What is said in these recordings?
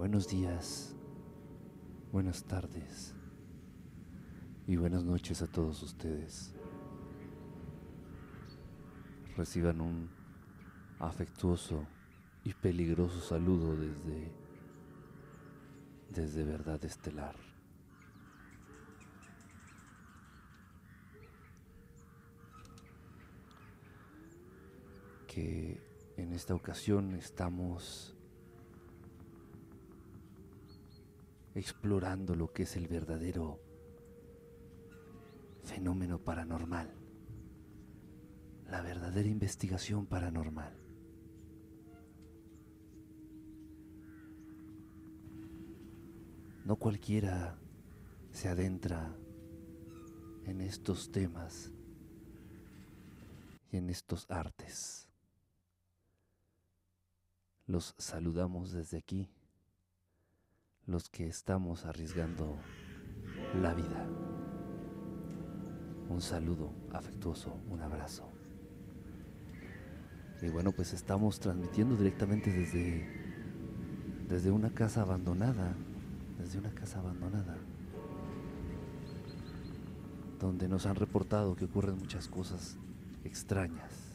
Buenos días, buenas tardes y buenas noches a todos ustedes. Reciban un afectuoso y peligroso saludo desde desde Verdad Estelar. Que en esta ocasión estamos explorando lo que es el verdadero fenómeno paranormal, la verdadera investigación paranormal. No cualquiera se adentra en estos temas y en estos artes. Los saludamos desde aquí, los que estamos arriesgando la vida. Un saludo afectuoso, un abrazo. Y bueno, pues estamos transmitiendo directamente desde, desde una casa abandonada, desde una casa abandonada, donde nos han reportado que ocurren muchas cosas extrañas.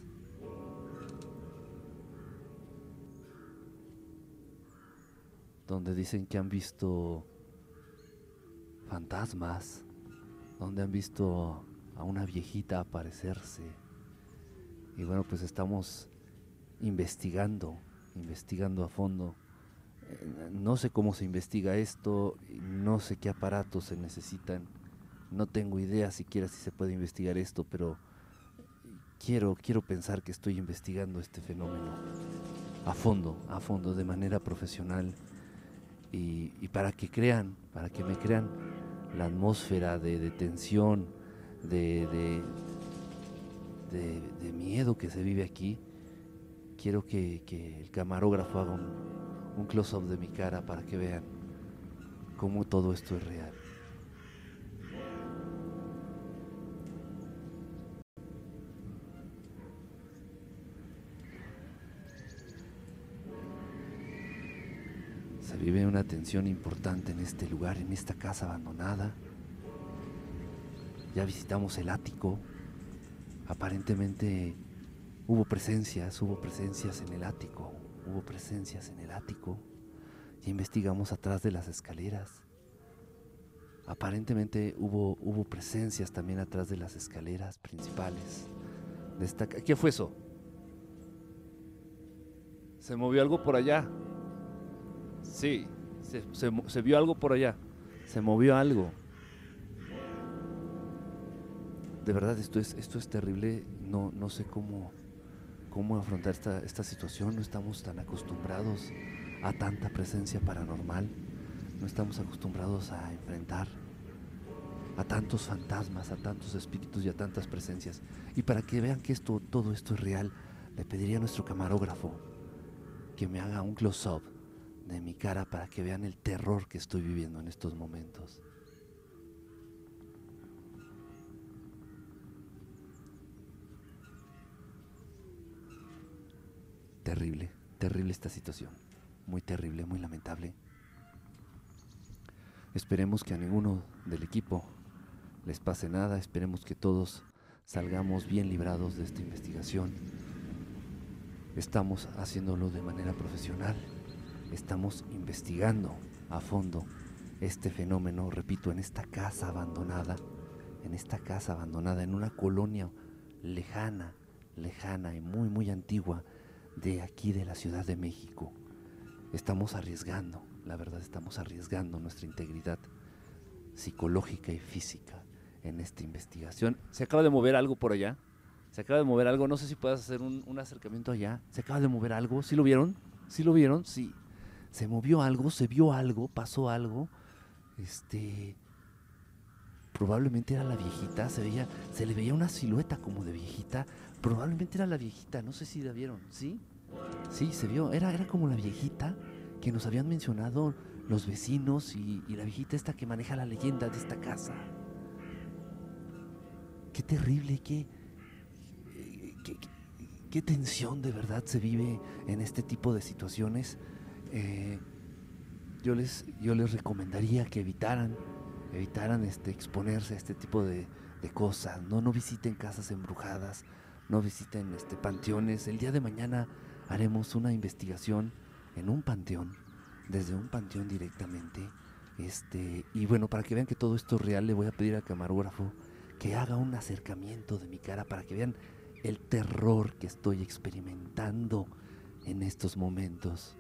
Donde dicen que han visto fantasmas, donde han visto a una viejita aparecerse. Y bueno, pues estamos investigando, investigando a fondo. Eh, no sé cómo se investiga esto, no sé qué aparatos se necesitan, no tengo idea siquiera si se puede investigar esto, pero quiero, quiero pensar que estoy investigando este fenómeno a fondo, a fondo, de manera profesional y, para que crean, para que me crean la atmósfera de, tensión, de, miedo que se vive aquí, quiero que, el camarógrafo haga un close-up de mi cara para que vean cómo todo esto es real. Vive una tensión importante en este lugar, en esta casa abandonada. Ya visitamos el ático. Aparentemente hubo presencias, hubo presencias en el ático, hubo presencias en el ático. Ya investigamos atrás de las escaleras. Aparentemente hubo, hubo presencias también atrás de las escaleras principales. De ¿Qué fue eso? ¿Se movió algo por allá? Sí, se, vio algo por allá. Se movió algo. De verdad, esto es, esto es terrible. No, no sé cómo, cómo afrontar esta, esta situación. No estamos tan acostumbrados a tanta presencia paranormal. No estamos acostumbrados a enfrentar a tantos fantasmas, a tantos espíritus y a tantas presencias. Y para que vean que esto, todo esto es real, le pediría a nuestro camarógrafo que me haga un close-up de mi cara para que vean el terror que estoy viviendo en estos momentos. Terrible, terrible esta situación. Muy terrible, muy lamentable. Esperemos que a ninguno del equipo les pase nada. Esperemos que todos salgamos bien librados de esta investigación. Estamos haciéndolo de manera profesional estamos investigando a fondo este fenómeno, repito, en esta casa abandonada, en esta casa abandonada, en una colonia lejana, lejana y muy, muy antigua de aquí de la Ciudad de México. Estamos arriesgando, la verdad estamos arriesgando nuestra integridad psicológica y física en esta investigación. Se acaba de mover algo por allá. Se acaba de mover algo. No sé si puedas hacer un, acercamiento allá. Se acaba de mover algo. ¿Sí lo vieron? ¿Sí lo vieron? Sí se movió algo, se vio algo, pasó algo. Este probablemente era la viejita, se veía, se le veía una silueta como de viejita, probablemente era la viejita, no sé si la vieron, ¿sí? Sí, se vio, era, era como la viejita que nos habían mencionado los vecinos y, la viejita esta que maneja la leyenda de esta casa. Qué terrible, qué, qué, qué tensión de verdad se vive en este tipo de situaciones. Eh, yo les, yo les recomendaría que evitaran, evitaran este, exponerse a este tipo de, cosas. No, no visiten casas embrujadas, no visiten este, panteones. El día de mañana haremos una investigación en un panteón, desde un panteón directamente. Este, y bueno, para que vean que todo esto es real, le voy a pedir al camarógrafo que haga un acercamiento de mi cara para que vean el terror que estoy experimentando en estos momentos.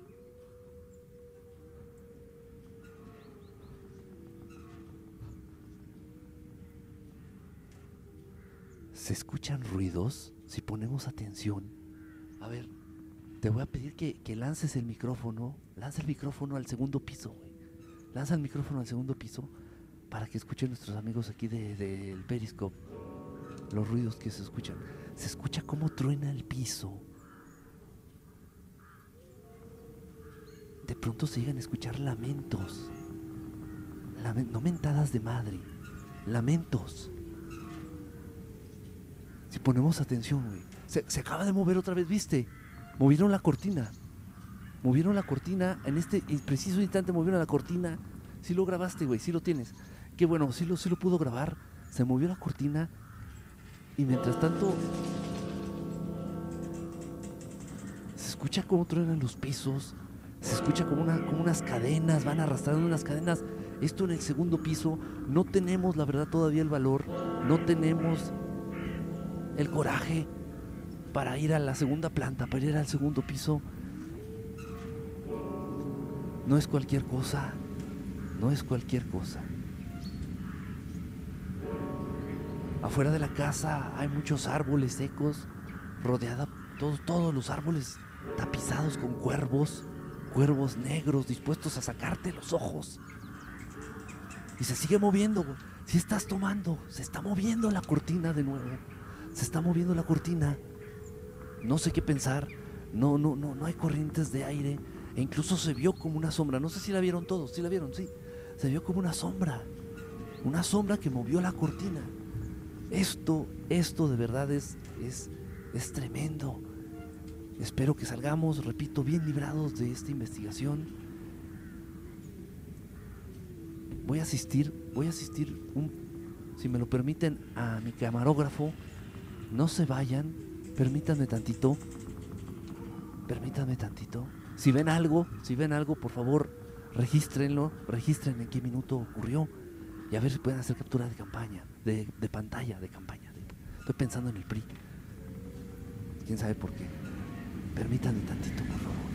¿Se escuchan ruidos? Si ponemos atención. A ver, te voy a pedir que, lances el micrófono. Lanza el micrófono al segundo piso, Lanza el micrófono al segundo piso para que escuchen nuestros amigos aquí del de, Periscope los ruidos que se escuchan. Se escucha cómo truena el piso. De pronto se llegan a escuchar lamentos. no mentadas de madre, lamentos. Si ponemos atención, Se, se acaba de mover otra vez, ¿viste? Movieron la cortina. Movieron la cortina. En este preciso instante movieron la cortina. Si lo grabaste, güey. Si lo tienes. Qué bueno, si lo, sí lo pudo grabar. Se movió la cortina. Y mientras tanto. Se escucha cómo truenan los pisos. Se escucha como, una, como unas cadenas. Van arrastrando unas cadenas. Esto en el segundo piso. No tenemos, la verdad, todavía el valor. No tenemos el coraje para ir a la segunda planta, para ir al segundo piso. No es cualquier cosa, no es cualquier cosa. Afuera de la casa hay muchos árboles secos, rodeada todos, todos los árboles tapizados con cuervos, cuervos negros dispuestos a sacarte los ojos. Y se sigue moviendo, si estás tomando, se está moviendo la cortina de nuevo se está moviendo la cortina. No sé qué pensar. No, no, no, no hay corrientes de aire. E incluso se vio como una sombra. No sé si la vieron todos. ¿Sí la vieron? Sí. Se vio como una sombra. Una sombra que movió la cortina. Esto, esto de verdad es, es, es tremendo. Espero que salgamos, repito, bien librados de esta investigación. Voy a asistir, voy a asistir, un, si me lo permiten, a mi camarógrafo no se vayan, permítanme tantito, permítanme tantito. Si ven algo, si ven algo, por favor, regístrenlo, registren en qué minuto ocurrió y a ver si pueden hacer captura de campaña, de, pantalla de campaña. estoy pensando en el PRI. ¿Quién sabe por qué? Permítanme tantito, por favor.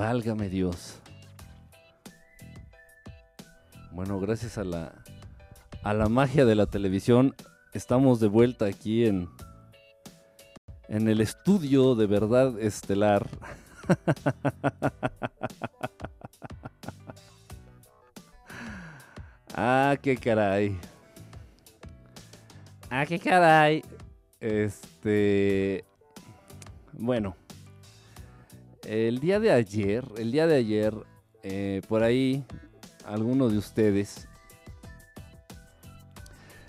Válgame Dios. Bueno, gracias a la a la magia de la televisión estamos de vuelta aquí en en el estudio de verdad estelar. ah, qué caray. Ah, qué caray. Este bueno, el día de ayer, el día de ayer, eh, por ahí, alguno de ustedes,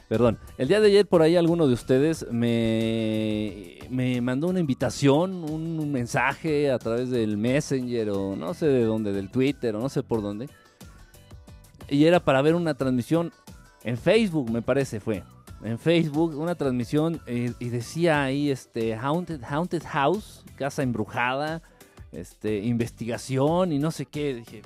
perdón, el día de ayer por ahí alguno de ustedes me, me mandó una invitación, un, mensaje a través del Messenger o no sé de dónde, del Twitter o no sé por dónde. Y era para ver una transmisión en Facebook, me parece fue. En Facebook, una transmisión eh, y decía ahí este Haunted, Haunted House, casa embrujada este, investigación y no sé qué. Dije,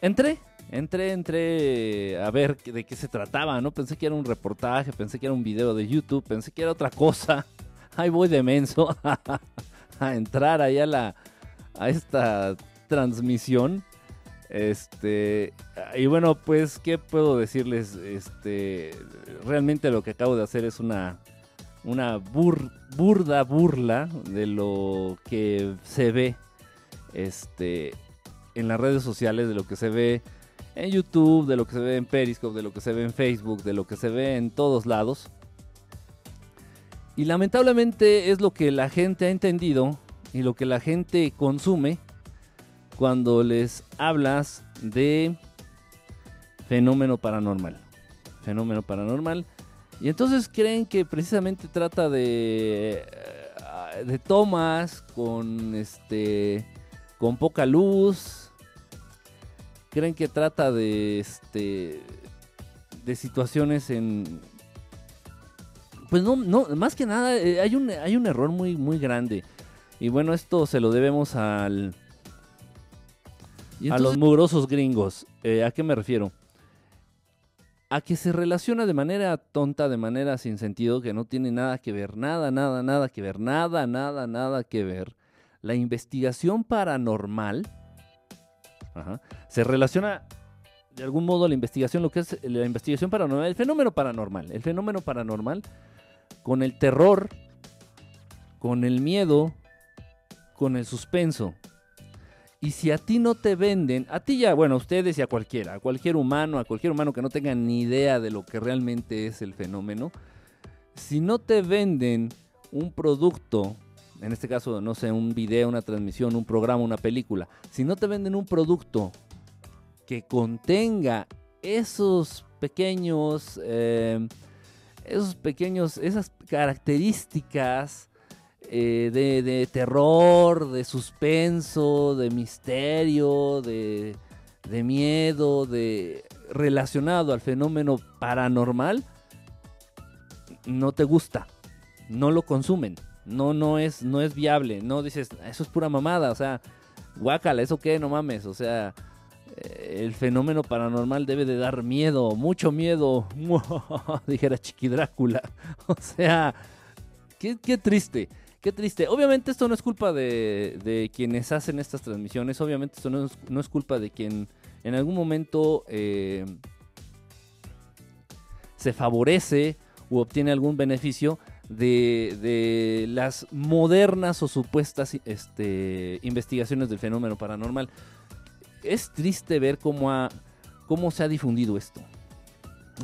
entré, entré, entré a ver de qué se trataba, ¿no? Pensé que era un reportaje, pensé que era un video de YouTube, pensé que era otra cosa. Ahí voy de menso a entrar ahí a, a esta transmisión. Este, y bueno, pues, ¿qué puedo decirles? Este, realmente lo que acabo de hacer es una, una burda burla de lo que se ve este, en las redes sociales, de lo que se ve en YouTube, de lo que se ve en Periscope, de lo que se ve en Facebook, de lo que se ve en todos lados. Y lamentablemente es lo que la gente ha entendido y lo que la gente consume cuando les hablas de fenómeno paranormal. Fenómeno paranormal. Y entonces creen que precisamente trata de, eh, de tomas con este con poca luz. Creen que trata de este de situaciones en pues no, no, más que nada eh, hay un, hay un error muy, muy grande. Y bueno, esto se lo debemos al, a los mugrosos gringos. Eh, ¿A qué me refiero? A que se relaciona de manera tonta, de manera sin sentido, que no tiene nada que ver, nada, nada, nada que ver, nada, nada, nada que ver. La investigación paranormal se relaciona de algún modo la investigación, lo que es la investigación paranormal, el fenómeno paranormal, el fenómeno paranormal con el terror, con el miedo, con el suspenso. Y si a ti no te venden, a ti ya, bueno, a ustedes y a cualquiera, a cualquier humano, a cualquier humano que no tenga ni idea de lo que realmente es el fenómeno, si no te venden un producto, en este caso, no sé, un video, una transmisión, un programa, una película, si no te venden un producto que contenga esos pequeños eh, esos pequeños, esas características eh, de, terror, de suspenso, de misterio, de, de miedo, de relacionado al fenómeno paranormal, no te gusta, no lo consumen, no, no es, no es viable, no dices, eso es pura mamada, o sea, guácala, eso qué, no mames, o sea, eh, el fenómeno paranormal debe de dar miedo, mucho miedo, dijera Chiqui Drácula. O sea, qué, triste, qué triste. Obviamente esto no es culpa de, quienes hacen estas transmisiones, obviamente esto no es, culpa de quien en algún momento eh, se favorece u obtiene algún beneficio de, las modernas o supuestas este, investigaciones del fenómeno paranormal es triste ver cómo se ha difundido esto.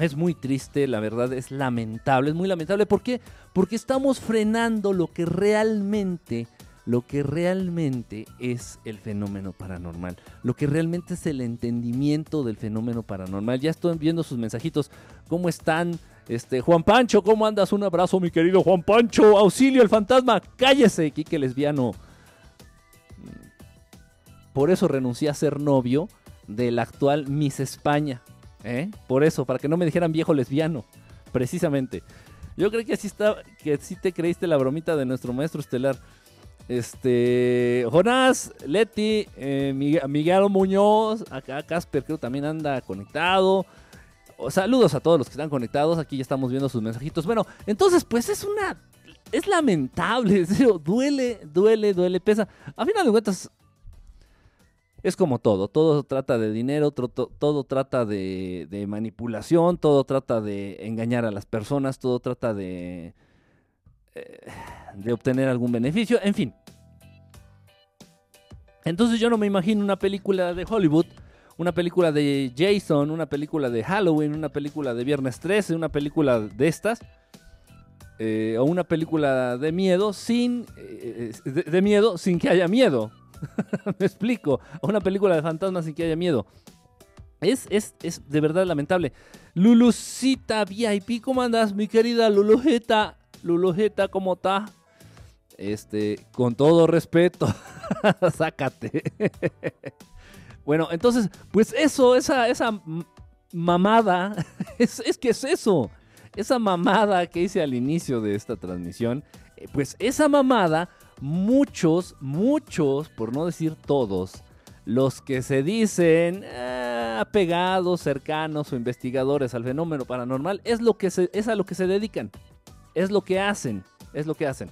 Es muy triste, la verdad, es lamentable, es muy lamentable. ¿Por qué? Porque estamos frenando lo que realmente, lo que realmente es el fenómeno paranormal. Lo que realmente es el entendimiento del fenómeno paranormal. Ya estoy viendo sus mensajitos. ¿Cómo están? Este, Juan Pancho, ¿cómo andas? Un abrazo, mi querido Juan Pancho. Auxilio, el fantasma. Cállese, Quique Lesbiano. Por eso renuncié a ser novio del actual Miss España. ¿Eh? Por eso, para que no me dijeran viejo lesbiano. Precisamente. Yo creo que así está, que sí te creíste la bromita de nuestro maestro estelar. Este, Jonás, Leti, eh, Miguel, Muñoz, acá Casper creo también anda conectado. saludos a todos los que están conectados. Aquí ya estamos viendo sus mensajitos. Bueno, entonces, pues es una. Es lamentable, duele, duele, duele, pesa. A final de cuentas, es como todo, todo trata de dinero, todo, trata de, manipulación, todo trata de engañar a las personas, todo trata de, eh, de obtener algún beneficio, en fin. Entonces yo no me imagino una película de Hollywood, una película de Jason, una película de Halloween, una película de Viernes 13, una película de estas, eh, o una película de miedo sin, eh, de miedo sin que haya miedo. Me explico. Una película de fantasmas sin que haya miedo. Es, es, es de verdad lamentable. Lulucita VIP, ¿cómo andas, mi querida Lulujeta? Lulujeta, ¿cómo está? Este, con todo respeto, sácate. bueno, entonces, pues eso, esa, esa mamada, es, es que es eso. Esa mamada que hice al inicio de esta transmisión, eh, pues esa mamada muchos, muchos, por no decir todos, los que se dicen ah, apegados, cercanos o investigadores al fenómeno paranormal es, lo que es a lo que se dedican. Es lo que hacen. Es lo que hacen.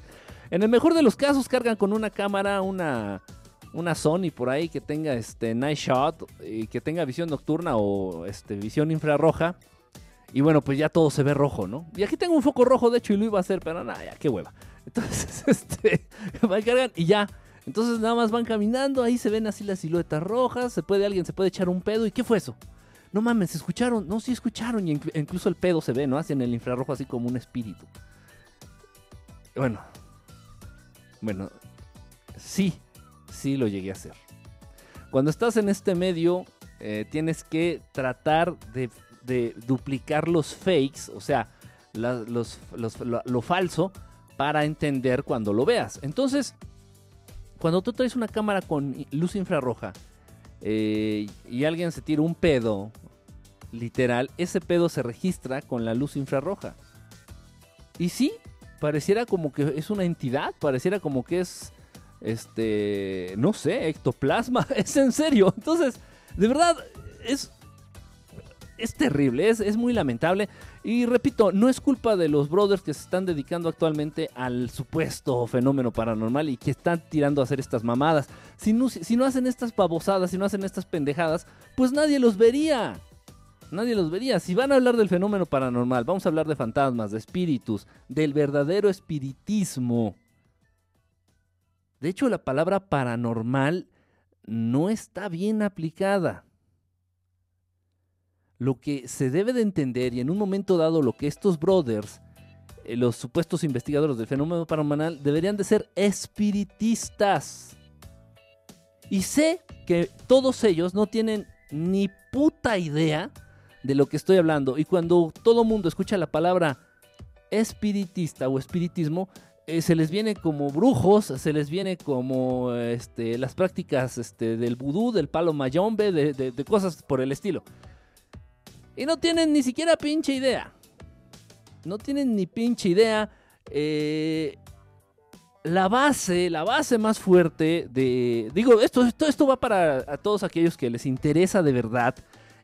En el mejor de los casos cargan con una cámara, una, una Sony por ahí que tenga este night shot y que tenga visión nocturna o este, visión infrarroja. Y bueno, pues ya todo se ve rojo, ¿no? Y aquí tengo un foco rojo, de hecho, y lo iba a hacer, pero nada, ya, qué hueva. Entonces, este, van cargan y ya. Entonces nada más van caminando, ahí se ven así las siluetas rojas, se puede, alguien se puede echar un pedo. ¿Y qué fue eso? No mames, escucharon? No, sí escucharon. Y incluso el pedo se ve, ¿no? Hacen el infrarrojo así como un espíritu. Bueno. Bueno. Sí, sí lo llegué a hacer. Cuando estás en este medio, eh, tienes que tratar de, duplicar los fakes, o sea, lo, falso, para entender cuando lo veas. Entonces, cuando tú traes una cámara con luz infrarroja eh, y alguien se tira un pedo, literal, ese pedo se registra con la luz infrarroja. Y sí, pareciera como que es una entidad, pareciera como que es este, no sé, ectoplasma, es en serio. Entonces, de verdad, es, es terrible, es, es, muy lamentable. Y repito, no es culpa de los brothers que se están dedicando actualmente al supuesto fenómeno paranormal y que están tirando a hacer estas mamadas. Si no, si no hacen estas babosadas, si no hacen estas pendejadas, pues nadie los vería. Nadie los vería. Si van a hablar del fenómeno paranormal, vamos a hablar de fantasmas, de espíritus, del verdadero espiritismo. De hecho, la palabra paranormal no está bien aplicada. Lo que se debe de entender, y en un momento dado lo que estos brothers, eh, los supuestos investigadores del fenómeno paranormal, deberían de ser espiritistas. Y sé que todos ellos no tienen ni puta idea de lo que estoy hablando. Y cuando todo mundo escucha la palabra espiritista o espiritismo, eh, se les viene como brujos, se les viene como este, las prácticas este, del vudú, del palo mayombe, de, cosas por el estilo. Y no tienen ni siquiera pinche idea. No tienen ni pinche idea. Eh, la base, la base más fuerte de... Digo, esto, esto, esto va para a todos aquellos que les interesa de verdad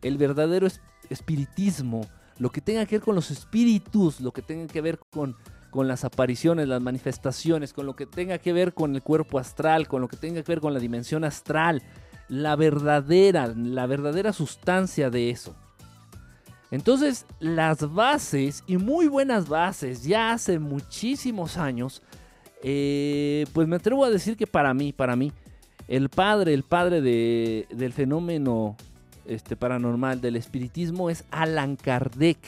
el verdadero espiritismo, lo que tenga que ver con los espíritus, lo que tenga que ver con con las apariciones, las manifestaciones, con lo que tenga que ver con el cuerpo astral, con lo que tenga que ver con la dimensión astral, la verdadera, la verdadera sustancia de eso. Entonces, las bases, y muy buenas bases, ya hace muchísimos años, eh, pues me atrevo a decir que para mí, para mí, el padre, el padre de, del fenómeno este, paranormal, del espiritismo, es Alan Kardec.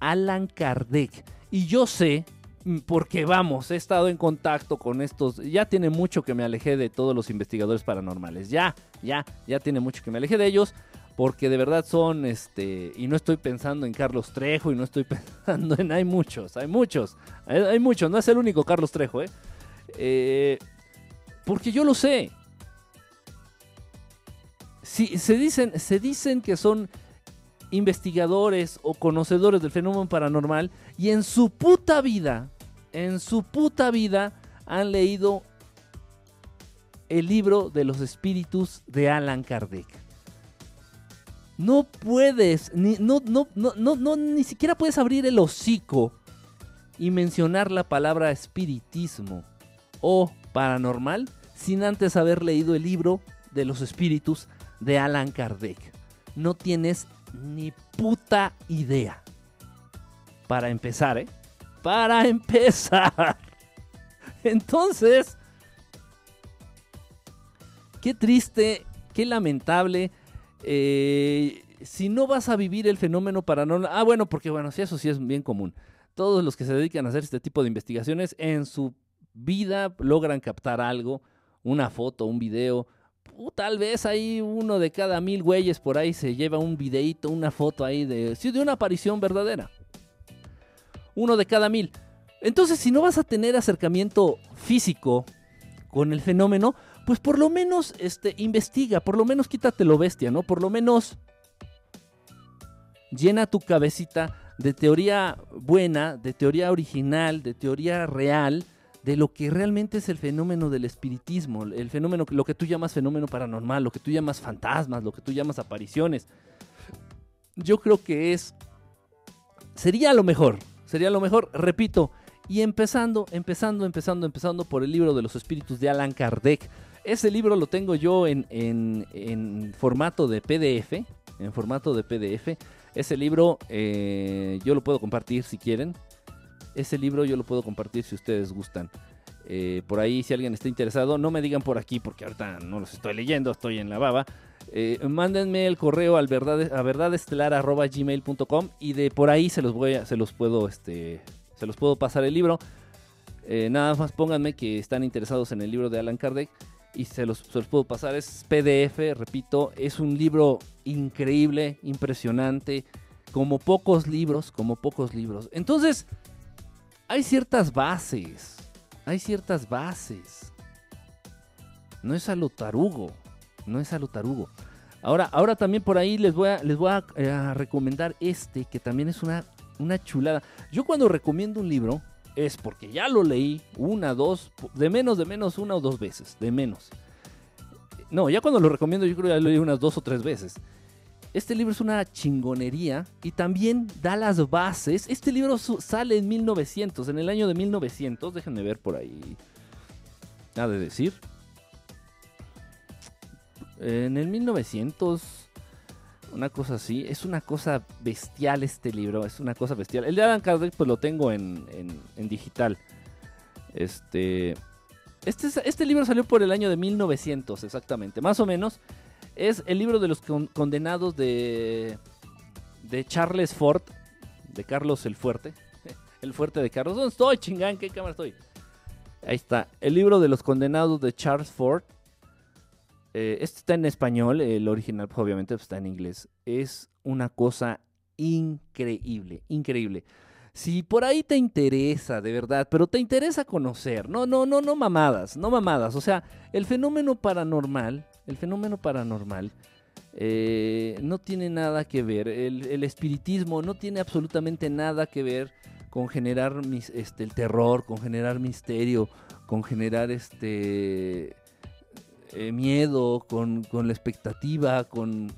Alan Kardec. Y yo sé, mm, porque vamos, he estado en contacto con estos, ya tiene mucho que me alejé de todos los investigadores paranormales, ya, ya, ya tiene mucho que me alejé de ellos, porque de verdad son, este, y no estoy pensando en Carlos Trejo, y no estoy pensando en, hay muchos, hay muchos, hay, muchos, no es el único Carlos Trejo, ¿eh? ¿eh? porque yo lo sé. Si, se, dicen, se dicen que son investigadores o conocedores del fenómeno paranormal y en su puta vida, en su puta vida han leído el libro de los espíritus de Alan Kardec. No puedes, ni, no, no, no, no, ni siquiera puedes abrir el hocico y mencionar la palabra espiritismo o paranormal sin antes haber leído el libro de los espíritus de Alan Kardec. No tienes ni puta idea. Para empezar, ¿eh? Para empezar. Entonces, qué triste, qué lamentable. Eh, si no vas a vivir el fenómeno paranormal. Ah, bueno, porque bueno, si eso sí es bien común. Todos los que se dedican a hacer este tipo de investigaciones en su vida logran captar algo, una foto, un video, tal vez ahí uno de cada mil güeyes por ahí se lleva un videito, una foto ahí de, sí, de una aparición verdadera. Uno de cada mil. Entonces, si no vas a tener acercamiento físico con el fenómeno, pues por lo menos este, investiga, por lo menos quítate lo bestia, ¿no? Por lo menos llena tu cabecita de teoría buena, de teoría original, de teoría real, de lo que realmente es el fenómeno del espiritismo, el fenómeno, lo que tú llamas fenómeno paranormal, lo que tú llamas fantasmas, lo que tú llamas apariciones. Yo creo que es, sería lo mejor, sería lo mejor, repito, y empezando, empezando, empezando, empezando por el libro de los espíritus de Alan Kardec. Ese libro lo tengo yo en, en, formato de PDF, en formato de PDF. Ese libro eh, yo lo puedo compartir si quieren. Ese libro yo lo puedo compartir si ustedes gustan. Eh, por ahí, si alguien está interesado, no me digan por aquí porque ahorita no los estoy leyendo, estoy en la baba. Eh, mándenme el correo al verdad, a verdadestelar.gmail.com y de por ahí se los voy a, se los puedo, este, se los puedo pasar el libro. Nada más pónganme que están interesados en el libro de Alan Kardec y se los, puedo pasar. Es PDF, repito, es un libro increíble, impresionante, como pocos libros, como pocos libros. Entonces, hay ciertas bases, hay ciertas bases. No es a lo tarugo, no es a lo tarugo. Ahora, ahora también por ahí les voy a, les voy a, eh, recomendar este, que también es una, una chulada. Yo cuando recomiendo un libro es porque ya lo leí una, dos, de menos, de menos, una o dos veces, de menos. No, ya cuando lo recomiendo yo creo que ya lo leí unas dos o tres veces. Este libro es una chingonería y también da las bases. Este libro sale en 1900, en el año de 1900. Déjenme ver por ahí. Nada de decir. En el 1900, una cosa así. Es una cosa bestial este libro. Es una cosa bestial. El de Alan Kardec, pues lo tengo en, digital. Este, este, este libro salió por el año de 1900, exactamente. Más o menos es el libro de los condenados de, de Charles Ford, de Carlos el Fuerte. El Fuerte de Carlos. ¿Dónde estoy, chingán? ¿Qué cámara estoy? Ahí está. El libro de los condenados de Charles Ford. Eh, este está en español, el original pues, obviamente pues, está en inglés. Es una cosa increíble, increíble. Si por ahí te interesa, de verdad, pero te interesa conocer, no, no, no, no mamadas, no mamadas. O sea, el fenómeno paranormal el fenómeno paranormal eh, no tiene nada que ver, el, espiritismo no tiene absolutamente nada que ver con generar este, el terror, con generar misterio, con generar este eh, miedo, con, la expectativa, con...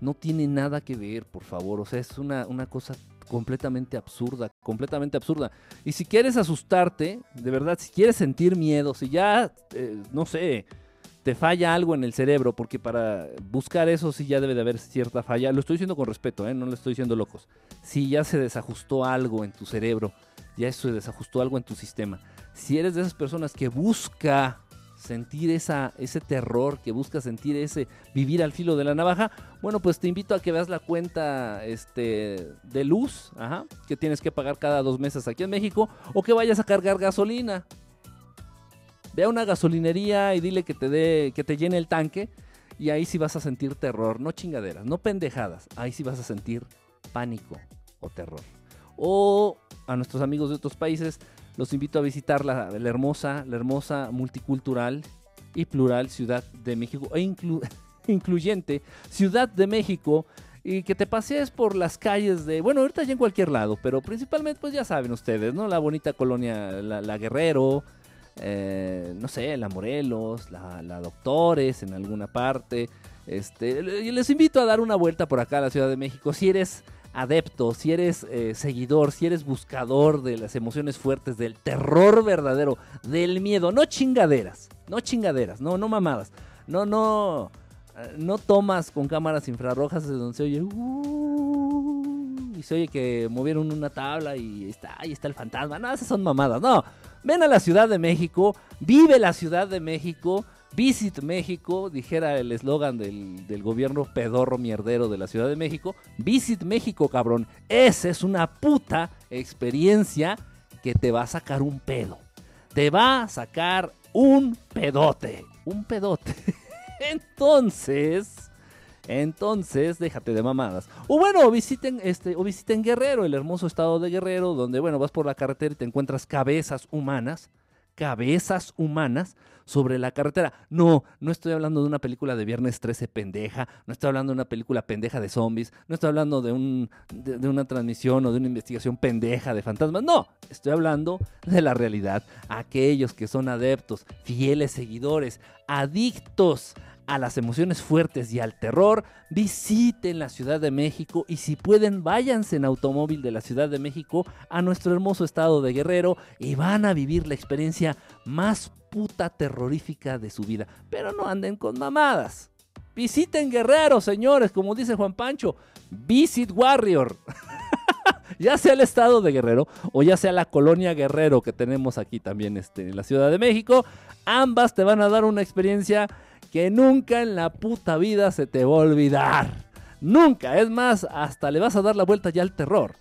No tiene nada que ver, por favor. O sea, es una, una cosa completamente absurda, completamente absurda. Y si quieres asustarte, de verdad, si quieres sentir miedo, si ya, eh, no sé, te falla algo en el cerebro, porque para buscar eso sí ya debe de haber cierta falla. Lo estoy diciendo con respeto, ¿eh? no lo estoy diciendo locos. Si ya se desajustó algo en tu cerebro, ya se desajustó algo en tu sistema. Si eres de esas personas que busca sentir ese terror, que busca sentir ese vivir al filo de la navaja, bueno, pues te invito a que veas la cuenta este, de luz que tienes que pagar cada dos meses aquí en México o que vayas a cargar gasolina. Ve a una gasolinería y dile que te dé, que te llene el tanque. Y ahí sí vas a sentir terror, no chingaderas, no pendejadas. Ahí sí vas a sentir pánico o terror. O a nuestros amigos de otros países, los invito a visitar la, hermosa, la hermosa multicultural y plural Ciudad de México e incluyente Ciudad de México y que te pasees por las calles de, bueno, ahorita ya en cualquier lado, pero principalmente pues ya saben ustedes, ¿no? La bonita colonia la Guerrero, eh, no sé, la Morelos, la, Doctores en alguna parte. Este, les invito a dar una vuelta por acá a la Ciudad de México. Si eres adepto, si eres eh, seguidor, si eres buscador de las emociones fuertes, del terror verdadero, del miedo, no chingaderas, no chingaderas, no, no mamadas, no, no, eh, no tomas con cámaras infrarrojas donde se oye, uh, y se oye que movieron una tabla y está, ahí está el fantasma, no, esas son mamadas, no, Ven a la Ciudad de México, vive la Ciudad de México, Visit México, dijera el eslogan del, gobierno pedorro mierdero de la Ciudad de México. Visit México, cabrón. Esa es una puta experiencia que te va a sacar un pedo. Te va a sacar un pedote. Un pedote. Entonces, entonces, déjate de mamadas. O bueno, visiten este, o visiten Guerrero, el hermoso estado de Guerrero, donde bueno, vas por la carretera y te encuentras cabezas humanas, cabezas humanas sobre la carretera. No, no estoy hablando de una película de Viernes 13 pendeja, no estoy hablando de una película pendeja de zombies, no estoy hablando de, un, de, una transmisión o de una investigación pendeja de fantasmas, no, estoy hablando de la realidad. Aquellos que son adeptos, fieles seguidores, adictos a las emociones fuertes y al terror, visiten la Ciudad de México y si pueden váyanse en automóvil de la Ciudad de México a nuestro hermoso estado de Guerrero y van a vivir la experiencia más puta terrorífica de su vida. Pero no anden con mamadas. Visiten Guerrero, señores, como dice Juan Pancho. Visit Warrior. ya sea el estado de Guerrero o ya sea la colonia Guerrero que tenemos aquí también este, en la Ciudad de México, ambas te van a dar una experiencia que nunca en la puta vida se te va a olvidar. Nunca, es más, hasta le vas a dar la vuelta ya al terror.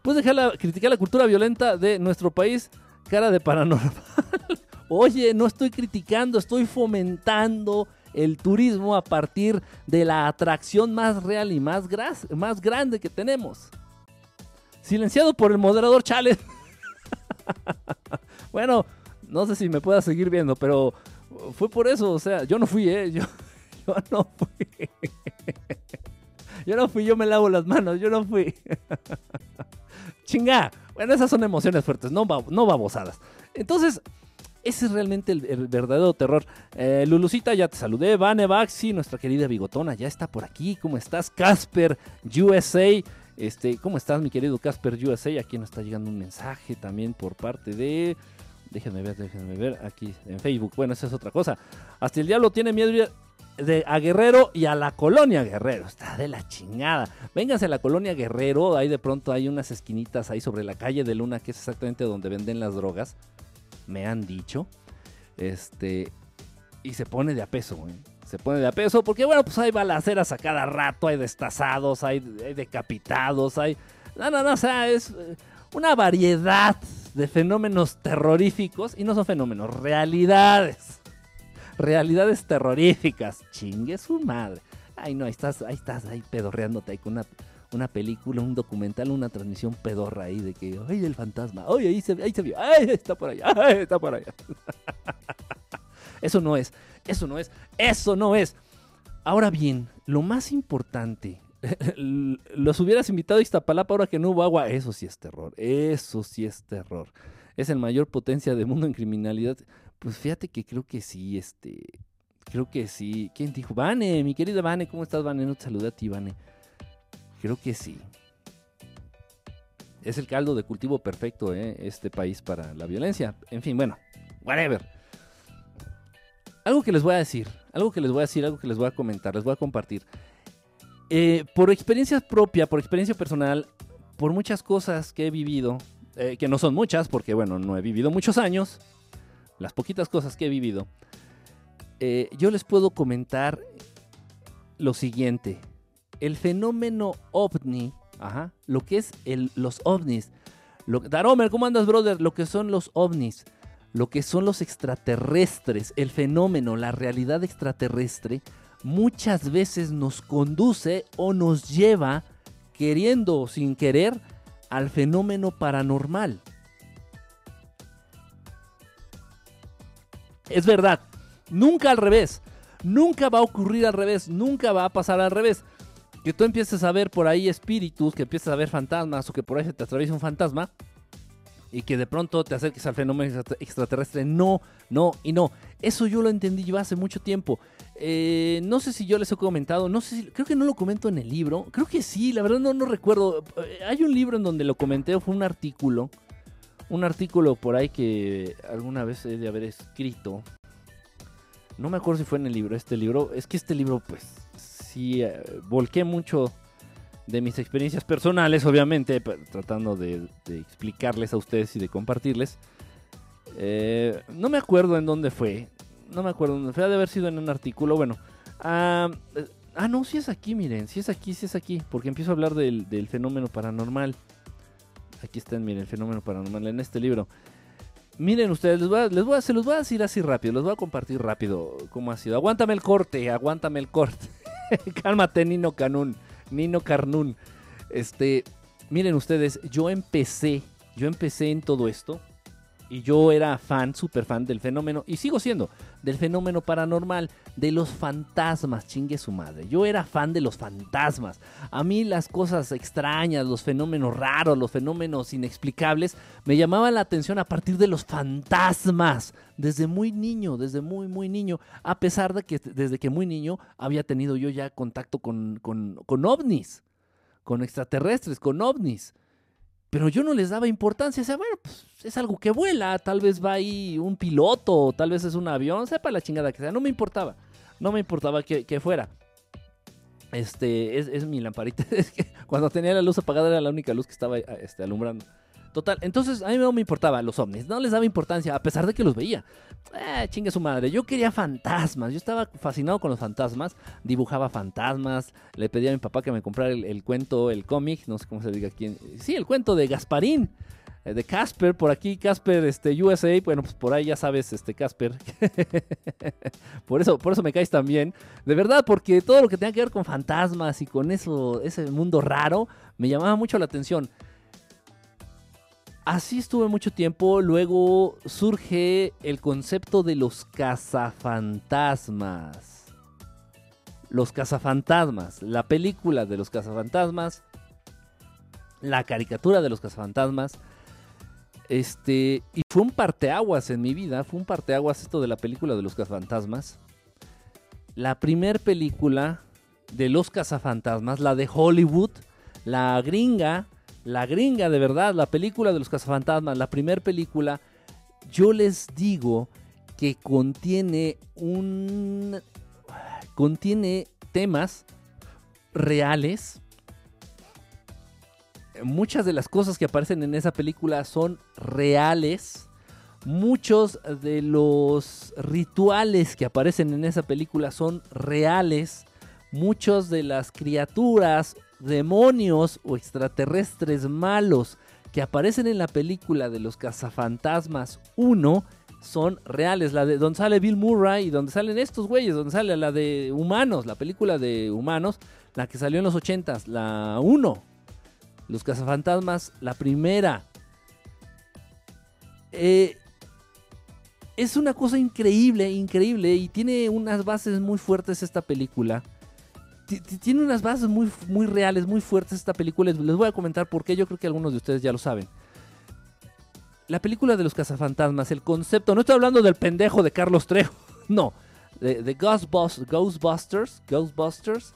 Puedes dejar criticar la cultura violenta de nuestro país, cara de paranormal. Oye, no estoy criticando, estoy fomentando el turismo a partir de la atracción más real y más, más grande que tenemos. Silenciado por el moderador Chale. bueno, no sé si me pueda seguir viendo, pero fue por eso, o sea, yo no fui, ¿eh? Yo, yo no fui. Yo no fui, yo me lavo las manos, yo no fui. Chinga. Bueno, esas son emociones fuertes, no, no babosadas. Entonces, ese es realmente el, verdadero terror. Eh, Lulucita, ya te saludé. Vane Baxi, nuestra querida bigotona, ya está por aquí. ¿Cómo estás? Casper USA. Este, ¿Cómo estás, mi querido Casper USA? Aquí nos está llegando un mensaje también por parte de. Déjenme ver, déjenme ver aquí en Facebook. Bueno, esa es otra cosa. Hasta el diablo tiene miedo de, a Guerrero y a la colonia Guerrero. Está de la chingada. Vénganse a la colonia Guerrero. Ahí de pronto hay unas esquinitas ahí sobre la calle de Luna, que es exactamente donde venden las drogas. Me han dicho. Este. Y se pone de a peso, Se pone de a peso porque, bueno, pues hay balaceras a cada rato, hay destazados, hay, hay decapitados, hay. No, no, no, o sea, es eh, una variedad de fenómenos terroríficos, y no son fenómenos, realidades. Realidades terroríficas. Chingue su madre. Ay, no, ahí estás, ahí estás, ahí pedorreándote ahí con una, una película, un documental, una transmisión pedorra ahí de que, ay, el fantasma, ay, ahí se, ahí se vio, ay, está por allá, ay, está por allá. Eso no es, eso no es, eso no es. Ahora bien, lo más importante los hubieras invitado a Iztapalapa ahora que no hubo agua. Eso sí es terror. Eso sí es terror. Es el mayor potencia del mundo en criminalidad. Pues fíjate que creo que sí, este. Creo que sí. ¿Quién dijo? Vane, mi querida Vane, ¿cómo estás, Vane? No te saluda a ti, Vane. Creo que sí. Es el caldo de cultivo perfecto, ¿eh? Este país para la violencia. En fin, bueno, whatever. Algo que les voy a decir, algo que les voy a decir, algo que les voy a comentar, les voy a compartir. Eh, por experiencia propia, por experiencia personal, por muchas cosas que he vivido, eh, que no son muchas, porque bueno, no he vivido muchos años, las poquitas cosas que he vivido, eh, yo les puedo comentar lo siguiente. El fenómeno ovni, lo que es los ovnis. Lo, Daromer, ¿cómo andas, brother? Lo que son los ovnis, lo que son los extraterrestres, el fenómeno, la realidad extraterrestre, muchas veces nos conduce o nos lleva, queriendo o sin querer, al fenómeno paranormal. Es verdad, nunca al revés, nunca va a ocurrir al revés, nunca va a pasar al revés. Que tú empieces a ver por ahí espíritus, que empieces a ver fantasmas o que por ahí se te atraviesa un fantasma y que de pronto te acerques al fenómeno extraterrestre. No, no y no. Eso yo lo entendí yo hace mucho tiempo. Eh, no sé si yo les he comentado, no sé si, creo que no lo comento en el libro. Creo que sí, la verdad no, no recuerdo. Eh, hay un libro en donde lo comenté, fue un artículo. Un artículo por ahí que alguna vez he de haber escrito. No me acuerdo si fue en el libro, este libro. Es que este libro, pues, sí, eh, volqué mucho de mis experiencias personales, obviamente, tratando de, explicarles a ustedes y de compartirles. Eh, no me acuerdo en dónde fue. No me acuerdo dónde fue. Ha de haber sido en un artículo. Bueno. ah, ah no, sí es aquí, miren. Sí es aquí, sí es aquí. Porque empiezo a hablar del, fenómeno paranormal. Aquí están, miren, el fenómeno paranormal en este libro. Miren ustedes, les voy les voy a, se los voy a decir así rápido, les voy a compartir rápido cómo ha sido. Aguántame el corte, aguántame el corte. Cálmate, Nino Canún. Nino Carnún. Este, miren ustedes, yo empecé, yo empecé en todo esto y yo era fan, súper fan del fenómeno, y sigo siendo, del fenómeno paranormal, de los fantasmas, chingue su madre. Yo era fan de los fantasmas. A mí las cosas extrañas, los fenómenos raros, los fenómenos inexplicables, me llamaban la atención a partir de los fantasmas. Desde muy niño, desde muy, muy niño. A pesar de que desde que muy niño había tenido yo ya contacto con, con, con ovnis, con extraterrestres, con ovnis pero yo no les daba importancia. O sea, bueno, pues es algo que vuela. Tal vez va ahí un piloto, tal vez es un avión, sepa la chingada que sea. No me importaba. No me importaba que, fuera. Este, es, es mi lamparita. Es que cuando tenía la luz apagada era la única luz que estaba este, alumbrando. Total, entonces a mí no me importaba los ovnis, no les daba importancia, a pesar de que los veía. Eh, chingue su madre, yo quería fantasmas, yo estaba fascinado con los fantasmas, dibujaba fantasmas, le pedí a mi papá que me comprara el, cuento, el cómic, no sé cómo se diga quién. Sí, el cuento de Gasparín, eh, de Casper, por aquí Casper, este, USA, bueno, pues por ahí ya sabes, este, Casper. por eso, por eso me caes también. De verdad, porque todo lo que tenga que ver con fantasmas y con eso, ese mundo raro, me llamaba mucho la atención. Así estuve mucho tiempo, luego surge el concepto de los cazafantasmas. Los cazafantasmas, la película de los cazafantasmas, la caricatura de los cazafantasmas. Este, y fue un parteaguas en mi vida, fue un parteaguas esto de la película de los cazafantasmas. La primer película de los cazafantasmas, la de Hollywood, la gringa, la gringa de verdad, la película de los cazafantasmas, la primera película, yo les digo que contiene un... contiene temas reales. Muchas de las cosas que aparecen en esa película son reales. Muchos de los rituales que aparecen en esa película son reales. Muchas de las criaturas demonios o extraterrestres malos que aparecen en la película de los cazafantasmas 1 son reales. La de donde sale Bill Murray y donde salen estos güeyes, donde sale la de Humanos, la película de Humanos, la que salió en los 80s, la 1. Los cazafantasmas, la primera. Eh, es una cosa increíble, increíble y tiene unas bases muy fuertes esta película tiene unas bases muy, muy reales, muy fuertes esta película. Les, voy a comentar por qué. Yo creo que algunos de ustedes ya lo saben. La película de los cazafantasmas, el concepto, no estoy hablando del pendejo de Carlos Trejo, no, de, Ghostbusters, Ghostbusters,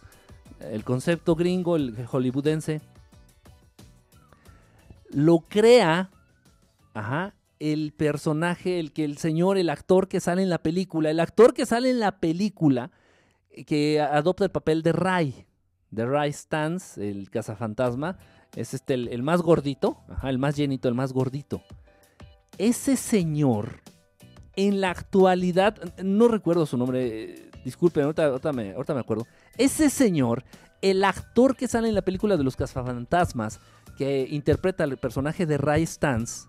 el concepto gringo, el hollywoodense, lo crea, ajá, el personaje, el que el señor, el actor que sale en la película, el actor que sale en la película que adopta el papel de Ray, de Ray Stans, el cazafantasma. Es este el, más gordito, el más llenito, el más gordito. Ese señor, en la actualidad, no recuerdo su nombre, disculpen, ahorita, me, acuerdo. Ese señor, el actor que sale en la película de los cazafantasmas, que interpreta al personaje de Ray Stans,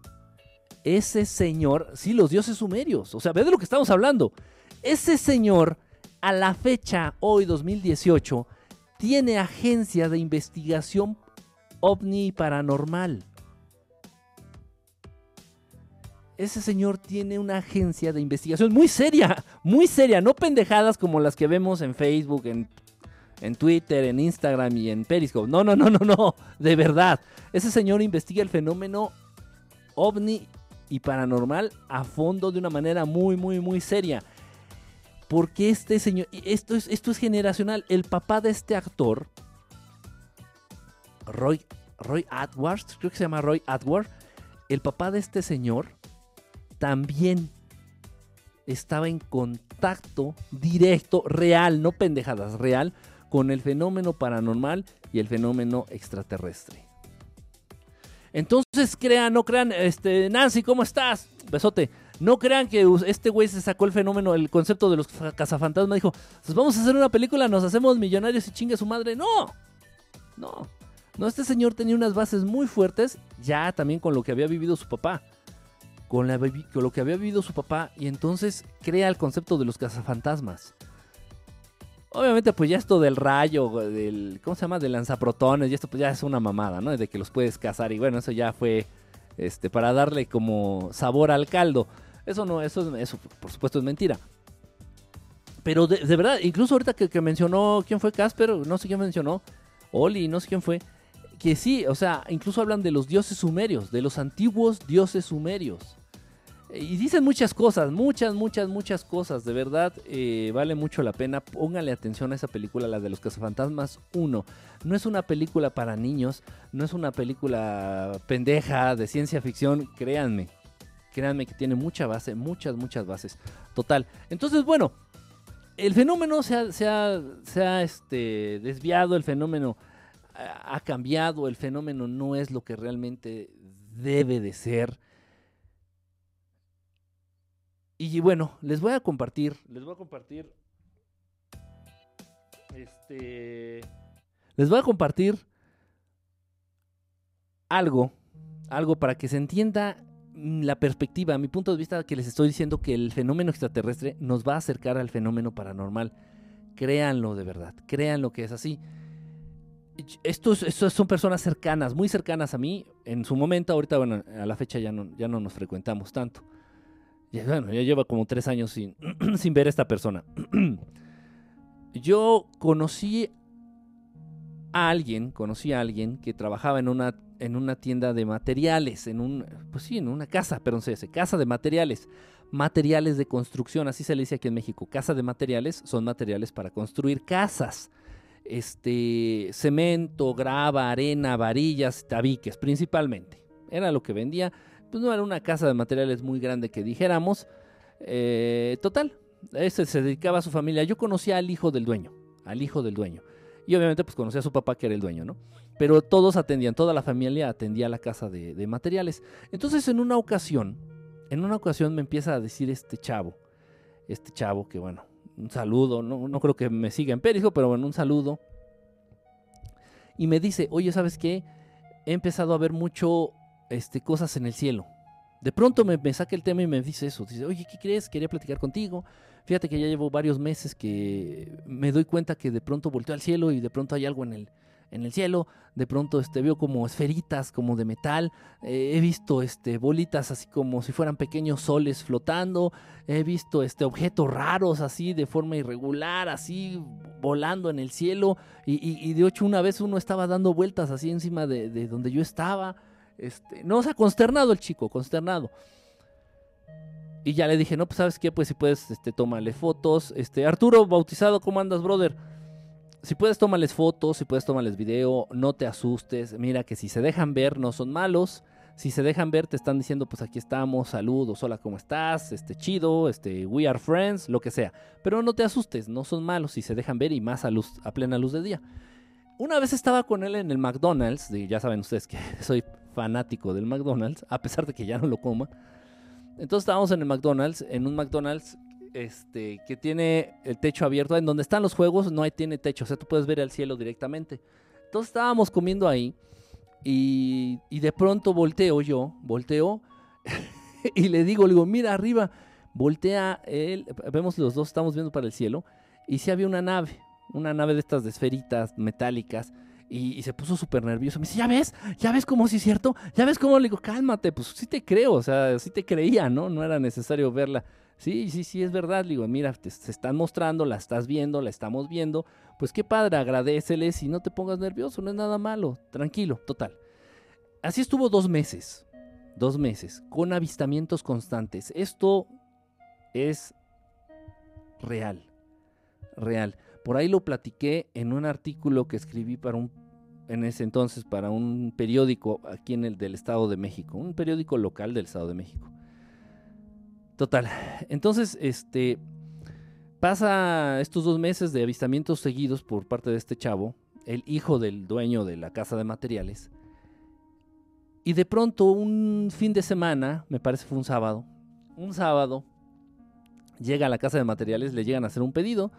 ese señor, sí, los dioses sumerios, o sea, ve de lo que estamos hablando. Ese señor a la fecha, hoy 2018, tiene agencia de investigación ovni paranormal. Ese señor tiene una agencia de investigación muy seria, muy seria, no pendejadas como las que vemos en Facebook, en, en Twitter, en Instagram y en Periscope. No, no, no, no, no, de verdad. Ese señor investiga el fenómeno ovni y paranormal a fondo de una manera muy, muy, muy seria. Porque este señor, esto es, esto es generacional, el papá de este actor, Roy, Roy creo que se llama Roy Atwater, el papá de este señor también estaba en contacto directo, real, no pendejadas, real, con el fenómeno paranormal y el fenómeno extraterrestre. Entonces, crean, no crean, este, Nancy, ¿cómo estás? Besote. No crean que este güey se sacó el fenómeno, el concepto de los cazafantasmas. Dijo, pues vamos a hacer una película, nos hacemos millonarios y chingue su madre. No, no. No, este señor tenía unas bases muy fuertes, ya también con lo que había vivido su papá. Con, lo que había vivido su papá, y entonces crea el concepto de los cazafantasmas. Obviamente, pues ya esto del rayo, del. ¿Cómo se llama? De lanzaprotones, y esto pues ya es una mamada, ¿no? De que los puedes cazar, y bueno, eso ya fue este, para darle como sabor al caldo. Eso no, eso, eso por supuesto es mentira. Pero de, verdad, incluso ahorita que, mencionó, ¿quién fue Casper? No sé quién mencionó, Oli, no sé quién fue. Que sí, o sea, incluso hablan de los dioses sumerios, de los antiguos dioses sumerios. Y dicen muchas cosas, muchas, muchas, muchas cosas. De verdad, eh, vale mucho la pena. Póngale atención a esa película, la de los cazafantasmas 1. No es una película para niños, no es una película pendeja de ciencia ficción, créanme. Créanme que tiene mucha base, muchas, muchas bases. Total. Entonces, bueno, el fenómeno se ha, se ha, este, desviado, el fenómeno ha cambiado, el fenómeno no es lo que realmente debe de ser. Y bueno, les voy a compartir, les voy a compartir, este, les voy a compartir algo, algo para que se entienda la perspectiva, mi punto de vista que les estoy diciendo que el fenómeno extraterrestre nos va a acercar al fenómeno paranormal. Créanlo de verdad, créanlo que es así. Estos, estos, son personas cercanas, muy cercanas a mí. En su momento, ahorita, bueno, a la fecha ya no, ya no nos frecuentamos tanto. Ya, bueno, ya lleva como tres años sin, sin ver a esta persona. Yo conocí a alguien, conocí a alguien que trabajaba en una, en una tienda de materiales, en un, pues sí, en una casa, perdón, se casa de materiales, materiales de construcción, así se le dice aquí en México, casa de materiales son materiales para construir casas, este, cemento, grava, arena, varillas, tabiques, principalmente, era lo que vendía, pues no era una casa de materiales muy grande que dijéramos, eh, total, ese se dedicaba a su familia, yo conocía al hijo del dueño, al hijo del dueño, y obviamente pues conocí a su papá que era el dueño, ¿no? Pero todos atendían, toda la familia atendía la casa de, materiales. Entonces en una ocasión, en una ocasión me empieza a decir este chavo, este chavo que bueno, un saludo, no, no creo que me siga en Perisco, pero bueno, un saludo. Y me dice, oye, ¿sabes qué? He empezado a ver mucho este, cosas en el cielo. De pronto me, me, saca el tema y me dice eso. Dice, oye, ¿qué crees? Quería platicar contigo. Fíjate que ya llevo varios meses que me doy cuenta que de pronto volteo al cielo y de pronto hay algo en el, en el cielo. De pronto este, veo como esferitas, como de metal. Eh, he visto este, bolitas así como si fueran pequeños soles flotando. He visto este, objetos raros así de forma irregular, así volando en el cielo. Y, de hecho una vez uno estaba dando vueltas así encima de, de donde yo estaba. Este, no, o sea, consternado el chico, consternado. Y ya le dije, no, pues sabes qué, pues si puedes, este, tómale fotos. Este, Arturo, bautizado, ¿cómo andas, brother? Si puedes, tómales fotos, si puedes, tómales video, no te asustes. Mira que si se dejan ver, no son malos. Si se dejan ver, te están diciendo, pues aquí estamos, saludos, hola, ¿cómo estás? Este, chido, este, we are friends, lo que sea. Pero no te asustes, no son malos si se dejan ver y más a, luz, a plena luz de día. Una vez estaba con él en el McDonald's, ya saben ustedes que soy fanático del McDonald's, a pesar de que ya no lo coma. Entonces estábamos en el McDonald's, en un McDonald's este, que tiene el techo abierto. En donde están los juegos no tiene techo, o sea, tú puedes ver el cielo directamente. Entonces estábamos comiendo ahí y, de pronto volteo yo, volteo y le digo, le digo, mira arriba, voltea él, vemos los dos, estamos viendo para el cielo y si había una nave, una nave de estas de esferitas metálicas y, se puso súper nervioso. Me dice, ¿ya ves? ¿Ya ves cómo sí es cierto? ¿Ya ves cómo? Le digo, cálmate, pues sí te creo, o sea, sí te creía, ¿no? No era necesario verla. Sí, sí, sí, es verdad. Le digo, mira, se están mostrando, la estás viendo, la estamos viendo. Pues qué padre, agradeceles y no te pongas nervioso, no es nada malo. Tranquilo, total. Así estuvo dos meses, dos meses, con avistamientos constantes. Esto es real, real. Por ahí lo platiqué en un artículo que escribí para un en ese entonces para un periódico aquí en el del Estado de México, un periódico local del Estado de México. Total. Entonces, este pasa estos dos meses de avistamientos seguidos por parte de este chavo, el hijo del dueño de la casa de materiales. Y de pronto un fin de semana, me parece fue un sábado, un sábado llega a la casa de materiales, le llegan a hacer un pedido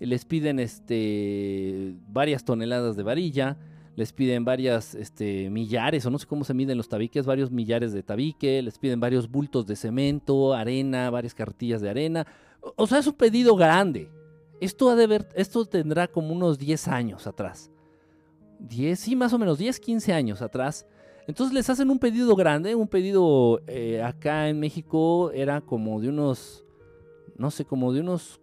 les piden este, varias toneladas de varilla, les piden varias este, millares, o no sé cómo se miden los tabiques, varios millares de tabique, les piden varios bultos de cemento, arena, varias cartillas de arena. O sea, es un pedido grande. Esto, ha de ver, esto tendrá como unos 10 años atrás. 10, sí, más o menos, 10, 15 años atrás. Entonces les hacen un pedido grande, un pedido eh, acá en México era como de unos, no sé, como de unos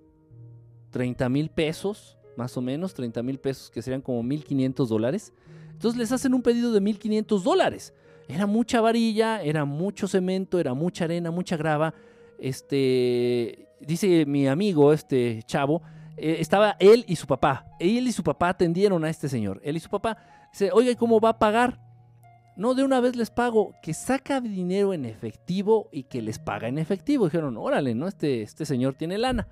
30 mil pesos, más o menos, 30 mil pesos, que serían como 1.500 dólares. Entonces les hacen un pedido de 1.500 dólares. Era mucha varilla, era mucho cemento, era mucha arena, mucha grava. Este, dice mi amigo, este chavo, eh, estaba él y su papá. Él y su papá atendieron a este señor. Él y su papá dice, oye, ¿cómo va a pagar? No, de una vez les pago, que saca dinero en efectivo y que les paga en efectivo. Dijeron, órale, ¿no? Este, este señor tiene lana.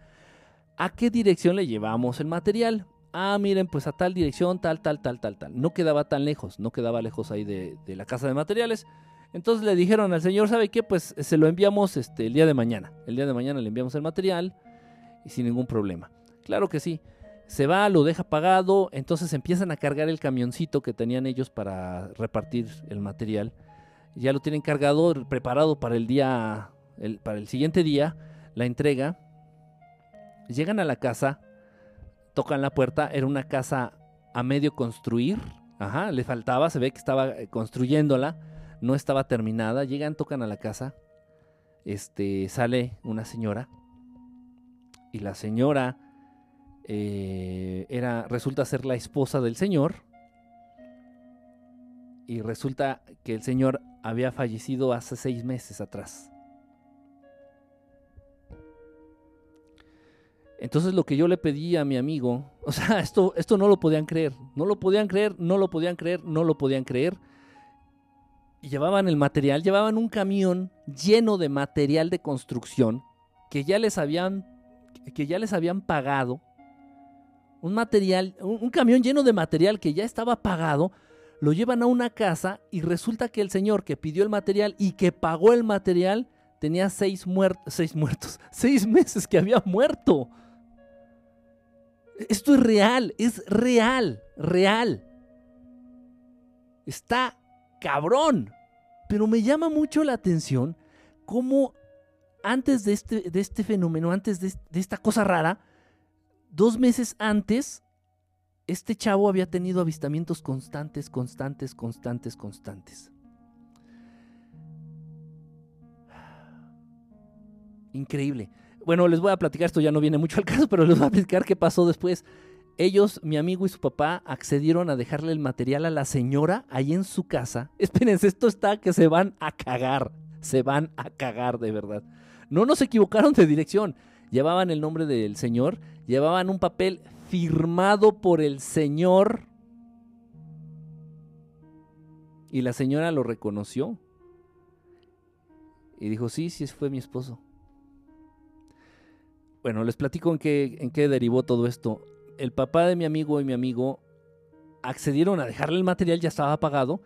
¿A qué dirección le llevamos el material? Ah, miren, pues a tal dirección, tal, tal, tal, tal, tal. No quedaba tan lejos, no quedaba lejos ahí de, la casa de materiales. Entonces le dijeron al señor, ¿sabe qué? Pues se lo enviamos este, el día de mañana. El día de mañana le enviamos el material y sin ningún problema. Claro que sí. Se va, lo deja pagado, entonces empiezan a cargar el camioncito que tenían ellos para repartir el material. Ya lo tienen cargado, preparado para el día, para el siguiente día, la entrega. Llegan a la casa, tocan la puerta, era una casa a medio construir, ajá, le faltaba, se ve que estaba eh, construyéndola, no estaba terminada. Llegan, tocan a la casa, este, sale una señora y la señora eh, era, resulta ser la esposa del señor y resulta que el señor había fallecido hace seis meses atrás. Entonces lo que yo le pedí a mi amigo, o sea, esto, esto no lo podían creer, no lo podían creer, no lo podían creer, no lo podían creer. Y llevaban el material, llevaban un camión lleno de material de construcción que ya les habían, que ya les habían pagado un material, un, camión lleno de material que ya estaba pagado, lo llevan a una casa y resulta que el señor que pidió el material y que pagó el material tenía seis, seis muertos, seis meses que había muerto. Esto es real, es real, real. Está cabrón. Pero me llama mucho la atención cómo antes de este, de este fenómeno, antes de esta cosa rara, dos meses antes, este chavo había tenido avistamientos constantes, constantes, constantes, constantes. Increíble. Bueno, les voy a platicar, esto ya no viene mucho al caso, pero les voy a platicar qué pasó después. Ellos, mi amigo y su papá, accedieron a dejarle el material a la señora ahí en su casa. Espérense, esto está que se van a cagar. Se van a cagar de verdad. No nos equivocaron de dirección llevaban el nombre del Señor, llevaban un papel firmado por el Señor. Y la señora lo reconoció. Y dijo, sí, sí, fue mi esposo. Bueno, les platico en qué, en qué derivó todo esto. El papá de mi amigo y mi amigo accedieron a dejarle el material, ya estaba pagado.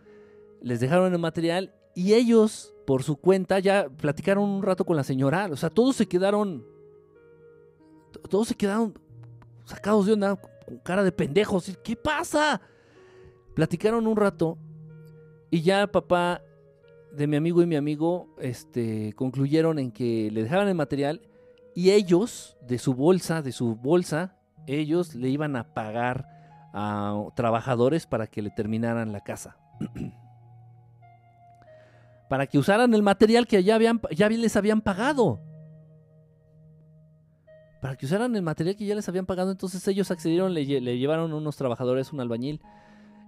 Les dejaron el material y ellos, por su cuenta, ya platicaron un rato con la señora. O sea, todos se quedaron todos se quedaron sacados de onda, con cara de pendejos. ¿Qué pasa? Platicaron un rato y ya papá de mi amigo y mi amigo este, concluyeron en que le dejaban el material y ellos, de su bolsa, de su bolsa, ellos le iban a pagar a trabajadores para que le terminaran la casa. para que usaran el material que ya, habían, ya les habían pagado para que usaran el material que ya les habían pagado. Entonces ellos accedieron, le, llevaron unos trabajadores, un albañil,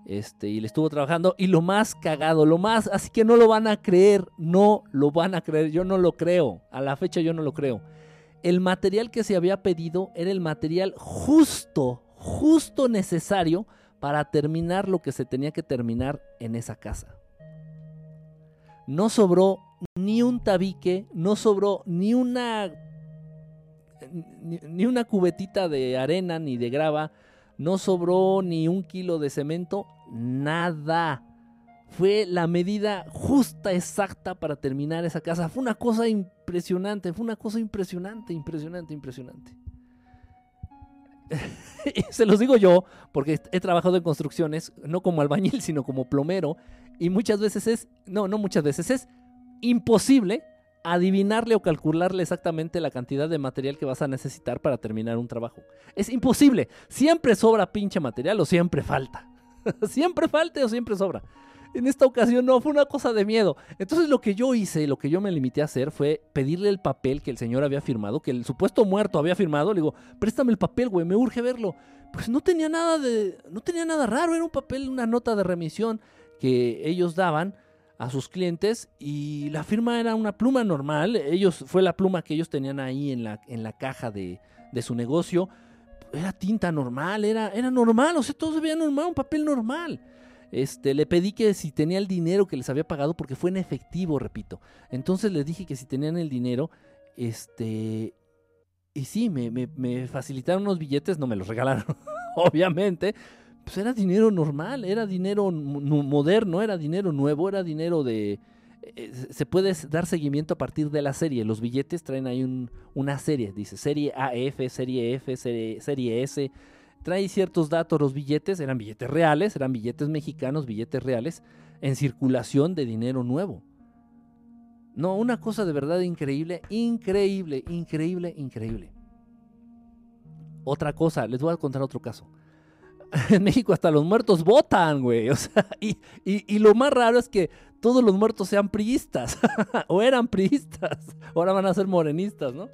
este, y le estuvo trabajando. Y lo más cagado, lo más, así que no lo van a creer, no lo van a creer, yo no lo creo, a la fecha yo no lo creo. El material que se había pedido era el material justo, justo necesario para terminar lo que se tenía que terminar en esa casa. No sobró ni un tabique, no sobró ni una ni, una cubetita de arena ni de grava, no sobró ni un kilo de cemento, nada. Fue la medida justa, exacta para terminar esa casa. Fue una cosa impresionante, fue una cosa impresionante, impresionante, impresionante. Se los digo yo, porque he trabajado en construcciones, no como albañil, sino como plomero, y muchas veces es, no, no muchas veces, es imposible adivinarle o calcularle exactamente la cantidad de material que vas a necesitar para terminar un trabajo. Es imposible. Siempre sobra pinche material o siempre falta. siempre falta o siempre sobra. En esta ocasión no, fue una cosa de miedo. Entonces lo que yo hice, lo que yo me limité a hacer fue pedirle el papel que el señor había firmado, que el supuesto muerto había firmado. Le digo, préstame el papel, güey, me urge verlo. Pues no tenía nada de, no tenía nada raro, era un papel, una nota de remisión que ellos daban a sus clientes y la firma era una pluma normal. Ellos, fue la pluma que ellos tenían ahí en la, en la caja de, de su negocio. Era tinta normal, era, era normal, o sea, todo se veía normal, un papel normal. Este, le pedí que si tenía el dinero que les había pagado, porque fue en efectivo, repito. Entonces le dije que si tenían el dinero, este, y sí, me, me, facilitaron unos billetes, no me los regalaron, obviamente. Pues era dinero normal, era dinero moderno, era dinero nuevo, era dinero de... Eh, se puede dar seguimiento a partir de la serie. Los billetes traen ahí una serie, dice serie AF, serie F, serie S trae ciertos datos, los billetes eran billetes reales, eran billetes mexicanos, billetes reales, en circulación de dinero nuevo. No, una cosa de verdad increíble, increíble, increíble, increíble. Otra cosa, les voy a contar otro caso. En México hasta los muertos votan, güey. O sea, y, y, lo más raro es que todos los muertos sean priistas. o eran priistas. Ahora van a ser morenistas, ¿no?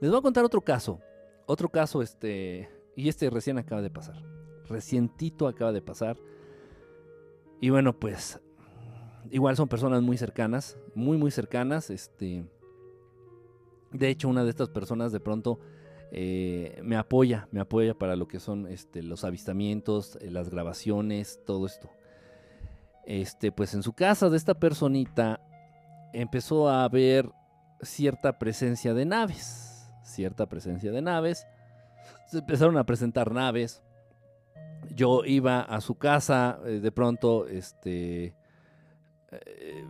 Les voy a contar otro caso. Otro caso, este. Y este recién acaba de pasar. Recientito acaba de pasar. Y bueno, pues. Igual son personas muy cercanas. Muy, muy cercanas. Este. De hecho, una de estas personas de pronto. Eh, me apoya, me apoya para lo que son este, los avistamientos, eh, las grabaciones, todo esto. Este, pues en su casa de esta personita empezó a haber cierta presencia de naves cierta presencia de naves. Se empezaron a presentar naves. Yo iba a su casa eh, de pronto, este, eh,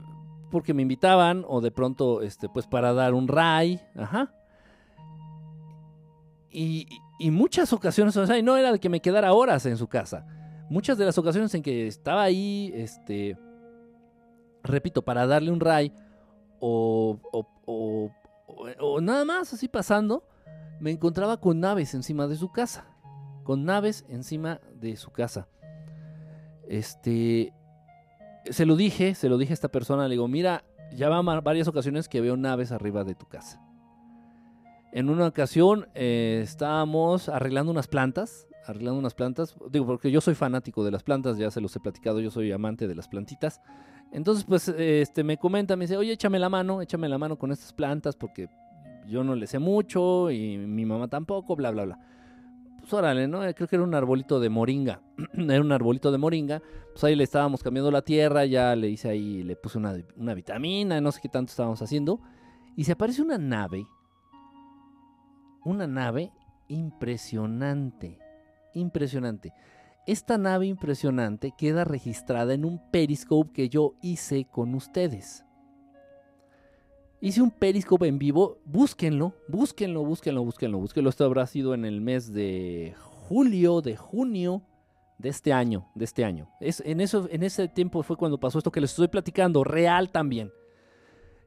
porque me invitaban o de pronto, este, pues para dar un ray, ajá. Y, muchas ocasiones, o sea, no era de que me quedara horas en su casa. Muchas de las ocasiones en que estaba ahí, este, repito, para darle un ray o, o o, nada más así pasando, me encontraba con naves encima de su casa. Con naves encima de su casa. Este. Se lo dije, se lo dije a esta persona. Le digo, mira, ya van varias ocasiones que veo naves arriba de tu casa. En una ocasión eh, estábamos arreglando unas plantas. Arreglando unas plantas. Digo, porque yo soy fanático de las plantas, ya se los he platicado, yo soy amante de las plantitas. Entonces, pues, este, me comenta, me dice, oye, échame la mano, échame la mano con estas plantas porque yo no le sé mucho y mi mamá tampoco, bla, bla, bla. Pues órale, ¿no? Creo que era un arbolito de moringa. era un arbolito de moringa. Pues ahí le estábamos cambiando la tierra, ya le hice ahí, le puse una, una vitamina, no sé qué tanto estábamos haciendo. Y se aparece una nave. Una nave impresionante. Impresionante. Esta nave impresionante queda registrada en un periscope que yo hice con ustedes. Hice un periscope en vivo, búsquenlo, búsquenlo, búsquenlo, búsquenlo, búsquenlo. Esto habrá sido en el mes de julio, de junio de este año, de este año. Es, en, eso, en ese tiempo fue cuando pasó esto que les estoy platicando, real también.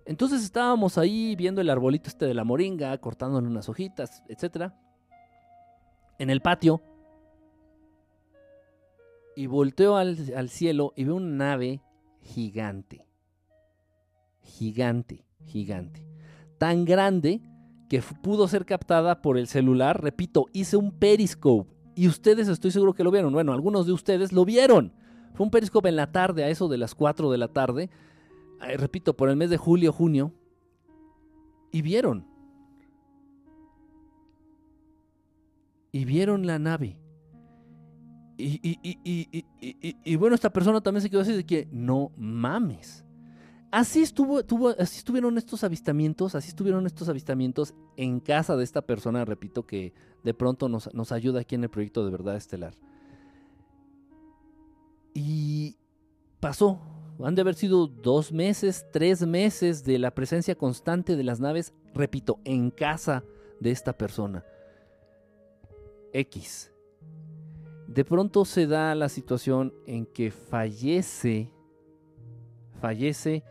Entonces estábamos ahí viendo el arbolito este de la moringa, cortándole unas hojitas, etc. En el patio, y volteo al, cielo y veo una nave gigante. Gigante, gigante. Tan grande que pudo ser captada por el celular. Repito, hice un periscope. Y ustedes estoy seguro que lo vieron. Bueno, algunos de ustedes lo vieron. Fue un periscope en la tarde, a eso de las 4 de la tarde. repito, por el mes de julio, junio. Y vieron. Y vieron la nave. Y, bueno, esta persona también se quedó así de que no mames. Así, estuvo, así estuvieron estos avistamientos, así estuvieron estos avistamientos en casa de esta persona, repito, que de pronto nos, nos ayuda aquí en el proyecto de Verdad Estelar. Y pasó, han de haber sido dos meses, tres meses de la presencia constante de las naves, repito, en casa de esta persona. X de pronto se da la situación en que fallece, fallece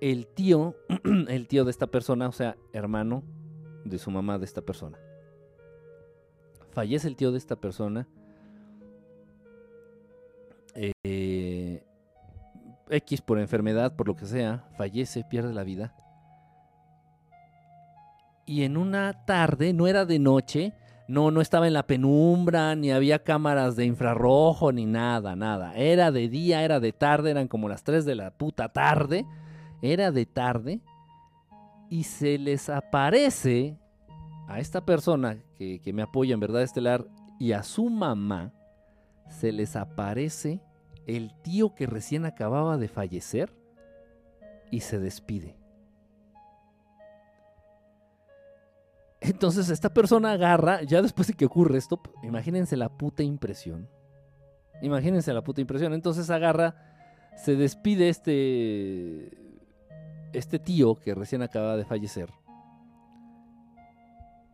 el tío, el tío de esta persona, o sea, hermano de su mamá de esta persona. Fallece el tío de esta persona. Eh, X por enfermedad, por lo que sea, fallece, pierde la vida. Y en una tarde, no era de noche, no, no estaba en la penumbra, ni había cámaras de infrarrojo, ni nada, nada. Era de día, era de tarde, eran como las 3 de la puta tarde. Era de tarde. Y se les aparece a esta persona que, que me apoya en Verdad Estelar y a su mamá, se les aparece el tío que recién acababa de fallecer y se despide. Entonces esta persona agarra, ya después de que ocurre esto, imagínense la puta impresión. Imagínense la puta impresión. Entonces agarra, se despide este este tío que recién acaba de fallecer.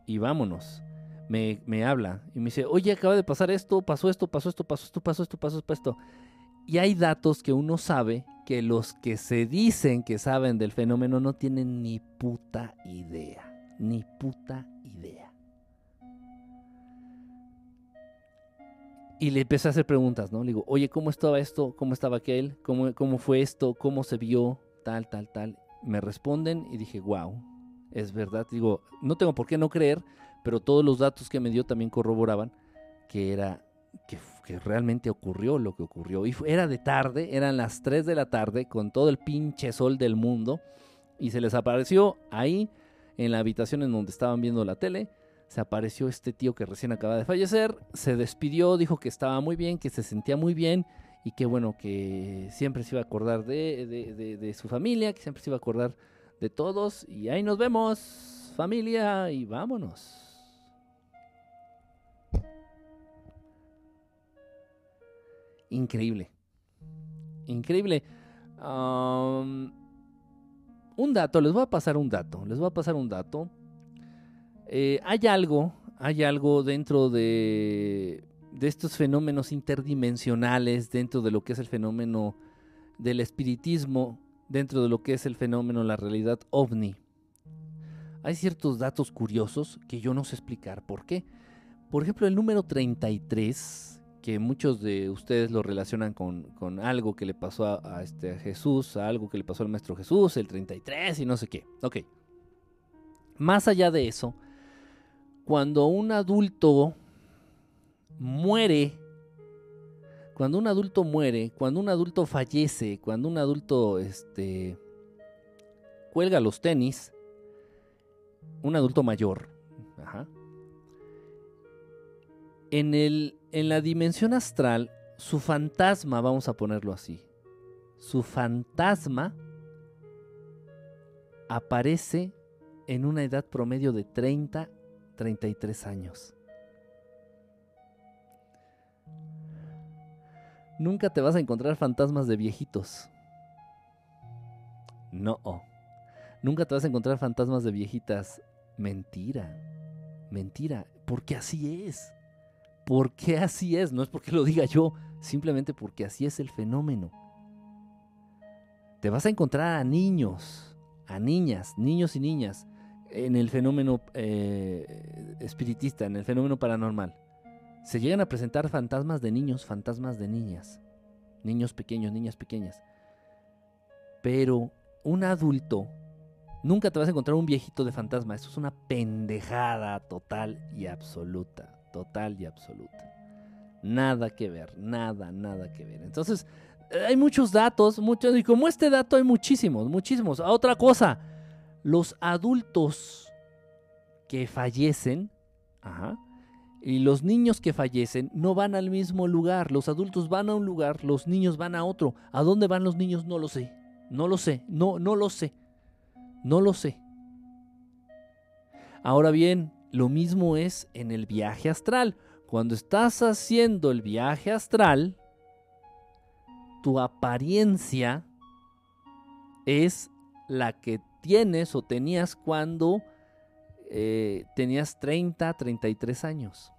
Y vámonos. Me, me, habla y me dice, oye, acaba de pasar esto, pasó esto, pasó esto, pasó esto, pasó esto, pasó esto, pasó esto. Y hay datos que uno sabe que los que se dicen que saben del fenómeno no tienen ni puta idea. Ni puta idea. Y le empecé a hacer preguntas, ¿no? Le digo, oye, ¿cómo estaba esto? ¿Cómo estaba aquel? ¿Cómo, cómo fue esto? ¿Cómo se vio? Tal, tal, tal. Me responden y dije, wow, es verdad. Digo, no tengo por qué no creer, pero todos los datos que me dio también corroboraban que era que, realmente ocurrió lo que ocurrió. Y era de tarde, eran las 3 de la tarde, con todo el pinche sol del mundo, y se les apareció ahí, en la habitación en donde estaban viendo la tele, se apareció este tío que recién acaba de fallecer, se despidió, dijo que estaba muy bien, que se sentía muy bien, y que bueno, que siempre se iba a acordar de, su familia, que siempre se iba a acordar de todos, y ahí nos vemos, familia, y vámonos. increíble. Increíble. Un dato, les voy a pasar un dato. Les voy a pasar un dato. Eh, hay algo, hay algo dentro de, de estos fenómenos interdimensionales, dentro de lo que es el fenómeno del espiritismo, dentro de lo que es el fenómeno, la realidad ovni. Hay ciertos datos curiosos que yo no sé explicar por qué. Por ejemplo, el número 33 que muchos de ustedes lo relacionan con, algo que le pasó a, este, Jesús, a algo que le pasó al Maestro Jesús, el 33 y no sé qué. Ok. Más allá de eso, cuando un adulto muere, cuando un adulto muere, cuando un adulto fallece, cuando un adulto este, cuelga los tenis, un adulto mayor, en el en la dimensión astral, su fantasma, vamos a ponerlo así, su fantasma aparece en una edad promedio de 30, 33 años. Nunca te vas a encontrar fantasmas de viejitos. No. Nunca te vas a encontrar fantasmas de viejitas. Mentira. Mentira. Porque así es porque así es, no es porque lo diga yo, simplemente porque así es el fenómeno. Te vas a encontrar a niños, a niñas, niños y niñas, en el fenómeno eh, espiritista, en el fenómeno paranormal. Se llegan a presentar fantasmas de niños, fantasmas de niñas, niños pequeños, niñas pequeñas. Pero un adulto, nunca te vas a encontrar un viejito de fantasma, eso es una pendejada total y absoluta total y absoluta. Nada que ver, nada, nada que ver. Entonces, hay muchos datos, muchos, y como este dato hay muchísimos, muchísimos. Otra cosa, los adultos que fallecen, y los niños que fallecen no van al mismo lugar. Los adultos van a un lugar, los niños van a otro. ¿A dónde van los niños? No lo sé. No lo sé. No, no lo sé. No lo sé. Ahora bien, lo mismo es en el viaje astral. Cuando estás haciendo el viaje astral, tu apariencia es la que tienes o tenías cuando eh, tenías 30, 33 años.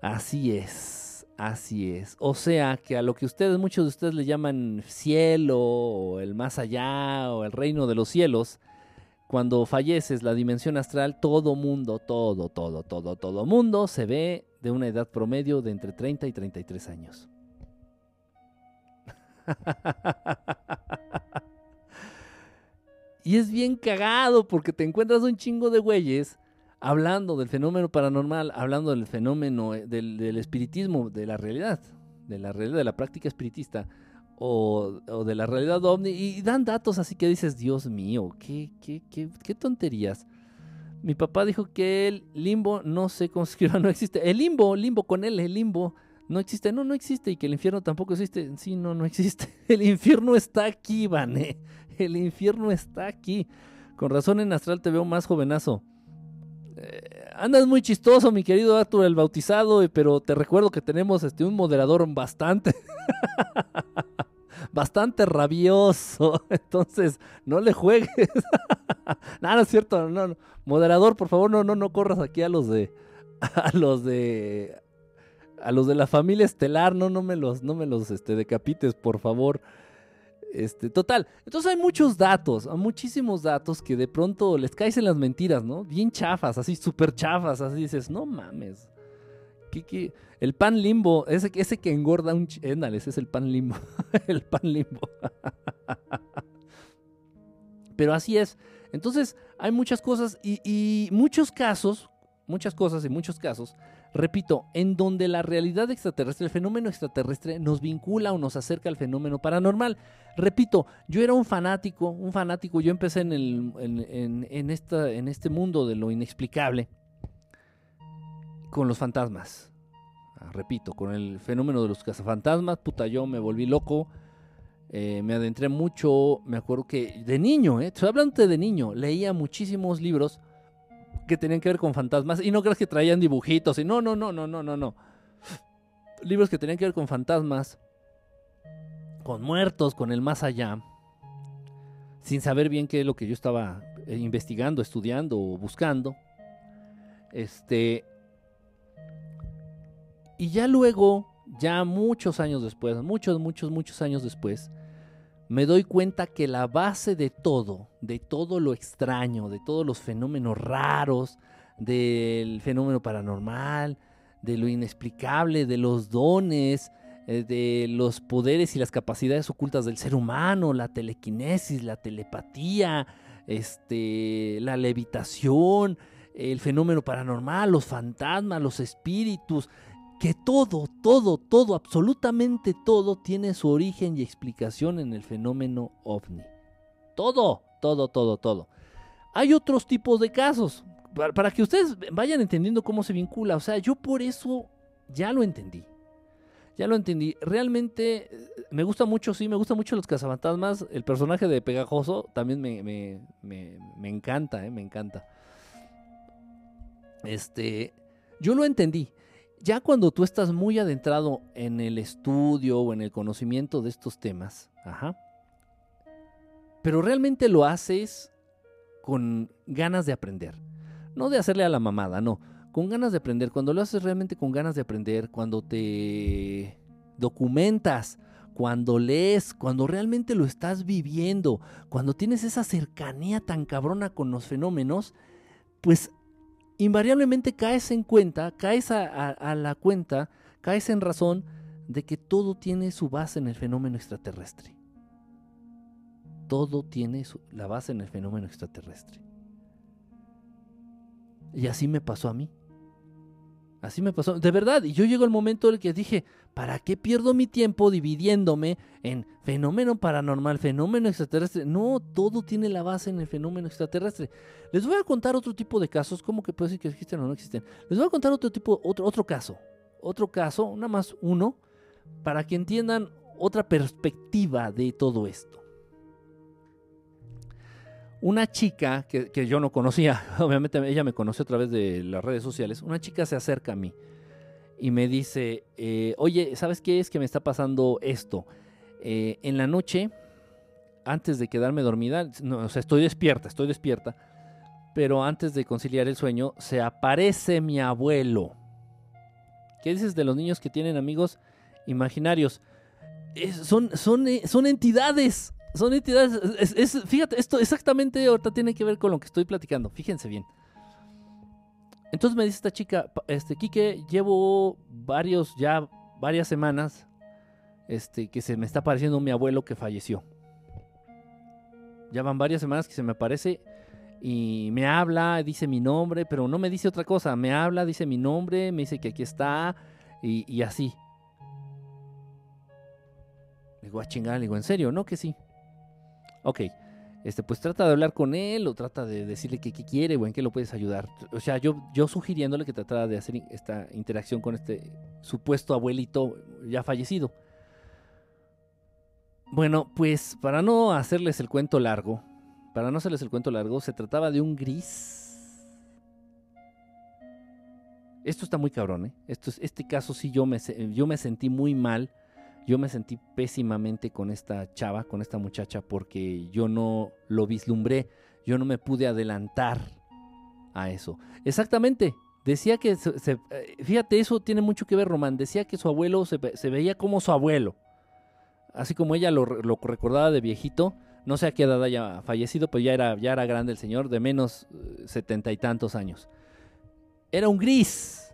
Así es. Así es. O sea que a lo que ustedes, muchos de ustedes le llaman cielo, o el más allá, o el reino de los cielos, cuando falleces la dimensión astral, todo mundo, todo, todo, todo, todo mundo se ve de una edad promedio de entre 30 y 33 años. y es bien cagado porque te encuentras un chingo de güeyes hablando del fenómeno paranormal, hablando del fenómeno eh, del, espiritismo, de la realidad, de la realidad, de la práctica espiritista o, de la realidad ovni y dan datos así que dices, Dios mío, qué, qué, qué, qué tonterías. Mi papá dijo que el limbo, no se escribe, no existe. El limbo, limbo con L, el limbo, no existe. No, no existe. Y que el infierno tampoco existe. Sí, no, no existe. El infierno está aquí, Vané. El infierno está aquí. Con razón en Astral te veo más jovenazo. Eh, andas muy chistoso, mi querido Arthur el bautizado, pero te recuerdo que tenemos este, un moderador bastante. bastante rabioso. Entonces, no le juegues. Nada, es cierto. No, Moderador, por favor, no, no, no corras aquí a los de. A los de. A los de la familia estelar, no, no me los, no me los este, decapites, por favor. Este, total. Entonces hay muchos datos, muchísimos datos que de pronto les caes en las mentiras, ¿no? Bien chafas, así súper chafas, así dices, no mames. ¿Qué, El pan limbo, ese, que engorda un... Éndale, ese es el pan limbo. el pan limbo. Pero así es. Entonces, hay muchas cosas y, muchos casos, muchas cosas y muchos casos, repito, en donde la realidad extraterrestre, el fenómeno extraterrestre, nos vincula o nos acerca al fenómeno paranormal. Repito, yo era un fanático, un fanático, yo empecé en, el, este mundo de lo inexplicable con los fantasmas. Ah, repito, con el fenómeno de los cazafantasmas, puta, yo me volví loco. Eh, me adentré mucho, me acuerdo que de niño, eh, estoy hablando de niño, leía muchísimos libros que tenían que ver con fantasmas y no creas que traían dibujitos y no, no, no, no, no, no, no. Libros que tenían que ver con fantasmas, con muertos, con el más allá, sin saber bien qué es lo que yo estaba eh, investigando, estudiando o buscando. Este, y ya luego, ya muchos años después, muchos, muchos, muchos años después, me doy cuenta que la base de todo, de todo lo extraño, de todos los fenómenos raros, del fenómeno paranormal, de lo inexplicable, de los dones, eh, de los poderes y las capacidades ocultas del ser humano, la telequinesis, la telepatía, este, la levitación, el fenómeno paranormal, los fantasmas, los espíritus, que todo, todo, todo, absolutamente todo tiene su origen y explicación en el fenómeno ovni. Todo, todo, todo, todo. Hay otros tipos de casos, para, que ustedes vayan entendiendo cómo se vincula. O sea, yo por eso ya lo entendí. Ya lo entendí. Realmente eh, me gusta mucho, sí, me gusta mucho los cazafantasmas. El personaje de Pegajoso también me, me, me, me encanta, eh, me encanta. Este, yo lo entendí ya cuando tú estás muy adentrado en el estudio o en el conocimiento de estos temas, ajá, pero realmente lo haces con ganas de aprender, no de hacerle a la mamada, no, con ganas de aprender, cuando lo haces realmente con ganas de aprender, cuando te documentas, cuando lees, cuando realmente lo estás viviendo, cuando tienes esa cercanía tan cabrona con los fenómenos, pues invariablemente caes en cuenta, caes a, la cuenta, caes en razón de que todo tiene su base en el fenómeno extraterrestre. Todo tiene la base en el fenómeno extraterrestre. Y así me pasó a mí. Así me pasó. De verdad, y yo llego el momento en el que dije, ¿para qué pierdo mi tiempo dividiéndome en fenómeno paranormal, fenómeno extraterrestre? No, todo tiene la base en el fenómeno extraterrestre. Les voy a contar otro tipo de casos, ¿cómo que puede decir que existen o no existen? Les voy a contar otro tipo, otro, otro caso. Otro caso, nada más uno, para que entiendan otra perspectiva de todo esto una chica que, yo no conocía, obviamente ella me conoció a través de las redes sociales, una chica se acerca a mí y me dice, eh, oye, ¿sabes qué es que me está pasando esto? Eh, en la noche, antes de quedarme dormida, no, o sea, estoy despierta, estoy despierta, pero antes de conciliar el sueño, se aparece mi abuelo. ¿Qué dices de los niños que tienen amigos imaginarios? son, son, eh, son entidades, son entidades. Es, fíjate, esto exactamente ahorita tiene que ver con lo que estoy platicando. Fíjense bien. Entonces me dice esta chica, este, Quique, llevo varios, ya varias semanas, este, que se me está apareciendo mi abuelo que falleció. Ya van varias semanas que se me aparece y me habla, dice mi nombre, pero no me dice otra cosa. Me habla, dice mi nombre, me dice que aquí está y, y así. Le digo, a ah, chingar, le digo, ¿en serio? No, que sí. Ok este, pues trata de hablar con él o trata de decirle que, quiere o en qué lo puedes ayudar. O sea, yo, yo sugiriéndole que tratara de hacer esta interacción con este supuesto abuelito ya fallecido. Bueno, pues para no hacerles el cuento largo, para no hacerles el cuento largo, se trataba de un gris. Esto está muy cabrón, ¿eh? Esto, este caso sí yo me, yo me sentí muy mal yo me sentí pésimamente con esta chava, con esta muchacha, porque yo no lo vislumbré, yo no me pude adelantar a eso. Exactamente, decía que, se, eh, fíjate, eso tiene mucho que ver, Román, decía que su abuelo se, veía como su abuelo, así como ella lo, recordaba de viejito, no sé a qué edad haya fallecido, pero ya era, ya era grande el señor, de menos eh, setenta y tantos años. Era un gris,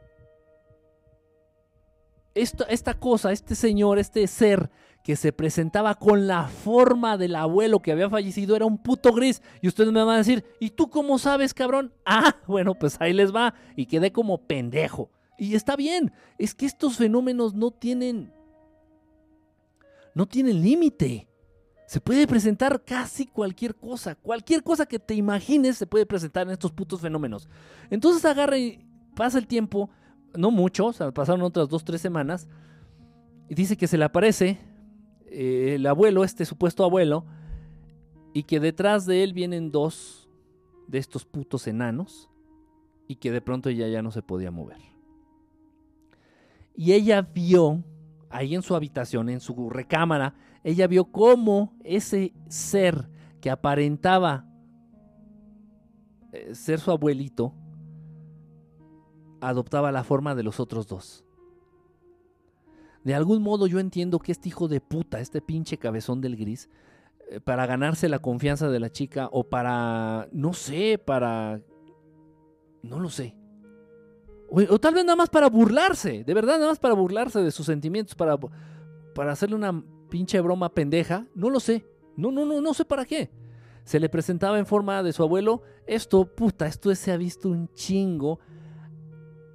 esta cosa, este señor, este ser que se presentaba con la forma del abuelo que había fallecido era un puto gris. Y ustedes me van a decir, ¿y tú cómo sabes, cabrón? Ah, bueno, pues ahí les va. Y quedé como pendejo. Y está bien, es que estos fenómenos no tienen... No tienen límite. Se puede presentar casi cualquier cosa. Cualquier cosa que te imagines se puede presentar en estos putos fenómenos. Entonces agarra y pasa el tiempo no mucho, pasaron otras dos, tres semanas, y dice que se le aparece eh, el abuelo, este supuesto abuelo, y que detrás de él vienen dos de estos putos enanos, y que de pronto ella ya no se podía mover. Y ella vio, ahí en su habitación, en su recámara, ella vio cómo ese ser que aparentaba eh, ser su abuelito, adoptaba la forma de los otros dos. De algún modo yo entiendo que este hijo de puta, este pinche cabezón del gris, eh, para ganarse la confianza de la chica o para, no sé, para... No lo sé. O, tal vez nada más para burlarse, de verdad nada más para burlarse de sus sentimientos, para, para hacerle una pinche broma pendeja, no lo sé. No, no, no, no sé para qué. Se le presentaba en forma de su abuelo. Esto, puta, esto se ha visto un chingo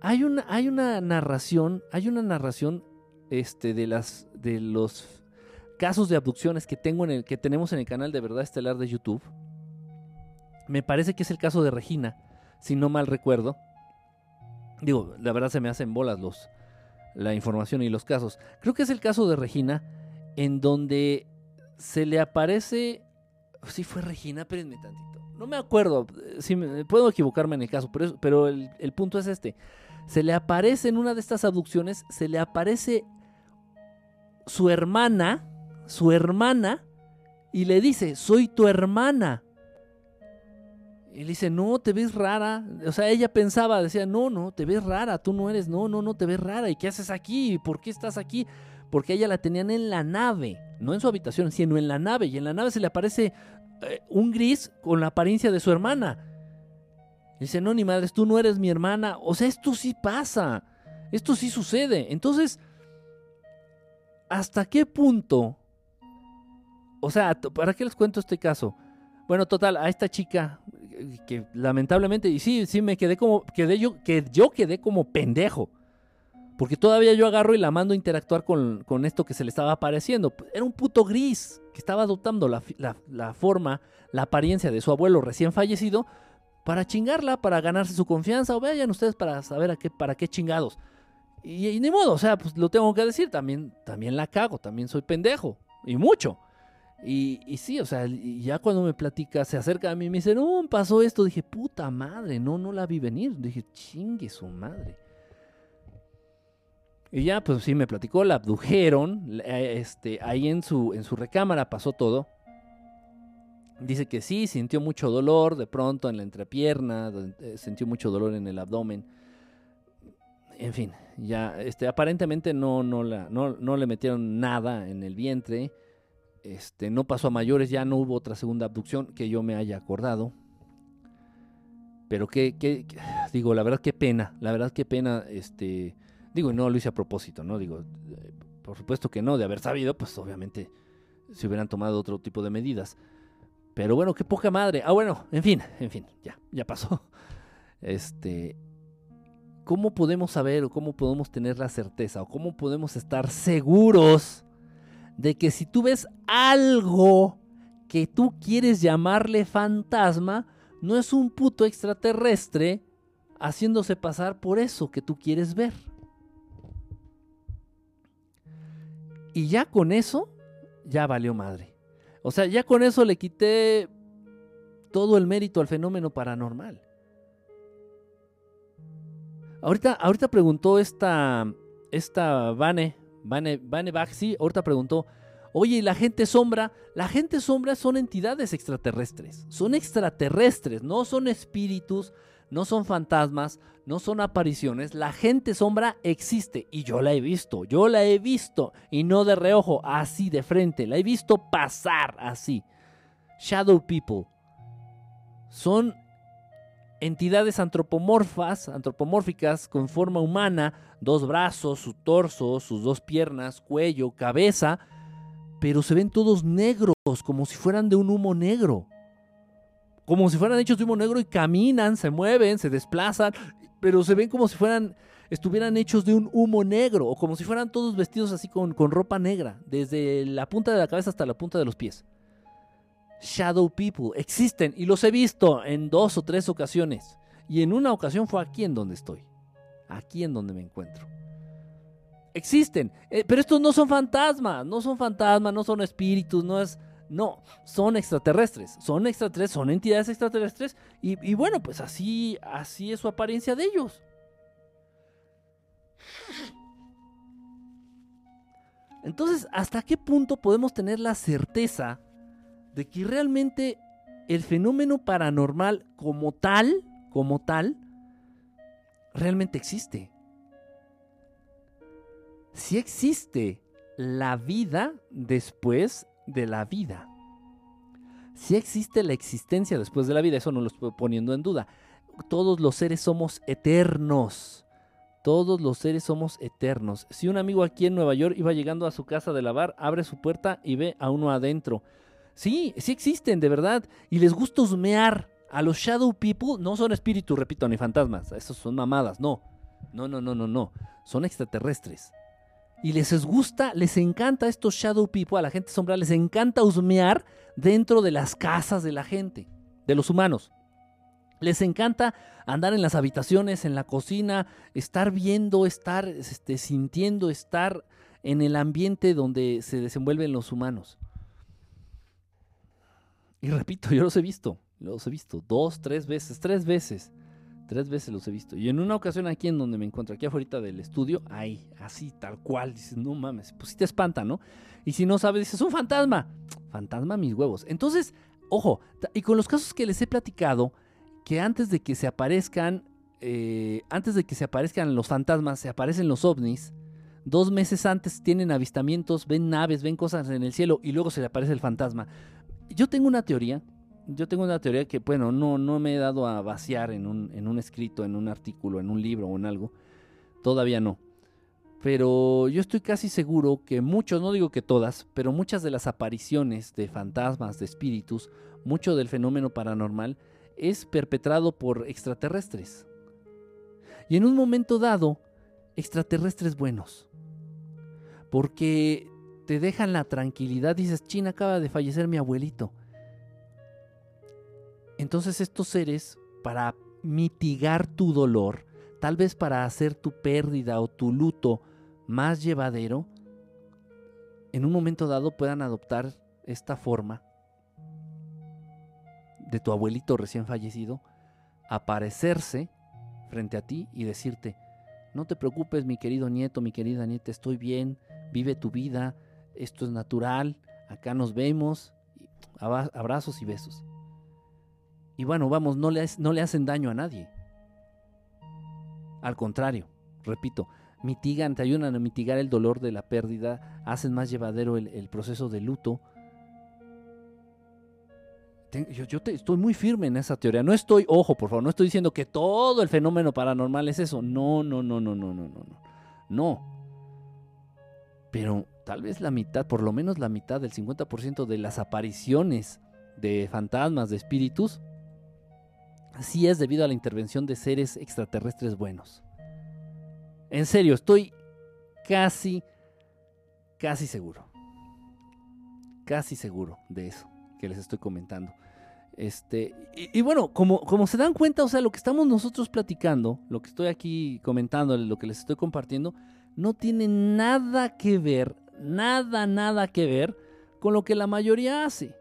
hay una, hay una narración, hay una narración este, de, las, de los casos de abducciones que, tengo en el, que tenemos en el canal de Verdad Estelar de YouTube. Me parece que es el caso de Regina, si no mal recuerdo. Digo, la verdad se me hacen bolas los, la información y los casos. Creo que es el caso de Regina, en donde se le aparece. Si fue Regina, espérenme tantito. No me acuerdo, si puedo equivocarme en el caso, pero, pero el, el punto es este se le aparece en una de estas abducciones, se le aparece su hermana, su hermana, y le dice, soy tu hermana. Y le dice, no, te ves rara. O sea, ella pensaba, decía, no, no, te ves rara, tú no eres, no, no, no, te ves rara. ¿Y qué haces aquí? ¿Por qué estás aquí? Porque ella la tenían en la nave, no en su habitación, sino en la nave. Y en la nave se le aparece eh, un gris con la apariencia de su hermana dice, no, ni madres, tú no eres mi hermana. O sea, esto sí pasa. Esto sí sucede. Entonces, ¿hasta qué punto? O sea, ¿para qué les cuento este caso? Bueno, total, a esta chica que lamentablemente, y sí, sí me quedé como, quedé yo, que yo quedé como pendejo. Porque todavía yo agarro y la mando a interactuar con, esto que se le estaba apareciendo. Era un puto gris que estaba adoptando la, la forma, la apariencia de su abuelo recién fallecido para chingarla, para ganarse su confianza, o vayan ustedes para saber a qué, para qué chingados. Y, ni modo, o sea, pues lo tengo que decir, también, también la cago, también soy pendejo, y mucho. Y, sí, o sea, ya cuando me platica, se acerca a mí y me dice, no, pasó esto, dije, puta madre, no, no la vi venir. Dije, chingue su madre. Y ya, pues sí, me platicó, la abdujeron, este, ahí en su, en su recámara pasó todo. Dice que sí, sintió mucho dolor de pronto en la entrepierna, eh, sintió mucho dolor en el abdomen. En fin, ya este, aparentemente no, no, la, no, le metieron nada en el vientre. Este, no pasó a mayores, ya no hubo otra segunda abducción que yo me haya acordado. Pero qué, qué, digo, la verdad qué pena, la verdad qué pena, este, digo, no lo hice a propósito, ¿no? Digo, eh, por supuesto que no, de haber sabido, pues obviamente se hubieran tomado otro tipo de medidas. Pero bueno, qué poca madre. Ah, bueno, en fin, en fin, ya, ya pasó. Este, ¿cómo podemos saber o cómo podemos tener la certeza o cómo podemos estar seguros de que si tú ves algo que tú quieres llamarle fantasma, no es un puto extraterrestre haciéndose pasar por eso que tú quieres ver? Y ya con eso, ya valió madre. O sea, ya con eso le quité todo el mérito al fenómeno paranormal. Ahorita, ahorita preguntó esta, esta Vane, Vane, Vane Baxi, ahorita preguntó, oye, la gente sombra? La gente sombra son entidades extraterrestres, son extraterrestres, no son espíritus, no son fantasmas, no son apariciones. La gente sombra existe y yo la he visto, yo la he visto y no de reojo, así de frente, la he visto pasar así. Shadow People son entidades antropomorfas, antropomórficas con forma humana, dos brazos, su torso, sus dos piernas, cuello, cabeza, pero se ven todos negros, como si fueran de un humo negro como si fueran hechos de humo negro y caminan, se mueven, se desplazan, pero se ven como si fueran, estuvieran hechos de un humo negro, o como si fueran todos vestidos así con, con ropa negra, desde la punta de la cabeza hasta la punta de los pies. Shadow People existen y los he visto en dos o tres ocasiones. Y en una ocasión fue aquí en donde estoy, aquí en donde me encuentro. Existen, eh, pero estos no son fantasmas, no son fantasmas, no son espíritus, no es no, son extraterrestres, son extraterrestres, son entidades extraterrestres y, bueno, pues así, así es su apariencia de ellos. Entonces, ¿hasta qué punto podemos tener la certeza de que realmente el fenómeno paranormal como tal, como tal, realmente existe? Si existe la vida después de la vida. Si existe la existencia después de la vida, eso no lo estoy poniendo en duda. Todos los seres somos eternos. Todos los seres somos eternos. Si un amigo aquí en Nueva York iba llegando a su casa de lavar, abre su puerta y ve a uno adentro. Sí, sí existen, de verdad. Y les gusta husmear. A los Shadow People no son espíritus, repito, ni fantasmas. Esos son mamadas, no. No, no, no, no, no. Son extraterrestres y les gusta, les encanta estos shadow people, a la gente sombra les encanta husmear dentro de las casas de la gente, de los humanos. Les encanta andar en las habitaciones, en la cocina, estar viendo, estar este, sintiendo, estar en el ambiente donde se desenvuelven los humanos. Y repito, yo los he visto, los he visto dos, tres veces, tres veces. Tres veces los he visto. Y en una ocasión aquí en donde me encuentro, aquí afuera del estudio, ahí, así, tal cual. Dices, no mames, pues si te espanta, ¿no? Y si no sabes, dices, un fantasma. Fantasma mis huevos. Entonces, ojo, y con los casos que les he platicado, que antes de que se aparezcan, eh, antes de que se aparezcan los fantasmas, se aparecen los ovnis. Dos meses antes tienen avistamientos, ven naves, ven cosas en el cielo y luego se le aparece el fantasma. Yo tengo una teoría yo tengo una teoría que, bueno, no, no me he dado a vaciar en un, en un escrito, en un artículo, en un libro o en algo. Todavía no. Pero yo estoy casi seguro que muchos, no digo que todas, pero muchas de las apariciones de fantasmas, de espíritus, mucho del fenómeno paranormal es perpetrado por extraterrestres. Y en un momento dado, extraterrestres buenos. Porque te dejan la tranquilidad, dices, China acaba de fallecer mi abuelito. Entonces estos seres, para mitigar tu dolor, tal vez para hacer tu pérdida o tu luto más llevadero, en un momento dado puedan adoptar esta forma de tu abuelito recién fallecido, aparecerse frente a ti y decirte, no te preocupes mi querido nieto, mi querida nieta, estoy bien, vive tu vida, esto es natural, acá nos vemos, abrazos y besos. Y bueno, vamos, no le, no le hacen daño a nadie. Al contrario, repito, mitigan, te ayudan a mitigar el dolor de la pérdida, hacen más llevadero el, proceso de luto. yo, estoy muy firme en esa teoría. No estoy, ojo, por favor, no estoy diciendo que todo el fenómeno paranormal es eso. No, no, no, no, no, no, no. No. no. Pero tal vez la mitad, por lo menos la mitad del 50% de las apariciones de fantasmas, de espíritus, sí es debido a la intervención de seres extraterrestres buenos. En serio, estoy casi, casi seguro. Casi seguro de eso que les estoy comentando. Este, y, bueno, como, como se dan cuenta, o sea, lo que estamos nosotros platicando, lo que estoy aquí comentando, lo que les estoy compartiendo, no tiene nada que ver, nada, nada que ver con lo que la mayoría hace.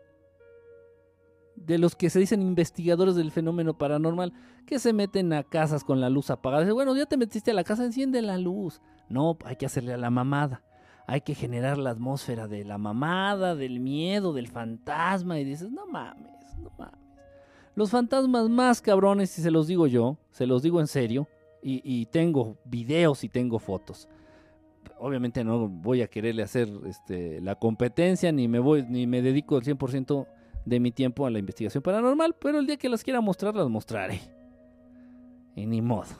De los que se dicen investigadores del fenómeno paranormal, que se meten a casas con la luz apagada. Bueno, ya te metiste a la casa, enciende la luz. No, hay que hacerle a la mamada. Hay que generar la atmósfera de la mamada, del miedo, del fantasma. Y dices, no mames no mames. Los fantasmas más cabrones, si se los digo yo, se los digo en serio, y, tengo videos y tengo fotos. Obviamente no voy a quererle hacer este, la competencia, ni me, voy, ni me dedico el 100% de mi tiempo a la investigación paranormal, pero el día que las quiera mostrar, las mostraré. Y ni modo.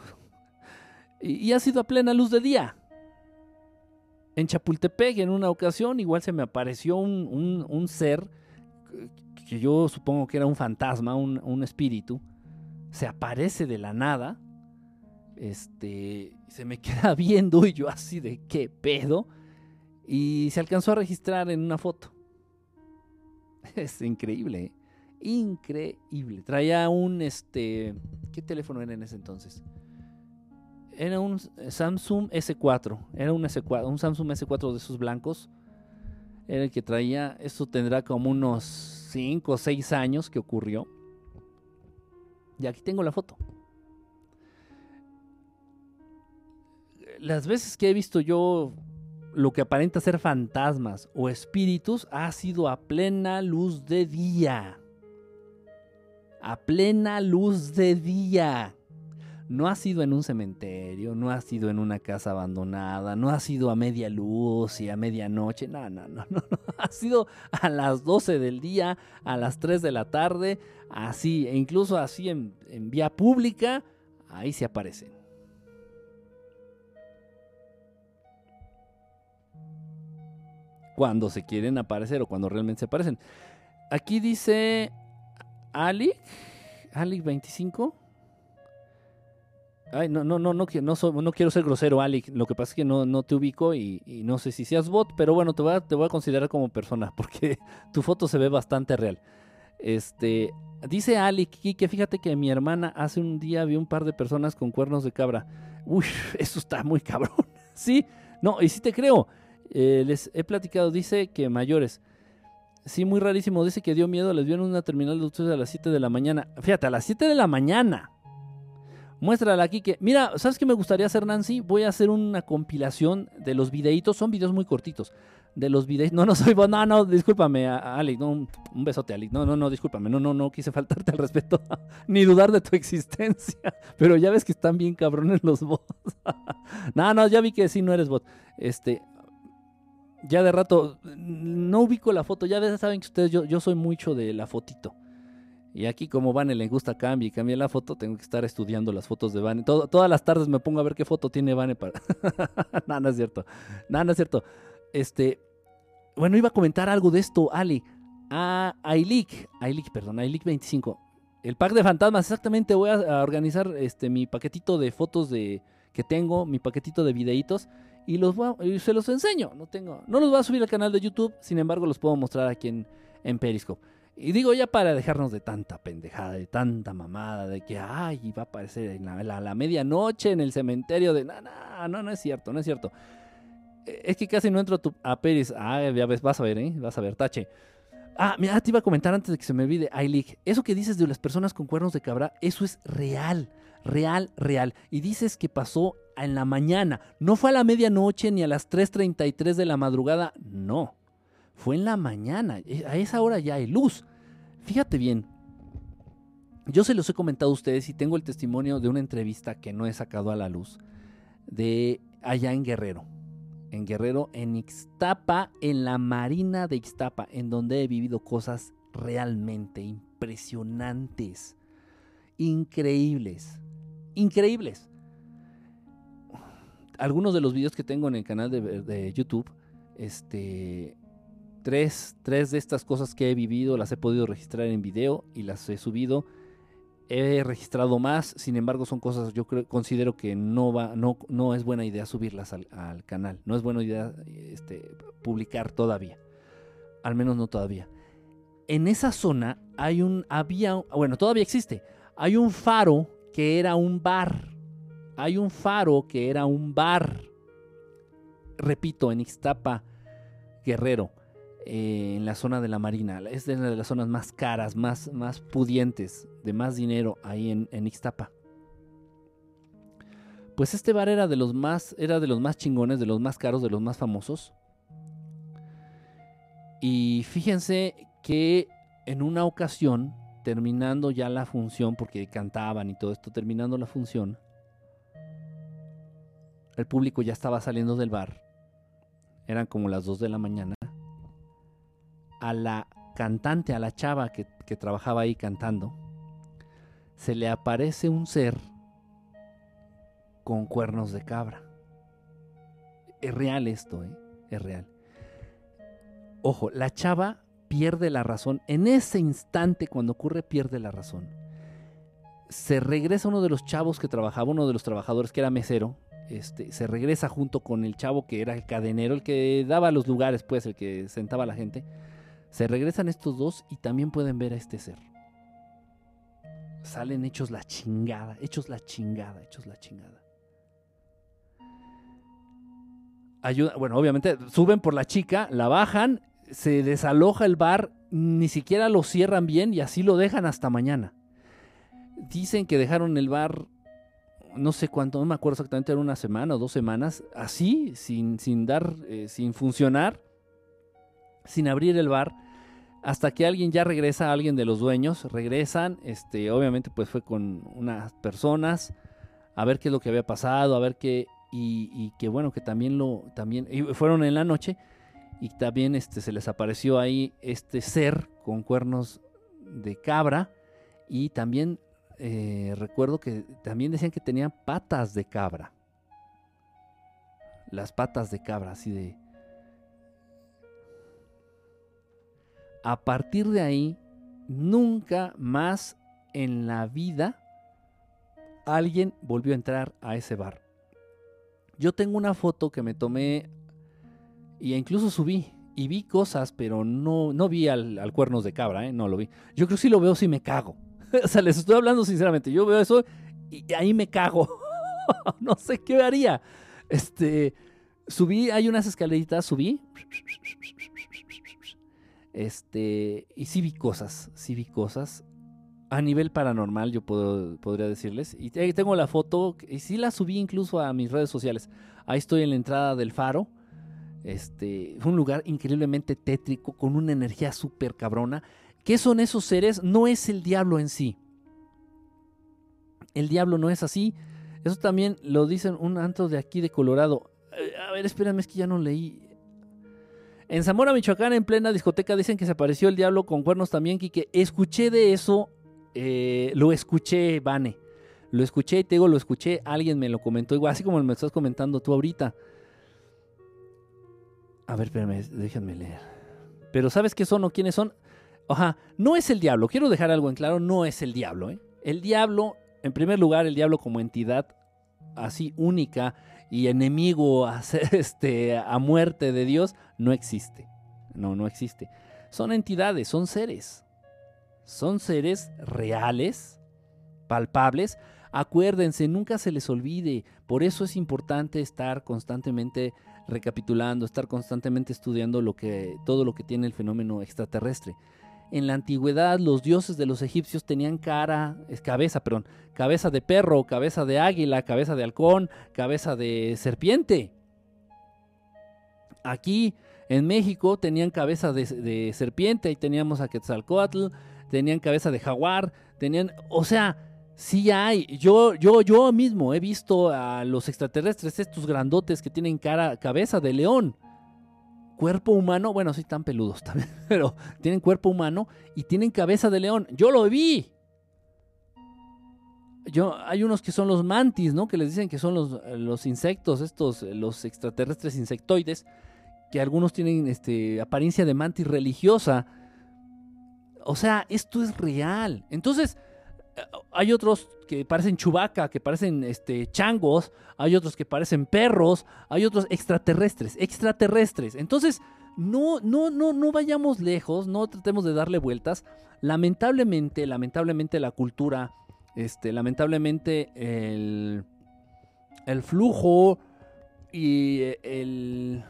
Y, ha sido a plena luz de día. En Chapultepec, en una ocasión, igual se me apareció un, un ser que yo supongo que era un fantasma, un, espíritu, se aparece de la nada, este, se me queda viendo y yo así de qué pedo, y se alcanzó a registrar en una foto. Es increíble, ¿eh? increíble. Traía un, este, ¿qué teléfono era en ese entonces? Era un Samsung S4, era un S4, un Samsung S4 de esos blancos. Era el que traía, eso tendrá como unos 5 o 6 años que ocurrió. Y aquí tengo la foto. Las veces que he visto yo lo que aparenta ser fantasmas o espíritus ha sido a plena luz de día. A plena luz de día. No ha sido en un cementerio, no ha sido en una casa abandonada, no ha sido a media luz y a medianoche, no, no, no, no, ha sido a las 12 del día, a las 3 de la tarde, así, e incluso así en, en vía pública, ahí se aparecen. Cuando se quieren aparecer o cuando realmente se aparecen. Aquí dice Ali, Ali 25. Ay, no, no, no, no, no, no quiero ser grosero, Ali. Lo que pasa es que no, no te ubico y, no sé si seas bot, pero bueno, te voy, a, te considerar como persona porque tu foto se ve bastante real. Este, dice Ali que fíjate que mi hermana hace un día vio un par de personas con cuernos de cabra. Uy, eso está muy cabrón. sí, no, y sí te creo. Eh, les he platicado, dice que mayores. Sí, muy rarísimo. Dice que dio miedo, les vio en una terminal de autobuses a las 7 de la mañana. Fíjate, a las 7 de la mañana. Muéstrala aquí que, mira, ¿sabes qué me gustaría hacer, Nancy? Voy a hacer una compilación de los videitos, son videos muy cortitos. De los videitos, no, no soy, no, no, discúlpame, no, un, besote, Ali, no, no, no, discúlpame, no, no, no quise faltarte al respeto, ni dudar de tu existencia, pero ya ves que están bien cabrones los bots. no, no, ya vi que sí, no eres bot. Este, ya de rato, no ubico la foto, ya saben que ustedes, yo, yo soy mucho de la fotito. Y aquí como Vane le gusta cambie y cambia la foto, tengo que estar estudiando las fotos de Vane. todas las tardes me pongo a ver qué foto tiene Vane para... no, no es cierto. No, no es cierto. Este... Bueno, iba a comentar algo de esto, Ali. A Ailik, Ailik, perdón, Ailik 25. El pack de fantasmas, exactamente. Voy a, organizar este mi paquetito de fotos de que tengo, mi paquetito de videitos y los y se los enseño. No tengo, no los voy a subir al canal de YouTube, sin embargo los puedo mostrar aquí en, en Periscope. Y digo ya para dejarnos de tanta pendejada, de tanta mamada, de que, ay, va a aparecer en la, medianoche en el cementerio de... No, no, no, es cierto, no es cierto. Eh, es que casi no entro a, tu, a Peris. Ah, ya ves, vas a ver, ¿eh? Vas a ver, tache. Ah, mira, te iba a comentar antes de que se me olvide, Ailig. Eso que dices de las personas con cuernos de cabra, eso es real, real, real. Y dices que pasó en la mañana. No fue a la medianoche ni a las 3.33 de la madrugada, no. Fue en la mañana. E, a esa hora ya hay luz. Fíjate bien, yo se los he comentado a ustedes y tengo el testimonio de una entrevista que no he sacado a la luz de allá en Guerrero. En Guerrero, en Ixtapa, en la Marina de Ixtapa, en donde he vivido cosas realmente impresionantes, increíbles, increíbles. Algunos de los videos que tengo en el canal de, YouTube, este, tres, de estas cosas que he vivido las he podido registrar en video y las he subido. He registrado más, sin embargo son cosas yo creo, considero que no es buena idea subirlas al, canal, no es buena idea este, publicar todavía, al menos no todavía. En esa zona hay un, había, bueno, todavía existe, hay un faro que era un bar, hay un faro que era un bar, repito, en Ixtapa, Guerrero. Eh, en la zona de la Marina. Es de las zonas más caras, más, más pudientes, de más dinero ahí en, en Ixtapa. Pues este bar era de los más, era de los más chingones, de los más caros, de los más famosos. Y fíjense que en una ocasión, terminando ya la función, porque cantaban y todo esto, terminando la función, el público ya estaba saliendo del bar. Eran como las 2 de la mañana a la cantante, a la chava que, trabajaba ahí cantando, se le aparece un ser con cuernos de cabra. Es real esto, ¿eh? Es real. Ojo, la chava pierde la razón. En ese instante, cuando ocurre, pierde la razón. Se regresa uno de los chavos que trabajaba, uno de los trabajadores que era mesero. Este, se regresa junto con el chavo que era el cadenero, el que daba los lugares, pues, el que sentaba a la gente se regresan estos dos y también pueden ver a este ser. Salen hechos la chingada, hechos la chingada, hechos la chingada. Ayuda, bueno, obviamente suben por la chica, la bajan, se desaloja el bar, ni siquiera lo cierran bien y así lo dejan hasta mañana. Dicen que dejaron el bar, no sé cuánto, no me acuerdo exactamente, era una semana o dos semanas, así, sin, sin dar, eh, sin funcionar sin abrir el bar hasta que alguien ya regresa, alguien de los dueños, regresan, este, obviamente pues fue con unas personas a ver qué es lo que había pasado, a ver qué, y, que bueno, que también lo, también, fueron en la noche y también este, se les apareció ahí este ser con cuernos de cabra y también eh, recuerdo que también decían que tenían patas de cabra, las patas de cabra, así de a partir de ahí, nunca más en la vida alguien volvió a entrar a ese bar. Yo tengo una foto que me tomé y incluso subí y vi cosas, pero no, no vi al, cuernos de cabra, ¿eh? no lo vi. Yo creo que si lo veo si me cago. o sea, les estoy hablando sinceramente. Yo veo eso y ahí me cago. no sé qué haría. Este, subí, hay unas escaleritas, subí este, y sí vi cosas, sí vi cosas. A nivel paranormal, yo puedo, podría decirles. Y tengo la foto, y sí la subí incluso a mis redes sociales. Ahí estoy en la entrada del faro. Este, un lugar increíblemente tétrico, con una energía súper cabrona. ¿Qué son esos seres? No es el diablo en sí. El diablo no es así. Eso también lo dicen un antro de aquí de Colorado. Eh, a ver, espérame, es que ya no leí. En Zamora, Michoacán, en plena discoteca, dicen que se apareció el diablo con cuernos también, que Escuché de eso, eh, lo escuché, Vane. Lo escuché te digo, lo escuché, alguien me lo comentó, igual así como me estás comentando tú ahorita. A ver, espérame, déjenme leer. Pero ¿sabes qué son o quiénes son? Ajá, no es el diablo. Quiero dejar algo en claro, no es el diablo. ¿eh? El diablo, en primer lugar, el diablo como entidad así única y enemigo a, este, a muerte de Dios, no existe. No, no existe. Son entidades, son seres. Son seres reales, palpables. Acuérdense, nunca se les olvide. Por eso es importante estar constantemente recapitulando, estar constantemente estudiando lo que, todo lo que tiene el fenómeno extraterrestre. En la antigüedad los dioses de los egipcios tenían cara, cabeza, perdón, cabeza de perro, cabeza de águila, cabeza de halcón, cabeza de serpiente. Aquí en México tenían cabeza de, serpiente, ahí teníamos a Quetzalcoatl, tenían cabeza de jaguar, tenían, o sea, sí hay. Yo, yo, yo mismo he visto a los extraterrestres, estos grandotes que tienen cara, cabeza de león cuerpo humano, bueno, sí están peludos también, pero tienen cuerpo humano y tienen cabeza de león. Yo lo vi. Yo, hay unos que son los mantis, ¿no? Que les dicen que son los, los insectos, estos, los extraterrestres insectoides, que algunos tienen este, apariencia de mantis religiosa. O sea, esto es real. Entonces, hay otros que parecen chubaca, que parecen este, changos, hay otros que parecen perros, hay otros extraterrestres, extraterrestres. Entonces, no, no, no, no vayamos lejos, no tratemos de darle vueltas. Lamentablemente, lamentablemente la cultura, este, lamentablemente el, el flujo y el,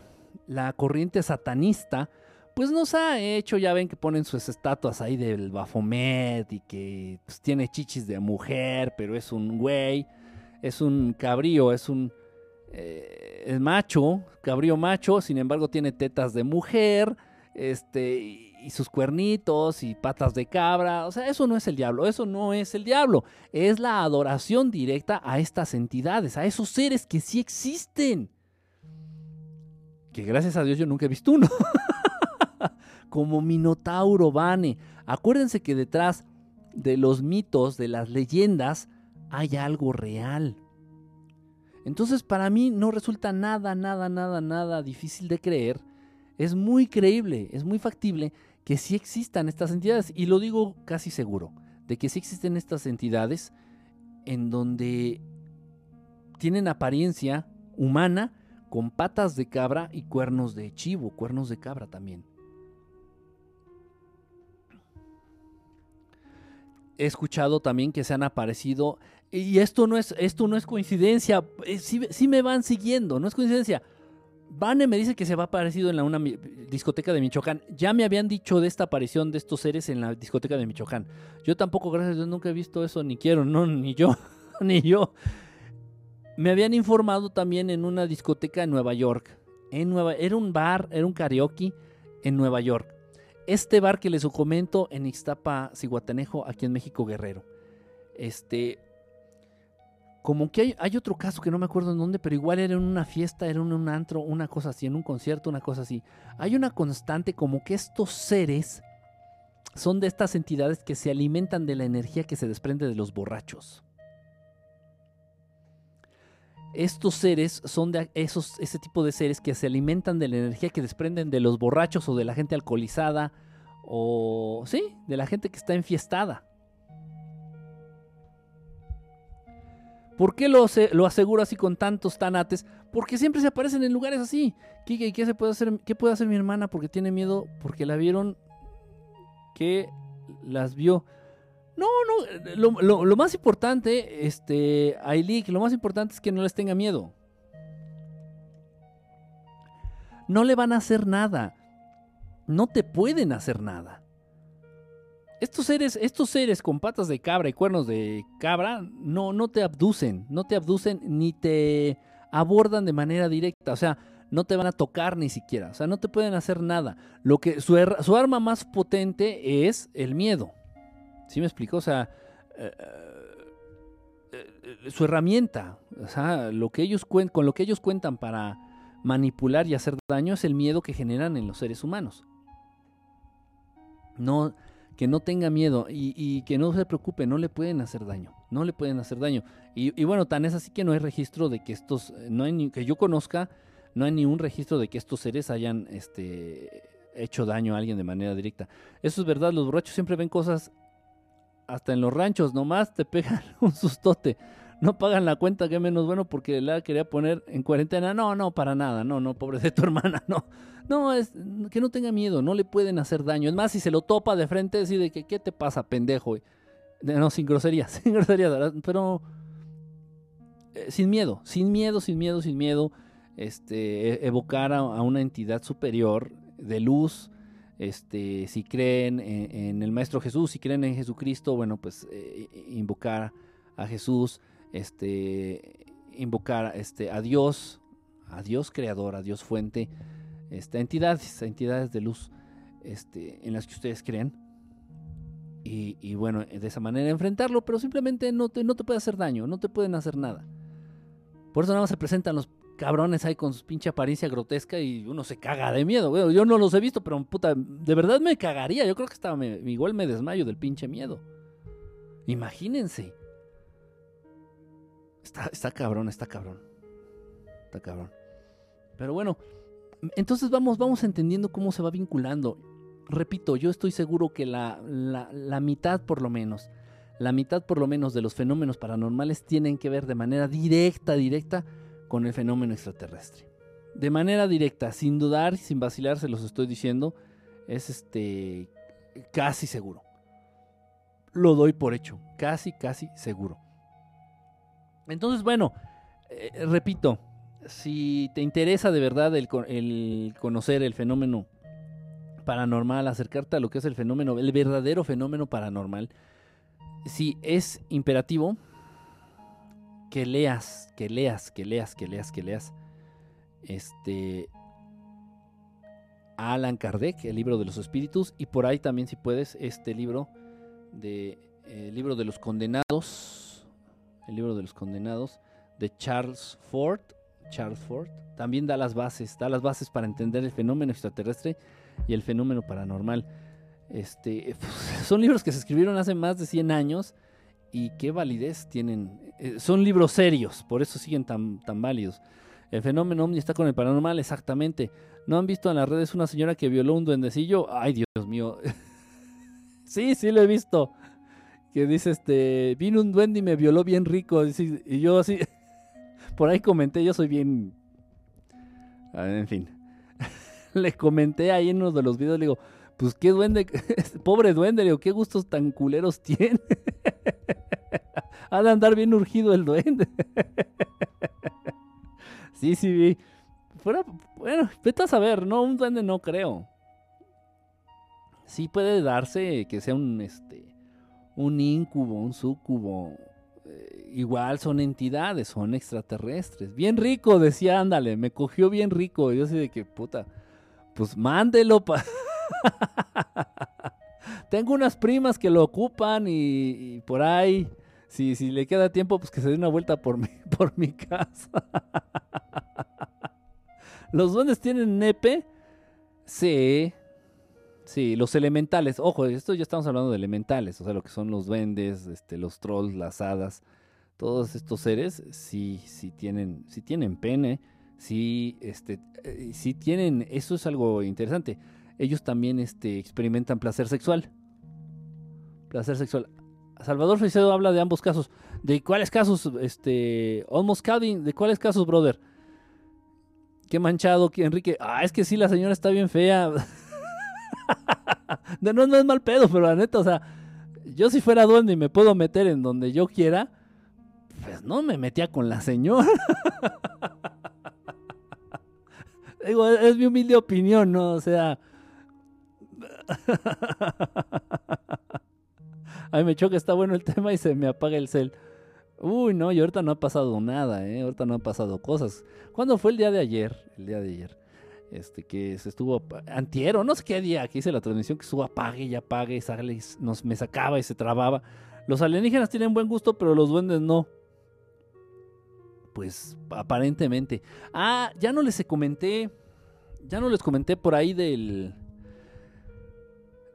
la corriente satanista pues nos ha hecho, ya ven que ponen sus estatuas ahí del Bafomet y que pues, tiene chichis de mujer, pero es un güey, es un cabrío, es un eh, macho, cabrío macho, sin embargo tiene tetas de mujer, este, y, y sus cuernitos y patas de cabra, o sea, eso no es el diablo, eso no es el diablo, es la adoración directa a estas entidades, a esos seres que sí existen. Que gracias a Dios yo nunca he visto uno. como Minotauro Bane. Acuérdense que detrás de los mitos, de las leyendas, hay algo real. Entonces para mí no resulta nada, nada, nada, nada difícil de creer. Es muy creíble, es muy factible que sí existan estas entidades. Y lo digo casi seguro, de que sí existen estas entidades en donde tienen apariencia humana con patas de cabra y cuernos de chivo, cuernos de cabra también. He escuchado también que se han aparecido, y esto no es, esto no es coincidencia, eh, sí, me van siguiendo, no es coincidencia. Vane me dice que se va aparecido en la, una discoteca de Michoacán. Ya me habían dicho de esta aparición de estos seres en la discoteca de Michoacán. Yo tampoco, gracias a Dios, nunca he visto eso, ni quiero, no, ni yo, ni yo. Me habían informado también en una discoteca en Nueva York. En Nueva, era un bar, era un karaoke en Nueva York este bar que les comento en Ixtapa, Cihuatanejo, aquí en México Guerrero. Este, como que hay, otro caso que no me acuerdo en dónde, pero igual era en una fiesta, era en un antro, una cosa así, en un concierto, una cosa así. Hay una constante como que estos seres son de estas entidades que se alimentan de la energía que se desprende de los borrachos. Estos seres son de esos, ese tipo de seres que se alimentan de la energía que desprenden de los borrachos o de la gente alcoholizada o, sí, de la gente que está enfiestada. ¿Por qué lo, lo, aseguro así con tantos tanates? Porque siempre se aparecen en lugares así. ¿Qué, qué, se puede hacer, ¿Qué puede hacer mi hermana? Porque tiene miedo, porque la vieron que las vio. No, no, lo, más importante, este, Ailik, lo más importante es que no les tenga miedo. No le van a hacer nada. No te pueden hacer nada. Estos seres, estos seres con patas de cabra y cuernos de cabra, no, no te abducen, no te abducen ni te abordan de manera directa. O sea, no te van a tocar ni siquiera. O sea, no te pueden hacer nada. Lo que su, su arma más potente es el miedo. ¿Sí me explico? O sea, eh, eh, eh, su herramienta, o sea, lo que ellos con lo que ellos cuentan para manipular y hacer daño es el miedo que generan en los seres humanos. No, que no tenga miedo y, que no se preocupe, no le pueden hacer daño, no le pueden hacer daño. Y, bueno, tan es así que no hay registro de que estos, no hay que yo conozca, no hay ni un registro de que estos seres hayan este, hecho daño a alguien de manera directa. Eso es verdad, los borrachos siempre ven cosas hasta en los ranchos nomás te pegan un sustote. No pagan la cuenta, que menos bueno, porque la quería poner en cuarentena. No, no, para nada. No, no, pobre de tu hermana, no. No, es que no tenga miedo, no le pueden hacer daño. Es más, si se lo topa de frente, decide que, ¿qué te pasa, pendejo? No, sin groserías, sin groserías, pero eh, sin miedo, sin miedo, sin miedo, sin miedo. Este, e, evocar a una entidad superior de luz, este, si creen en, el Maestro Jesús, si creen en Jesucristo, bueno, pues eh, invocar a Jesús, este, invocar este, a Dios, a Dios creador, a Dios fuente, este, entidades, entidades de luz este, en las que ustedes creen. Y, bueno, de esa manera enfrentarlo, pero simplemente no te, no te puede hacer daño, no te pueden hacer nada. Por eso nada más se presentan los cabrones ahí con su pinche apariencia grotesca y uno se caga de miedo. Bueno, yo no los he visto, pero puta, de verdad me cagaría. Yo creo que estaba, me, igual me desmayo del pinche miedo. Imagínense. Está, está cabrón, está cabrón. Está cabrón. Pero bueno, entonces vamos, vamos entendiendo cómo se va vinculando. Repito, yo estoy seguro que la, la mitad por lo menos, la mitad por lo menos de los fenómenos paranormales tienen que ver de manera directa, directa con el fenómeno extraterrestre. De manera directa, sin dudar, sin vacilar, se los estoy diciendo, es este casi seguro. Lo doy por hecho, casi, casi seguro. Entonces, bueno, eh, repito, si te interesa de verdad el, conocer el fenómeno paranormal, acercarte a lo que es el fenómeno, el verdadero fenómeno paranormal, si es imperativo que leas, que leas, que leas, que leas, que leas, este, Alan Kardec, el libro de los espíritus, y por ahí también si puedes este libro de el libro de los condenados, el libro de los condenados de Charles Ford, Charles Ford, también da las bases, da las bases para entender el fenómeno extraterrestre y el fenómeno paranormal. Este, son libros que se escribieron hace más de 100 años y qué validez tienen. Eh, son libros serios, por eso siguen tan, tan válidos. El fenómeno ovni está con el paranormal, exactamente. ¿No han visto en las redes una señora que violó un duendecillo? Ay, Dios mío. sí, sí lo he visto. Que dice, este, vino un duende y me violó bien rico. Y yo así, por ahí comenté, yo soy bien... Ah, en fin. le comenté ahí en uno de los videos, le digo, pues qué duende, pobre duende, digo, qué gustos tan culeros tiene. ha de andar bien urgido el duende. sí, sí, Fuera, bueno, vete a saber, no, un duende no creo. Sí puede darse que sea un, este, un incubo, un sucubo. Eh, igual son entidades, son extraterrestres. Bien rico, decía, ándale, me cogió bien rico. Yo sé de que, puta, pues mándelo pa... Tengo unas primas que lo ocupan y por ahí si, si le queda tiempo, pues que se dé una vuelta por mi, por mi casa. ¿Los duendes tienen nepe? Sí. Sí, los elementales. Ojo, esto ya estamos hablando de elementales. O sea, lo que son los duendes, este, los trolls, las hadas. Todos estos seres sí, sí tienen, sí tienen pene. Sí, este, eh, sí tienen. Eso es algo interesante. Ellos también este, experimentan placer sexual. Placer sexual. Salvador Freicedo habla de ambos casos. ¿De cuáles casos, este, Almost Calvin? ¿De cuáles casos, brother? Qué manchado, que Enrique. Ah, es que sí, la señora está bien fea. no, no es mal pedo, pero la neta, o sea, yo si fuera duende y me puedo meter en donde yo quiera, pues no me metía con la señora. Digo, es mi humilde opinión, ¿no? O sea... Ay, me choca, está bueno el tema y se me apaga el cel. Uy, no, y ahorita no ha pasado nada, ¿eh? Ahorita no han pasado cosas. ¿Cuándo fue el día de ayer? El día de ayer. Este, que se estuvo antiero, no sé qué día, que hice la transmisión que estuvo apague y apague y sale, nos, me sacaba y se trababa. Los alienígenas tienen buen gusto, pero los duendes no. Pues aparentemente. Ah, ya no les comenté. Ya no les comenté por ahí del.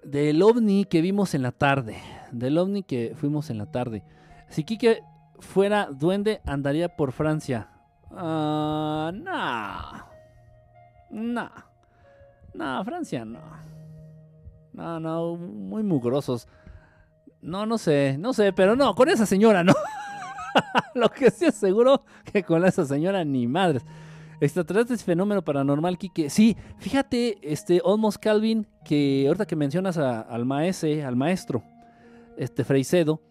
Del ovni que vimos en la tarde del ovni que fuimos en la tarde. Si Kike fuera duende, andaría por Francia. Ah, no. No. No, Francia no. No, no, muy mugrosos. No, no sé, no sé, pero no, con esa señora no. Lo que sí es seguro que con esa señora ni madres. Extraterrestres fenómeno paranormal, Kike. Sí, fíjate, este Almost Calvin, que ahorita que mencionas al maese, al maestro, este Freicedo,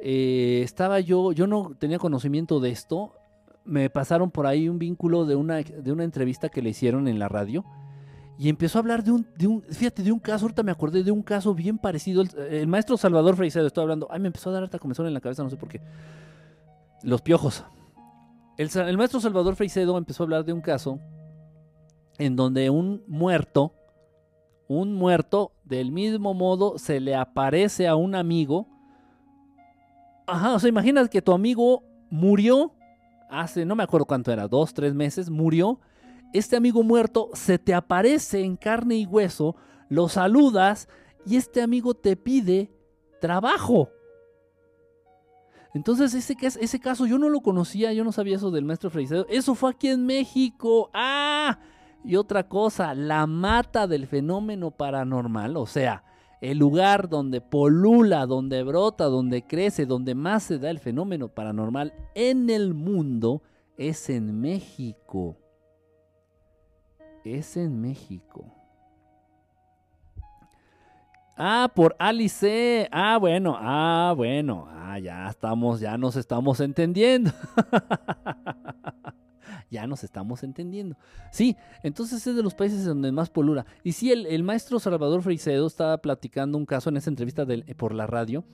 eh, estaba yo, yo no tenía conocimiento de esto, me pasaron por ahí un vínculo de una, de una entrevista que le hicieron en la radio y empezó a hablar de un, fíjate, de un caso, ahorita me acordé de un caso bien parecido, el, maestro Salvador Freicedo, estoy hablando, ay, me empezó a dar harta comezón en la cabeza, no sé por qué, los piojos. El, maestro Salvador Freicedo empezó a hablar de un caso en donde un muerto, un muerto, del mismo modo se le aparece a un amigo. Ajá, o sea, imaginas que tu amigo murió hace, no me acuerdo cuánto era, dos, tres meses, murió. Este amigo muerto se te aparece en carne y hueso, lo saludas y este amigo te pide trabajo. Entonces ese, ese caso yo no lo conocía, yo no sabía eso del maestro Freicedo. Eso fue aquí en México. Ah, y otra cosa, la mata del fenómeno paranormal, o sea, el lugar donde polula, donde brota, donde crece, donde más se da el fenómeno paranormal en el mundo, es en México. Es en México. Ah, por Alice. Ah, bueno, ah, bueno. Ah, ya estamos, ya nos estamos entendiendo. ya nos estamos entendiendo. Sí, entonces es de los países donde más polura. Y sí, el, maestro Salvador Freicedo estaba platicando un caso en esa entrevista por la radio.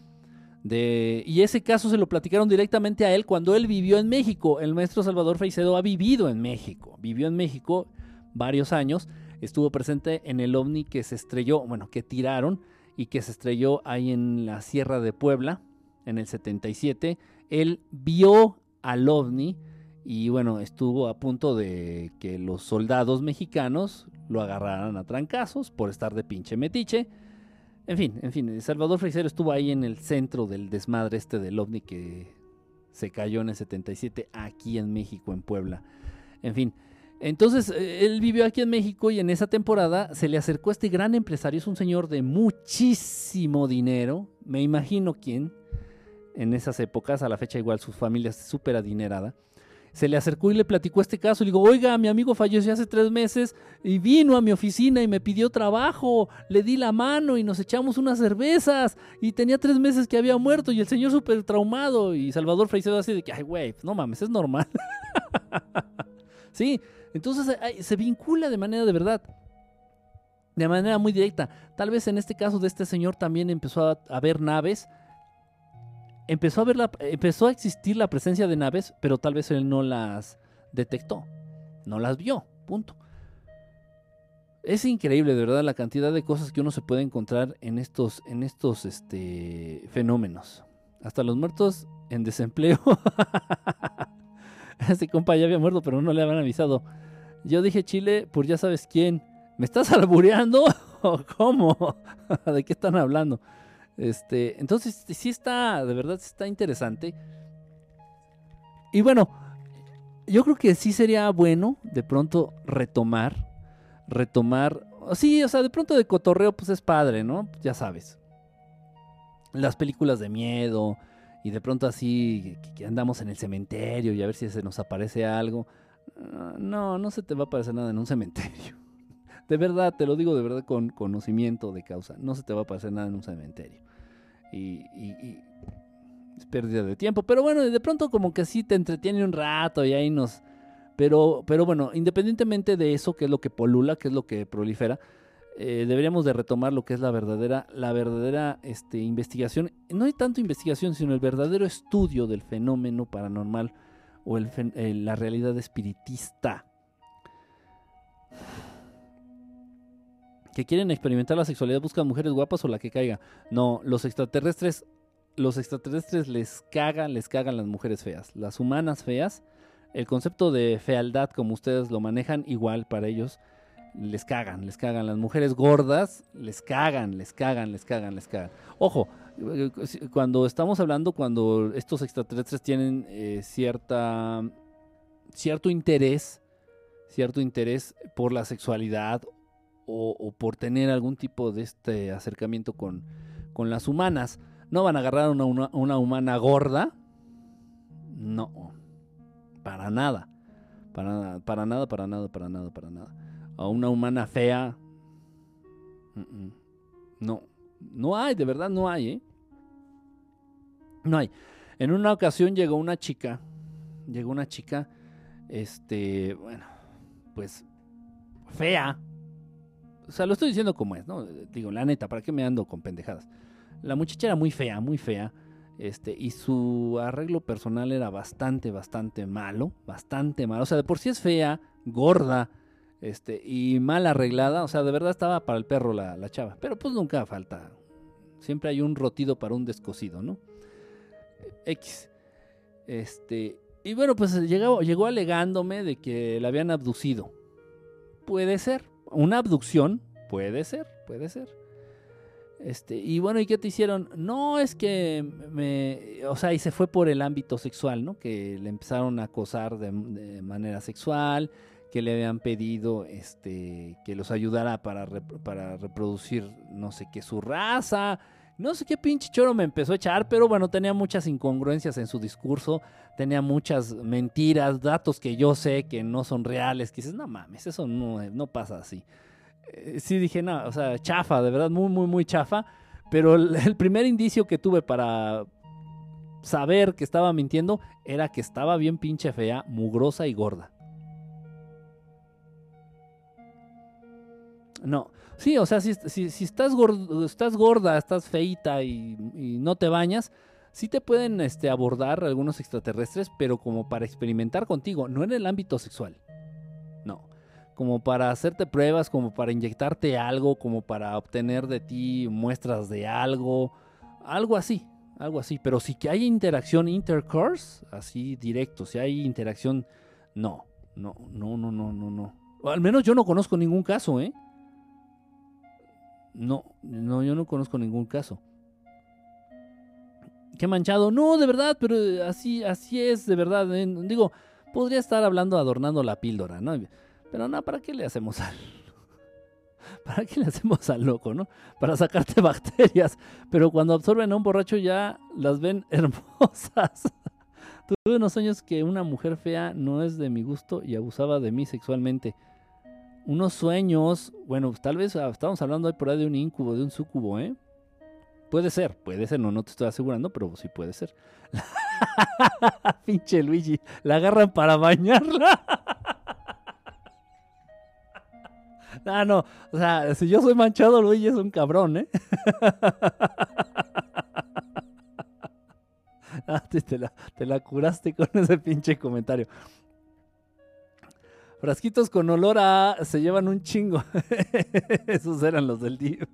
De, y ese caso se lo platicaron directamente a él cuando él vivió en México. El maestro Salvador Freicedo ha vivido en México. Vivió en México varios años. Estuvo presente en el ovni que se estrelló, bueno, que tiraron y que se estrelló ahí en la Sierra de Puebla en el 77. Él vio al ovni y bueno, estuvo a punto de que los soldados mexicanos lo agarraran a trancazos por estar de pinche metiche. En fin, en fin, Salvador Freisero estuvo ahí en el centro del desmadre este del ovni que se cayó en el 77 aquí en México, en Puebla. En fin, entonces eh, él vivió aquí en México y en esa temporada se le acercó este gran empresario, es un señor de muchísimo dinero, me imagino quién, en esas épocas, a la fecha igual su familia es súper adinerada se le acercó y le platicó este caso. Le digo, oiga, mi amigo falleció hace tres meses y vino a mi oficina y me pidió trabajo. Le di la mano y nos echamos unas cervezas y tenía tres meses que había muerto y el señor súper traumado. Y Salvador Freixedo así de que, ay, güey, no mames, es normal. sí, entonces se vincula de manera de verdad. De manera muy directa. Tal vez en este caso de este señor también empezó a, a ver naves empezó a, ver la, empezó a existir la presencia de naves, pero tal vez él no las detectó, no las vio, punto. Es increíble, de verdad, la cantidad de cosas que uno se puede encontrar en estos, en estos este, fenómenos. Hasta los muertos en desempleo. Este compa ya había muerto, pero no le habían avisado. Yo dije Chile, pues ya sabes quién. ¿Me estás albureando? ¿O cómo? ¿De qué están hablando? Este, entonces sí está, de verdad está interesante. Y bueno, yo creo que sí sería bueno de pronto retomar, retomar, sí, o sea, de pronto de cotorreo pues es padre, ¿no? Ya sabes. Las películas de miedo y de pronto así que andamos en el cementerio y a ver si se nos aparece algo. Ah, no, no se te va a aparecer nada en un cementerio. De verdad, te lo digo de verdad con conocimiento de causa. No se te va a aparecer nada en un cementerio y, es pérdida de tiempo. Pero bueno, de pronto como que sí te entretiene un rato y ahí nos... Pero, pero bueno, independientemente de eso, que es lo que polula, que es lo que prolifera, eh, deberíamos de retomar lo que es la verdadera, la verdadera este, investigación. No hay tanto investigación, sino el verdadero estudio del fenómeno paranormal o el, la realidad espiritista. que quieren experimentar la sexualidad buscan mujeres guapas o la que caiga. No, los extraterrestres, los extraterrestres les cagan, les cagan las mujeres feas. Las humanas feas, el concepto de fealdad como ustedes lo manejan, igual para ellos, les cagan, les cagan. Las mujeres gordas, les cagan, les cagan, les cagan, les cagan. Ojo, cuando estamos hablando, cuando estos extraterrestres tienen eh, cierta, cierto interés, cierto interés por la sexualidad o, por tener algún tipo de este acercamiento con, con las humanas. ¿No van a agarrar a una, una, humana gorda? No, para nada. Para, para nada, para nada, para nada, para nada. A una humana fea. No, no hay, de verdad no hay, ¿eh? No hay. En una ocasión llegó una chica, llegó una chica, este, bueno, pues fea, o sea, lo estoy diciendo como es, ¿no? Digo, la neta, ¿para qué me ando con pendejadas? La muchacha era muy fea, muy fea. Este, y su arreglo personal era bastante, bastante malo. Bastante malo. O sea, de por sí es fea, gorda, este, y mal arreglada. O sea, de verdad estaba para el perro la, la chava. Pero pues nunca falta. Siempre hay un rotido para un descosido, ¿no? X. Este. Y bueno, pues llegó, alegándome de que la habían abducido. Puede ser. Una abducción, puede ser, puede ser. Este, y bueno, ¿y qué te hicieron? No, es que me. O sea, y se fue por el ámbito sexual, ¿no? Que le empezaron a acosar de manera sexual, que le habían pedido este, que los ayudara para, para reproducir no sé qué su raza. No sé qué pinche choro me empezó a echar, pero bueno, tenía muchas incongruencias en su discurso, tenía muchas mentiras, datos que yo sé que no son reales, que dices, no mames, eso no, no pasa así. Eh, sí dije, no, o sea, chafa, de verdad, muy, muy, muy chafa, pero el, el primer indicio que tuve para saber que estaba mintiendo era que estaba bien pinche fea, mugrosa y gorda. No, sí, o sea, si, si, si estás, gordo, estás gorda, estás feita y, no te bañas, sí te pueden este, abordar algunos extraterrestres, pero como para experimentar contigo, no en el ámbito sexual. No, como para hacerte pruebas, como para inyectarte algo, como para obtener de ti muestras de algo, algo así, algo así. Pero sí que hay interacción intercourse, así directo, si hay interacción, no, no, no, no, no, no, no. Al menos yo no conozco ningún caso, ¿eh? No, no, yo no conozco ningún caso. Qué manchado. No, de verdad, pero así, así es, de verdad. ¿eh? Digo, podría estar hablando, adornando la píldora, ¿no? Pero no, ¿para qué le hacemos al... ¿Para qué le hacemos al loco, no? Para sacarte bacterias. Pero cuando absorben a un borracho ya las ven hermosas. Tuve unos años que una mujer fea no es de mi gusto y abusaba de mí sexualmente. Unos sueños, bueno, tal vez ah, estamos hablando ahí por ahí de un incubo, de un sucubo, ¿eh? Puede ser, puede ser, no, no te estoy asegurando, pero sí puede ser. Pinche Luigi, la agarran para bañarla. Ah, no, o sea, si yo soy manchado, Luigi es un cabrón, ¿eh? Ah, te, la curaste con ese pinche comentario. Frasquitos con olor a se llevan un chingo. Esos eran los del DIV.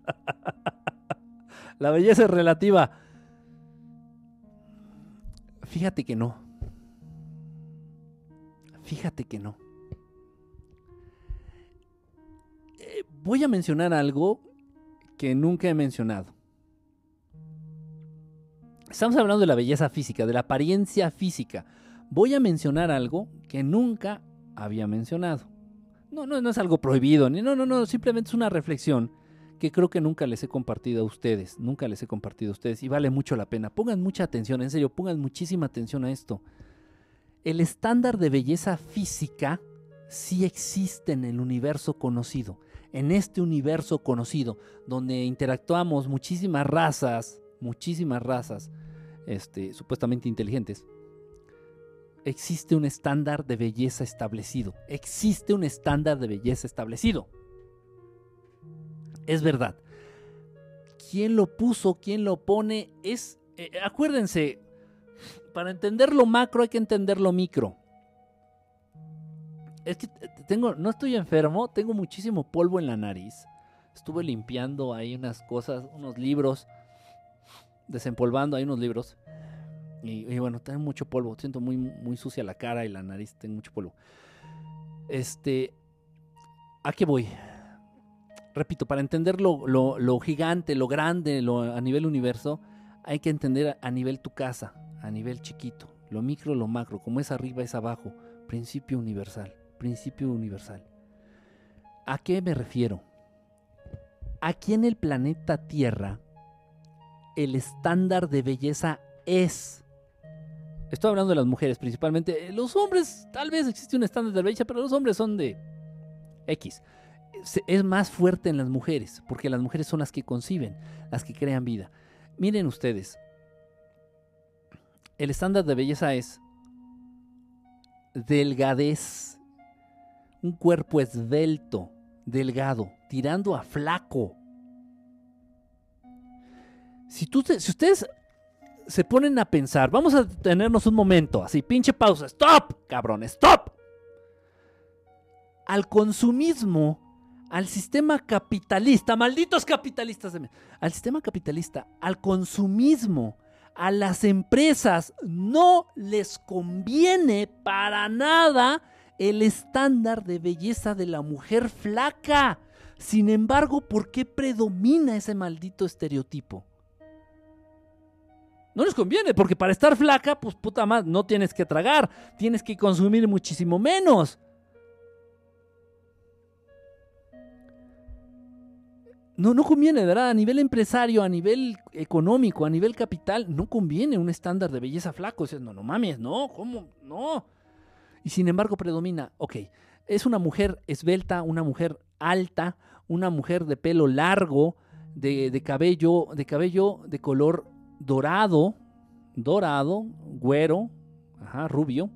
La belleza es relativa. Fíjate que no. Fíjate que no. Eh, voy a mencionar algo que nunca he mencionado. Estamos hablando de la belleza física, de la apariencia física. Voy a mencionar algo que nunca había mencionado. No, no, no es algo prohibido, ni no, no, no, simplemente es una reflexión que creo que nunca les he compartido a ustedes, nunca les he compartido a ustedes y vale mucho la pena. Pongan mucha atención, en serio, pongan muchísima atención a esto. El estándar de belleza física sí existe en el universo conocido, en este universo conocido, donde interactuamos muchísimas razas, muchísimas razas, este, supuestamente inteligentes existe un estándar de belleza establecido. Existe un estándar de belleza establecido. Es verdad. ¿Quién lo puso? ¿Quién lo pone? Es. eh, acuérdense, para entender lo macro hay que entender lo micro. Es que tengo, no estoy enfermo, tengo muchísimo polvo en la nariz. Estuve limpiando ahí unas cosas, unos libros, desempolvando ahí unos libros. Y, bueno, tengo mucho polvo. Siento muy, muy sucia la cara y la nariz. Tengo mucho polvo. Este. ¿A qué voy? Repito, para entender lo, lo, lo gigante, lo grande, lo, a nivel universo, hay que entender a, a, nivel tu casa, a nivel chiquito. Lo micro, lo macro. Como es arriba, es abajo. Principio universal. Principio universal. ¿A qué me refiero? Aquí en el planeta Tierra, el estándar de belleza es Estoy hablando de las mujeres principalmente. Los hombres, tal vez existe un estándar de belleza, pero los hombres son de X. Es más fuerte en las mujeres, porque las mujeres son las que conciben, las que crean vida. Miren ustedes, el estándar de belleza es delgadez, un cuerpo esbelto, delgado, tirando a flaco. Si, tú si ustedes se ponen a pensar, vamos a tenernos un momento, así, pinche pausa, stop, cabrón, stop. Al consumismo, al sistema capitalista, malditos capitalistas, de... al sistema capitalista, al consumismo, A las empresas no les conviene para nada el estándar de belleza de la mujer flaca. Sin embargo, ¿por qué predomina ese maldito estereotipo? No les conviene, porque para estar flaca, pues puta madre, no tienes que tragar, tienes que consumir muchísimo menos. No, no conviene, ¿verdad? A nivel empresario, a nivel económico, a nivel capital, no conviene un estándar de belleza flaco. Dices, no, no mames, no, ¿cómo? No. Y sin embargo predomina, ok, es una mujer esbelta, una mujer alta, una mujer de pelo largo, de cabello, de cabello de color dorado, dorado, güero, rubio,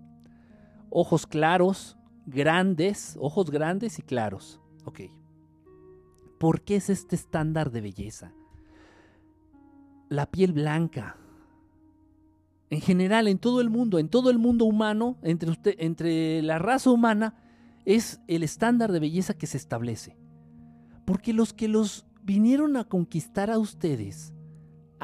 ojos claros, grandes, ojos grandes y claros. Ok. ¿Por qué es este estándar de belleza? La piel blanca. En general, en todo el mundo, en todo el mundo humano, entre, entre la raza humana, es el estándar de belleza que se establece. Porque los que los vinieron a conquistar a ustedes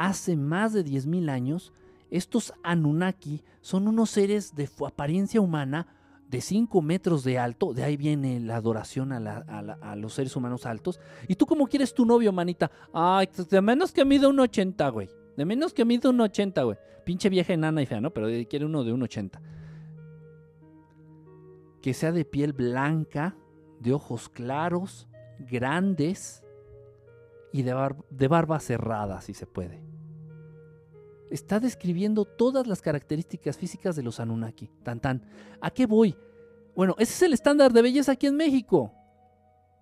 hace más de 10.000 años, estos Anunnaki son unos seres de apariencia humana de 5 metros de alto, de ahí viene la adoración a, los seres humanos altos. ¿Y tú cómo quieres tu novio, manita? Ay, de menos que mide un 80, güey. De menos que mide un 80, güey. Pinche vieja enana y fea, ¿no? Pero quiere uno de un 80. Que sea de piel blanca, de ojos claros, grandes y de barba cerrada, si se puede. Está describiendo todas las características físicas de los Anunnaki. Tan tan. ¿A qué voy? Bueno, ese es el estándar de belleza aquí en México,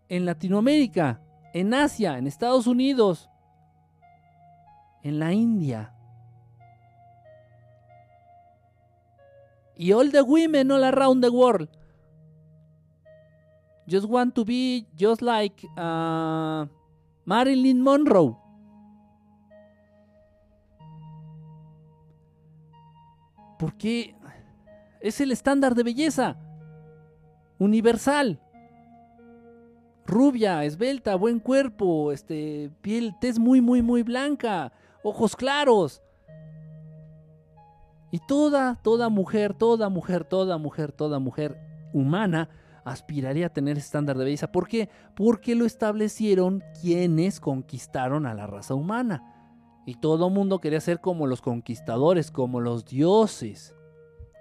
en Latinoamérica, en Asia, en Estados Unidos, en la India. Y all the women all around the world just want to be just like uh, Marilyn Monroe. Porque es el estándar de belleza universal. Rubia, esbelta, buen cuerpo, este, piel, tez muy, muy, muy blanca, ojos claros. Y toda, toda mujer, toda mujer, toda mujer, toda mujer humana aspiraría a tener estándar de belleza. ¿Por qué? Porque lo establecieron quienes conquistaron a la raza humana. Y todo mundo quería ser como los conquistadores, como los dioses.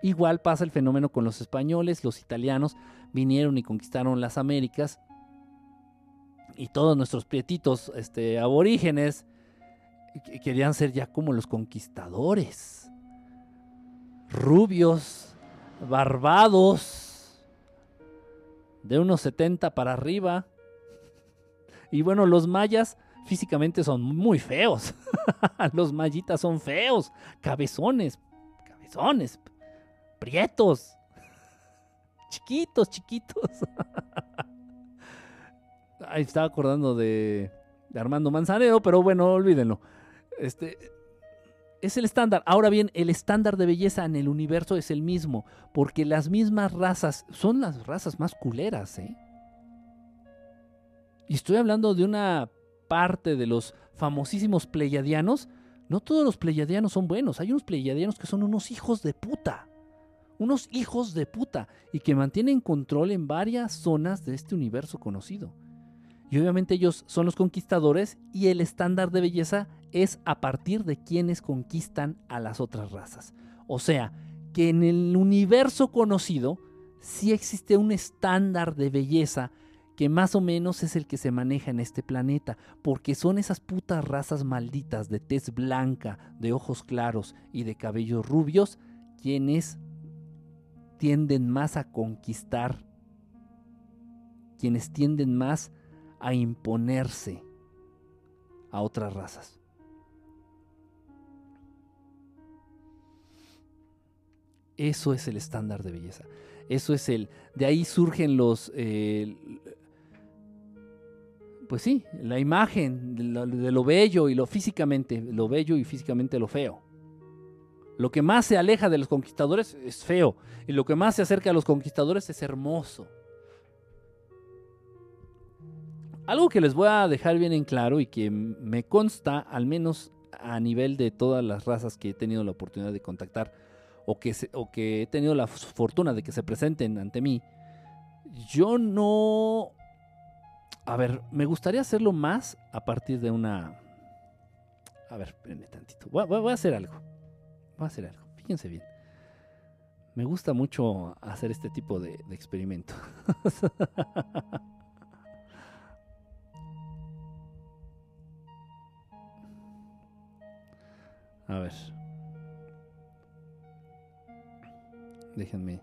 Igual pasa el fenómeno con los españoles, los italianos vinieron y conquistaron las Américas. Y todos nuestros prietitos este, aborígenes querían ser ya como los conquistadores. Rubios, barbados, de unos 70 para arriba. Y bueno, los mayas físicamente son muy feos. Los mallitas son feos, cabezones, cabezones, prietos, chiquitos, chiquitos. Ahí estaba acordando de, Armando Manzanero, pero bueno, olvídenlo. Este es el estándar. Ahora bien, el estándar de belleza en el universo es el mismo, porque las mismas razas son las razas más culeras, ¿eh? Y estoy hablando de una parte de los famosísimos pleiadianos, no todos los pleiadianos son buenos. Hay unos pleiadianos que son unos hijos de puta. Unos hijos de puta. Y que mantienen control en varias zonas de este universo conocido. Y obviamente ellos son los conquistadores y el estándar de belleza es a partir de quienes conquistan a las otras razas. O sea, que en el universo conocido sí existe un estándar de belleza que más o menos es el que se maneja en este planeta, porque son esas putas razas malditas de tez blanca, de ojos claros y de cabellos rubios, quienes tienden más a conquistar, quienes tienden más a imponerse a otras razas. Eso es el estándar de belleza. Eso es el. De ahí surgen los. Eh, pues sí, la imagen de lo, bello y lo físicamente, lo bello y físicamente lo feo. Lo que más se aleja de los conquistadores es feo y lo que más se acerca a los conquistadores es hermoso. Algo que les voy a dejar bien en claro y que me consta, al menos a nivel de todas las razas que he tenido la oportunidad de contactar o que, o que he tenido la fortuna de que se presenten ante mí, yo no... A ver, me gustaría hacerlo más a partir de una... A ver, espérenme tantito. Voy, a hacer algo. Voy a hacer algo. Fíjense bien. Me gusta mucho hacer este tipo de, de experimento. A ver. Déjenme.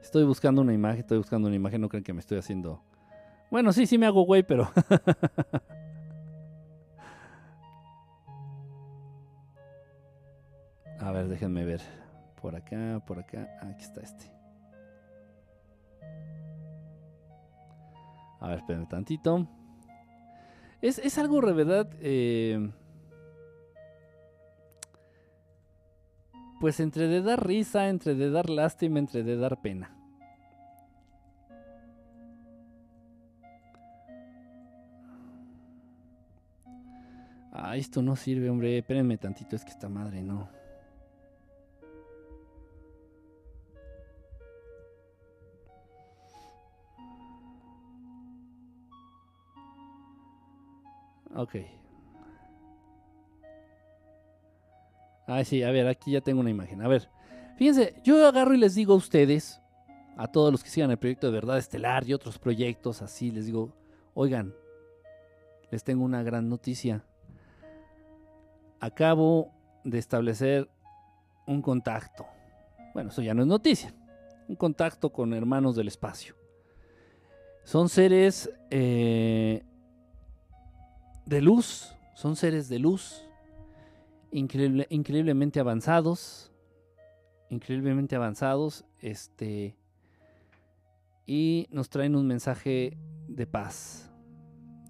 Estoy buscando una imagen, estoy buscando una imagen, no creen que me estoy haciendo... Bueno, sí, sí me hago güey, pero... A ver, déjenme ver. Por acá, por acá. Aquí está este. A ver, espérenme tantito. Es, es algo, de verdad, eh, pues entre de dar risa, entre de dar lástima, entre de dar pena. Ah, esto no sirve, hombre. Espérenme tantito, es que esta madre no. Ok, Ah, sí, a ver, aquí ya tengo una imagen. A ver, fíjense, yo agarro y les digo a ustedes, a todos los que sigan el proyecto de Verdad Estelar y otros proyectos así, les digo, oigan, les tengo una gran noticia. Acabo de establecer un contacto. Bueno, eso ya no es noticia. Un contacto con hermanos del espacio. Son seres eh, de luz, son seres de luz increíblemente avanzados. Increíblemente avanzados. Este. Y nos traen un mensaje de paz.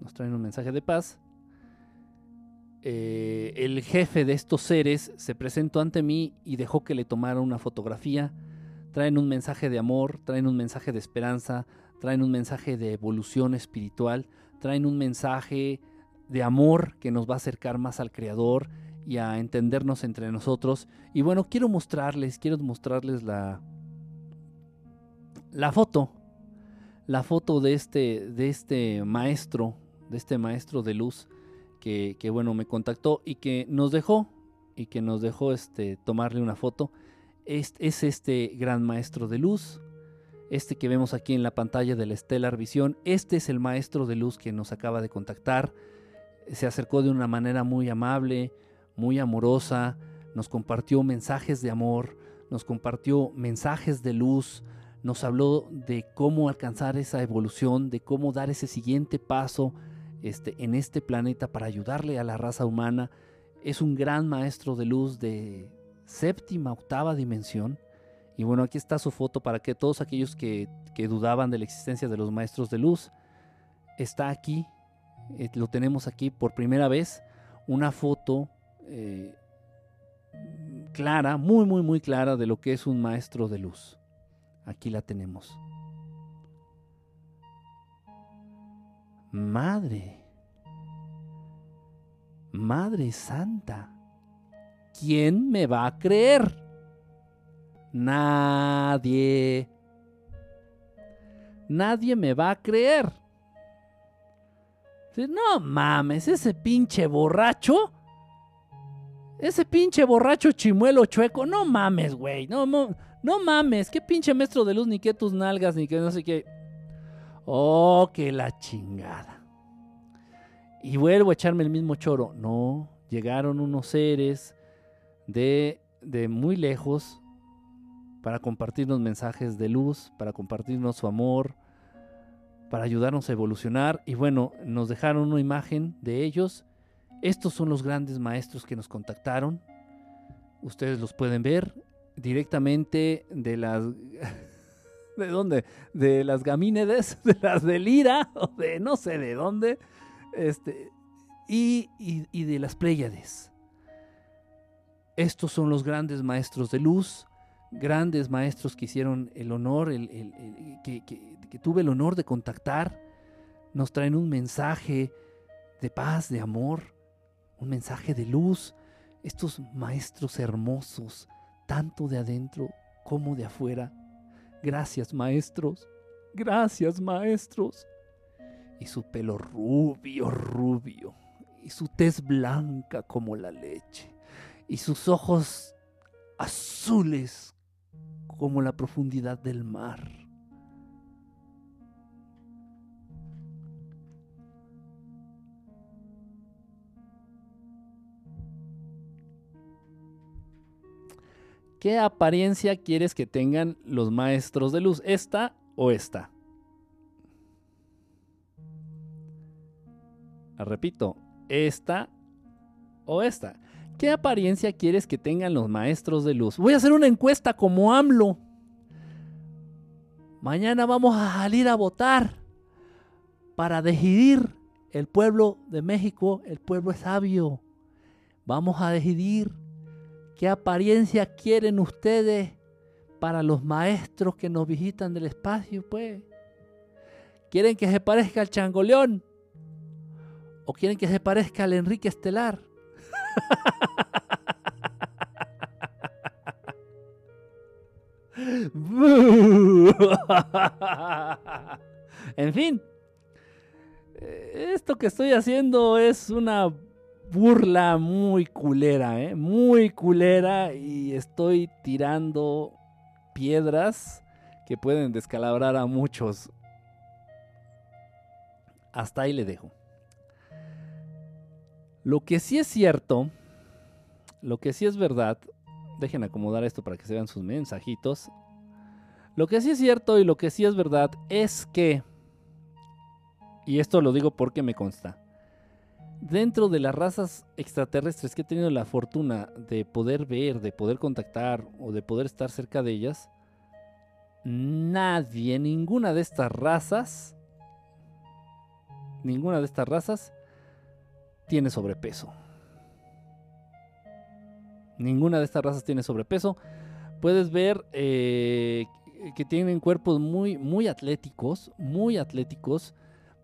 Nos traen un mensaje de paz. Eh, el jefe de estos seres se presentó ante mí y dejó que le tomara una fotografía. Traen un mensaje de amor, traen un mensaje de esperanza, traen un mensaje de evolución espiritual, traen un mensaje de amor que nos va a acercar más al Creador y a entendernos entre nosotros. Y bueno, quiero mostrarles, quiero mostrarles la, la foto, la foto de este, de este maestro, de este maestro de luz que, bueno, me contactó y que nos dejó, y que nos dejó este, tomarle una foto. Es, es este gran maestro de luz, este que vemos aquí en la pantalla de la Stellar Visión. Este es el maestro de luz que nos acaba de contactar. Se acercó de una manera muy amable, muy amorosa, nos compartió mensajes de amor, nos compartió mensajes de luz, nos habló de cómo alcanzar esa evolución, de cómo dar ese siguiente paso este, en este planeta para ayudarle a la raza humana. Es un gran maestro de luz de séptima, octava dimensión. Y bueno, aquí está su foto para que todos aquellos que, que dudaban de la existencia de los maestros de luz, está aquí, eh, lo tenemos aquí por primera vez, una foto eh, clara, muy, muy, muy clara de lo que es un maestro de luz. Aquí la tenemos. Madre, Madre Santa, ¿quién me va a creer? Nadie. Nadie me va a creer. No mames, ese pinche borracho ese pinche borracho chimuelo chueco, no mames, güey. No, no, mames. Qué pinche maestro de luz, ni que tus nalgas, ni que no sé qué. Oh, que la chingada. Y vuelvo a echarme el mismo choro. No, llegaron unos seres de, de muy lejos para compartirnos mensajes de luz, para compartirnos su amor, para ayudarnos a evolucionar. Y bueno, nos dejaron una imagen de ellos estos son los grandes maestros que nos contactaron. Ustedes los pueden ver directamente de las... ¿De dónde? De las Gamínedes, de las de Lira, o de no sé de dónde. Este, y, de las Pléyades. Estos son los grandes maestros de luz, grandes maestros que hicieron el honor, el, que, que tuve el honor de contactar. Nos traen un mensaje de paz, de amor, un mensaje de luz, estos maestros hermosos, tanto de adentro como de afuera. Gracias, maestros. Gracias, maestros. Y su pelo rubio, rubio. Y su tez blanca como la leche. Y sus ojos azules como la profundidad del mar. ¿Qué apariencia quieres que tengan los maestros de luz? ¿Esta o esta? Repito, esta o esta. ¿Qué apariencia quieres que tengan los maestros de luz? Voy a hacer una encuesta como AMLO. Mañana vamos a salir a votar para decidir el pueblo de México, el pueblo es sabio. Vamos a decidir qué apariencia quieren ustedes para los maestros que nos visitan del espacio, pues. ¿Quieren que se parezca al Changoleón? ¿O quieren que se parezca al Enrique Estelar? en fin, esto que estoy haciendo es una burla muy culera, ¿eh? muy culera y estoy tirando piedras que pueden descalabrar a muchos. Hasta ahí le dejo. Lo que sí es cierto, lo que sí es verdad, dejen acomodar esto para que se vean sus mensajitos. Lo que sí es cierto y lo que sí es verdad es que, y esto lo digo porque me consta, dentro de las razas extraterrestres que he tenido la fortuna de poder ver, de poder contactar o de poder estar cerca de ellas, nadie, ninguna de estas razas, ninguna de estas razas tiene sobrepeso. Ninguna de estas razas tiene sobrepeso. Puedes ver eh, que tienen cuerpos muy, muy atléticos, muy atléticos.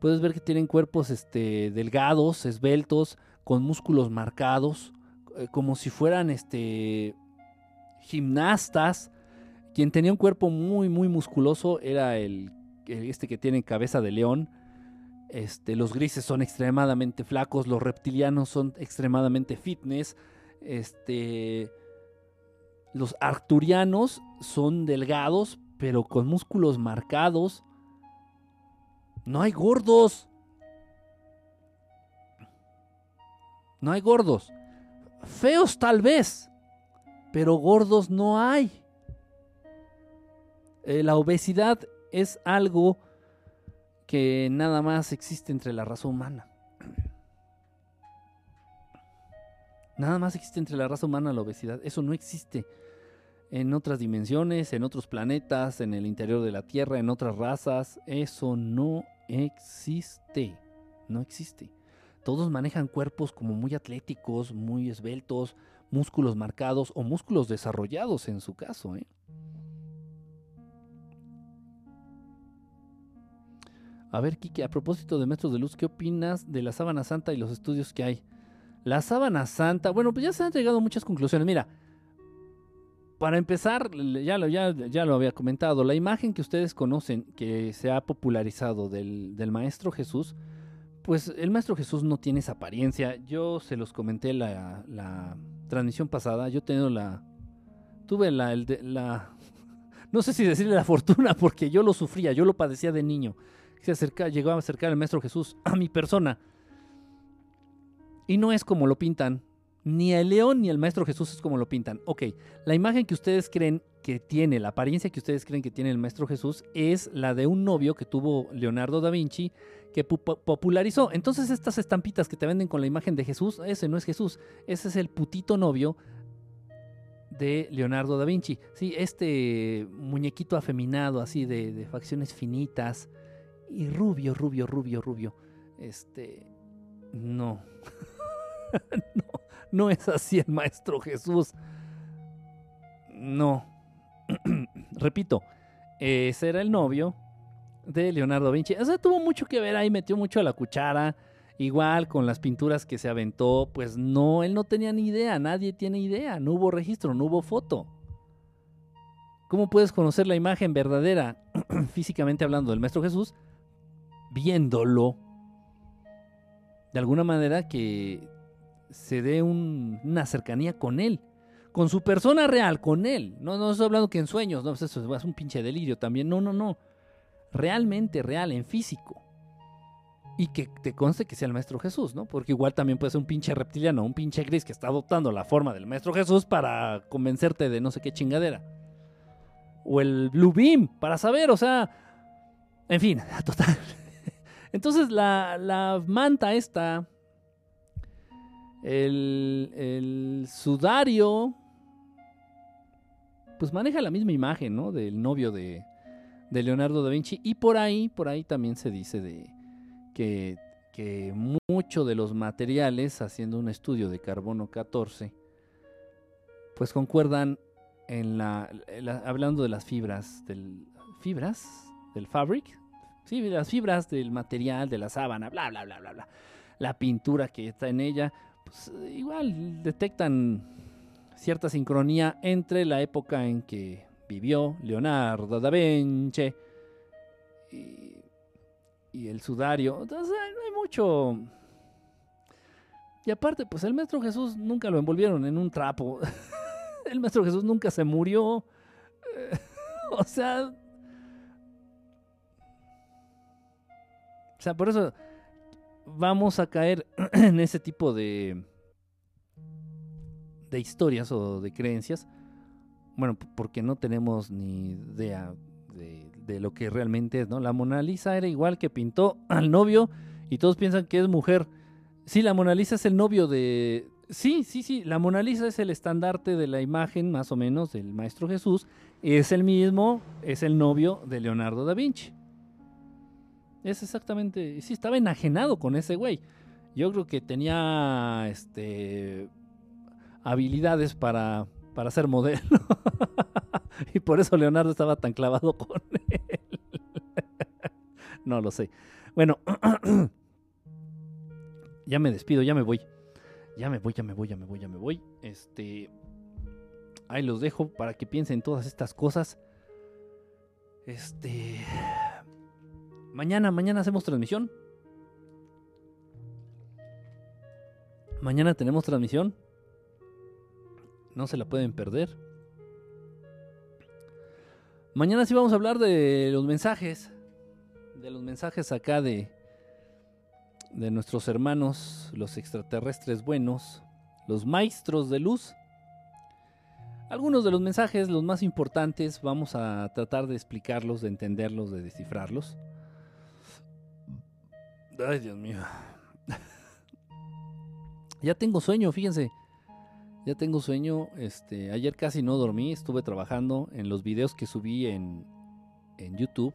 Puedes ver que tienen cuerpos este, delgados, esbeltos, con músculos marcados, eh, como si fueran este, gimnastas. Quien tenía un cuerpo muy, muy musculoso era el, este que tiene cabeza de león este, los grises son extremadamente flacos, los reptilianos son extremadamente fitness. Este, los arcturianos son delgados, pero con músculos marcados. No hay gordos. No hay gordos. Feos tal vez, pero gordos no hay. Eh, la obesidad es algo que nada más existe entre la raza humana. Nada más existe entre la raza humana la obesidad. Eso no existe en otras dimensiones, en otros planetas, en el interior de la Tierra, en otras razas. Eso no existe. No existe. Todos manejan cuerpos como muy atléticos, muy esbeltos, músculos marcados o músculos desarrollados en su caso. ¿eh? A ver, Kike, a propósito de Maestros de Luz, ¿qué opinas de la sábana santa y los estudios que hay? La sábana santa, bueno, pues ya se han llegado muchas conclusiones. Mira, para empezar, ya lo, había comentado, la imagen que ustedes conocen, que se ha popularizado del, Maestro Jesús, pues el Maestro Jesús no tiene esa apariencia. Yo se los comenté la, la transmisión pasada, yo he tenido la... Tuve la, la... No sé si decirle la fortuna, porque yo lo sufría, yo lo padecía de niño se acerca, llegó a acercar al Maestro Jesús a mi persona. Y no es como lo pintan. Ni el león ni el Maestro Jesús es como lo pintan. Ok, la imagen que ustedes creen que tiene, la apariencia que ustedes creen que tiene el Maestro Jesús es la de un novio que tuvo Leonardo da Vinci que popularizó. Entonces estas estampitas que te venden con la imagen de Jesús, ese no es Jesús, ese es el putito novio de Leonardo da Vinci. Sí, este muñequito afeminado así de, de facciones finitas, y rubio, rubio, rubio, rubio. Este, no. no, no es así el Maestro Jesús. No. Repito, ese era el novio de Leonardo Vinci. O sea, tuvo mucho que ver ahí, metió mucho a la cuchara. Igual con las pinturas que se aventó, pues no, él no tenía ni idea, nadie tiene idea, no hubo registro, no hubo foto. ¿Cómo puedes conocer la imagen verdadera, físicamente hablando, del Maestro Jesús? Viéndolo. De alguna manera que se dé una cercanía con él, con su persona real, con él. No, no estoy hablando que en sueños, no, pues eso es un pinche delirio también. No, no, no. Realmente real, en físico y que te conste que sea el Maestro Jesús, ¿no? Porque igual también puede ser un pinche reptiliano, un pinche gris que está adoptando la forma del Maestro Jesús para convencerte de no sé qué chingadera. O el Blue Beam, para saber, o sea. En fin, total. Entonces la, la manta esta, el, el sudario, pues maneja la misma imagen, ¿no? Del novio de, de Leonardo da Vinci. Y por ahí, por ahí también se dice de que, que de los materiales, haciendo un estudio de carbono 14, pues concuerdan en la, hablando de las fibras del fibras del fabric, sí, las fibras del material de la sábana, bla bla bla bla bla, la pintura que está en ella, pues igual detectan cierta sincronía entre la época en que vivió Leonardo da Vinci y el sudario. Entonces hay mucho. Y aparte, pues el Maestro Jesús nunca lo envolvieron en un trapo. el Maestro Jesús nunca se murió. o sea. O sea, por eso vamos a caer en ese tipo de. de historias o de creencias. Bueno, porque no tenemos ni idea de de lo que realmente es, ¿no? La Mona Lisa era igual que pintó al novio y todos piensan que es mujer. Sí, la Mona Lisa es el novio de... Sí, sí, sí, la Mona Lisa es el estandarte de la imagen más o menos del Maestro Jesús. Es el mismo, es el novio de Leonardo da Vinci. Es exactamente, sí, estaba enajenado con ese güey. Yo creo que tenía este habilidades para, para ser modelo. y por eso Leonardo estaba tan clavado con él. no lo sé. Bueno, ya me despido, ya me voy. Ya me voy, ya me voy, ya me voy, ya me voy. Este. Ahí los dejo para que piensen todas estas cosas. Este. Mañana, mañana hacemos transmisión. Mañana tenemos transmisión. No se la pueden perder. Mañana sí vamos a hablar de los mensajes. De los mensajes acá de, de nuestros hermanos, los extraterrestres buenos, los maestros de luz. Algunos de los mensajes, los más importantes, vamos a tratar de explicarlos, de entenderlos, de descifrarlos. Ay, Dios mío. ya tengo sueño, fíjense. Ya tengo sueño. Este, ayer casi no dormí. Estuve trabajando en los videos que subí en, en YouTube.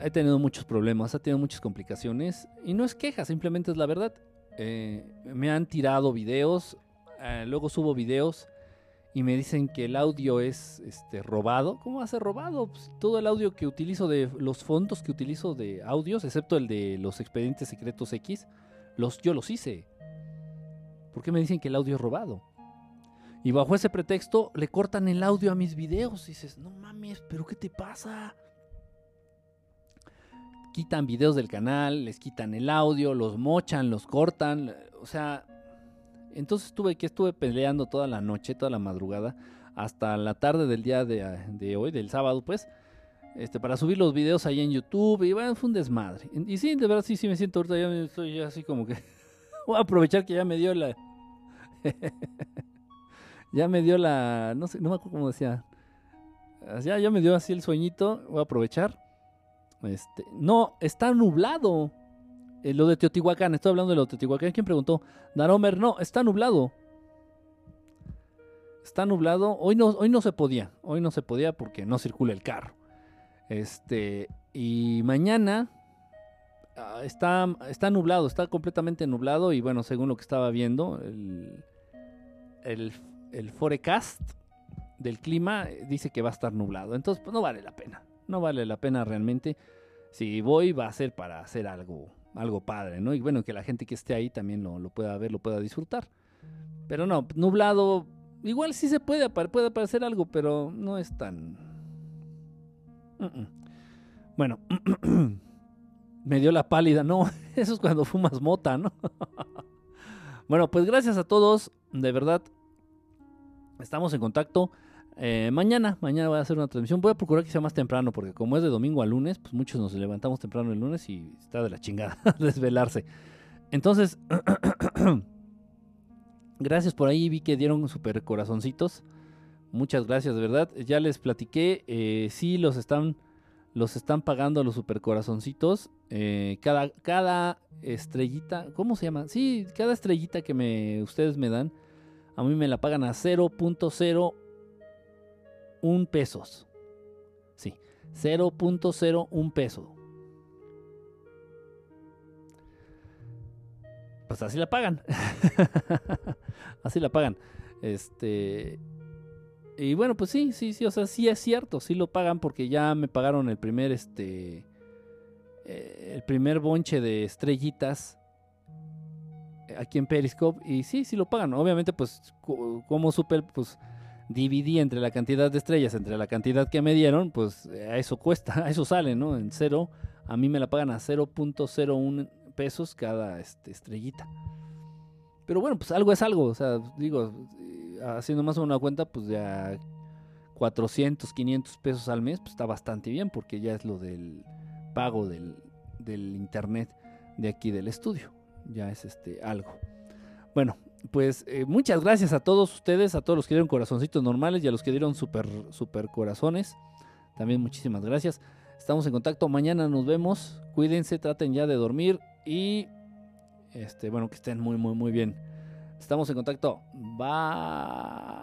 He tenido muchos problemas, ha tenido muchas complicaciones. Y no es queja, simplemente es la verdad. Eh, me han tirado videos. Eh, luego subo videos y me dicen que el audio es este, robado. ¿Cómo va a ser robado? Pues, todo el audio que utilizo de los fondos que utilizo de audios, excepto el de los expedientes secretos X, los, yo los hice. ¿Por qué me dicen que el audio es robado? Y bajo ese pretexto le cortan el audio a mis videos. Dices, no mames, pero ¿qué te pasa? Quitan videos del canal, les quitan el audio, los mochan, los cortan. O sea, entonces tuve que estuve peleando toda la noche, toda la madrugada, hasta la tarde del día de, hoy, del sábado, pues, este, para subir los videos ahí en YouTube. Y bueno, fue un desmadre. Y sí, de verdad, sí, sí me siento ahorita, ya estoy así como que Voy a aprovechar que ya me dio la. ya me dio la. No sé, no me acuerdo cómo decía. Ya, ya me dio así el sueñito. Voy a aprovechar. Este, no, está nublado. Eh, lo de Teotihuacán, estoy hablando de lo de Teotihuacán. ¿Quién preguntó? Daromer, no, está nublado. Está nublado. Hoy no, hoy no se podía. Hoy no se podía porque no circula el carro. Este. Y mañana Ah, está, está nublado, está completamente nublado y bueno, según lo que estaba viendo, el, el, forecast del clima dice que va a estar nublado. Entonces, pues no vale la pena. No vale la pena realmente. Si voy, va a ser para hacer algo algo padre, ¿no? Y bueno, que la gente que esté ahí también lo, lo pueda ver, lo pueda disfrutar. Pero no, nublado, igual sí se puede, puede aparecer algo, pero no es tan... Bueno, me dio la pálida, no, eso es cuando fumas mota, ¿no? bueno, pues gracias a todos, de verdad, estamos en contacto. Eh, mañana, mañana voy a hacer una transmisión. Voy a procurar que sea más temprano, porque como es de domingo a lunes, pues muchos nos levantamos temprano el lunes y está de la chingada desvelarse. Entonces, gracias por ahí, vi que dieron super corazoncitos. Muchas gracias, de verdad. Ya les platiqué, eh, sí los están, los están pagando los super corazoncitos. Eh, cada, cada estrellita, ¿cómo se llama? Sí, cada estrellita que me, ustedes me dan, a mí me la pagan a 0.0 1 pesos. Sí, 0.01 peso. Pues así la pagan. así la pagan. Este. Y bueno, pues sí, sí, sí, o sea, sí es cierto, sí lo pagan porque ya me pagaron el primer, este, eh, el primer bonche de estrellitas aquí en Periscope y sí, sí lo pagan. Obviamente, pues, como super, pues, dividí entre la cantidad de estrellas, entre la cantidad que me dieron, pues a eso cuesta, a eso sale, ¿no? En cero, a mí me la pagan a 0.01 pesos cada este, estrellita. Pero bueno, pues algo es algo, o sea, digo, eh, haciendo más o menos una cuenta, pues ya 400, 500 pesos al mes, pues está bastante bien, porque ya es lo del pago del, del internet de aquí del estudio, ya es este algo. Bueno, pues eh, muchas gracias a todos ustedes, a todos los que dieron corazoncitos normales y a los que dieron super, super corazones. También muchísimas gracias. Estamos en contacto. Mañana nos vemos. Cuídense, traten ya de dormir y este, bueno, que estén muy, muy, muy bien. Estamos en contacto. Bye.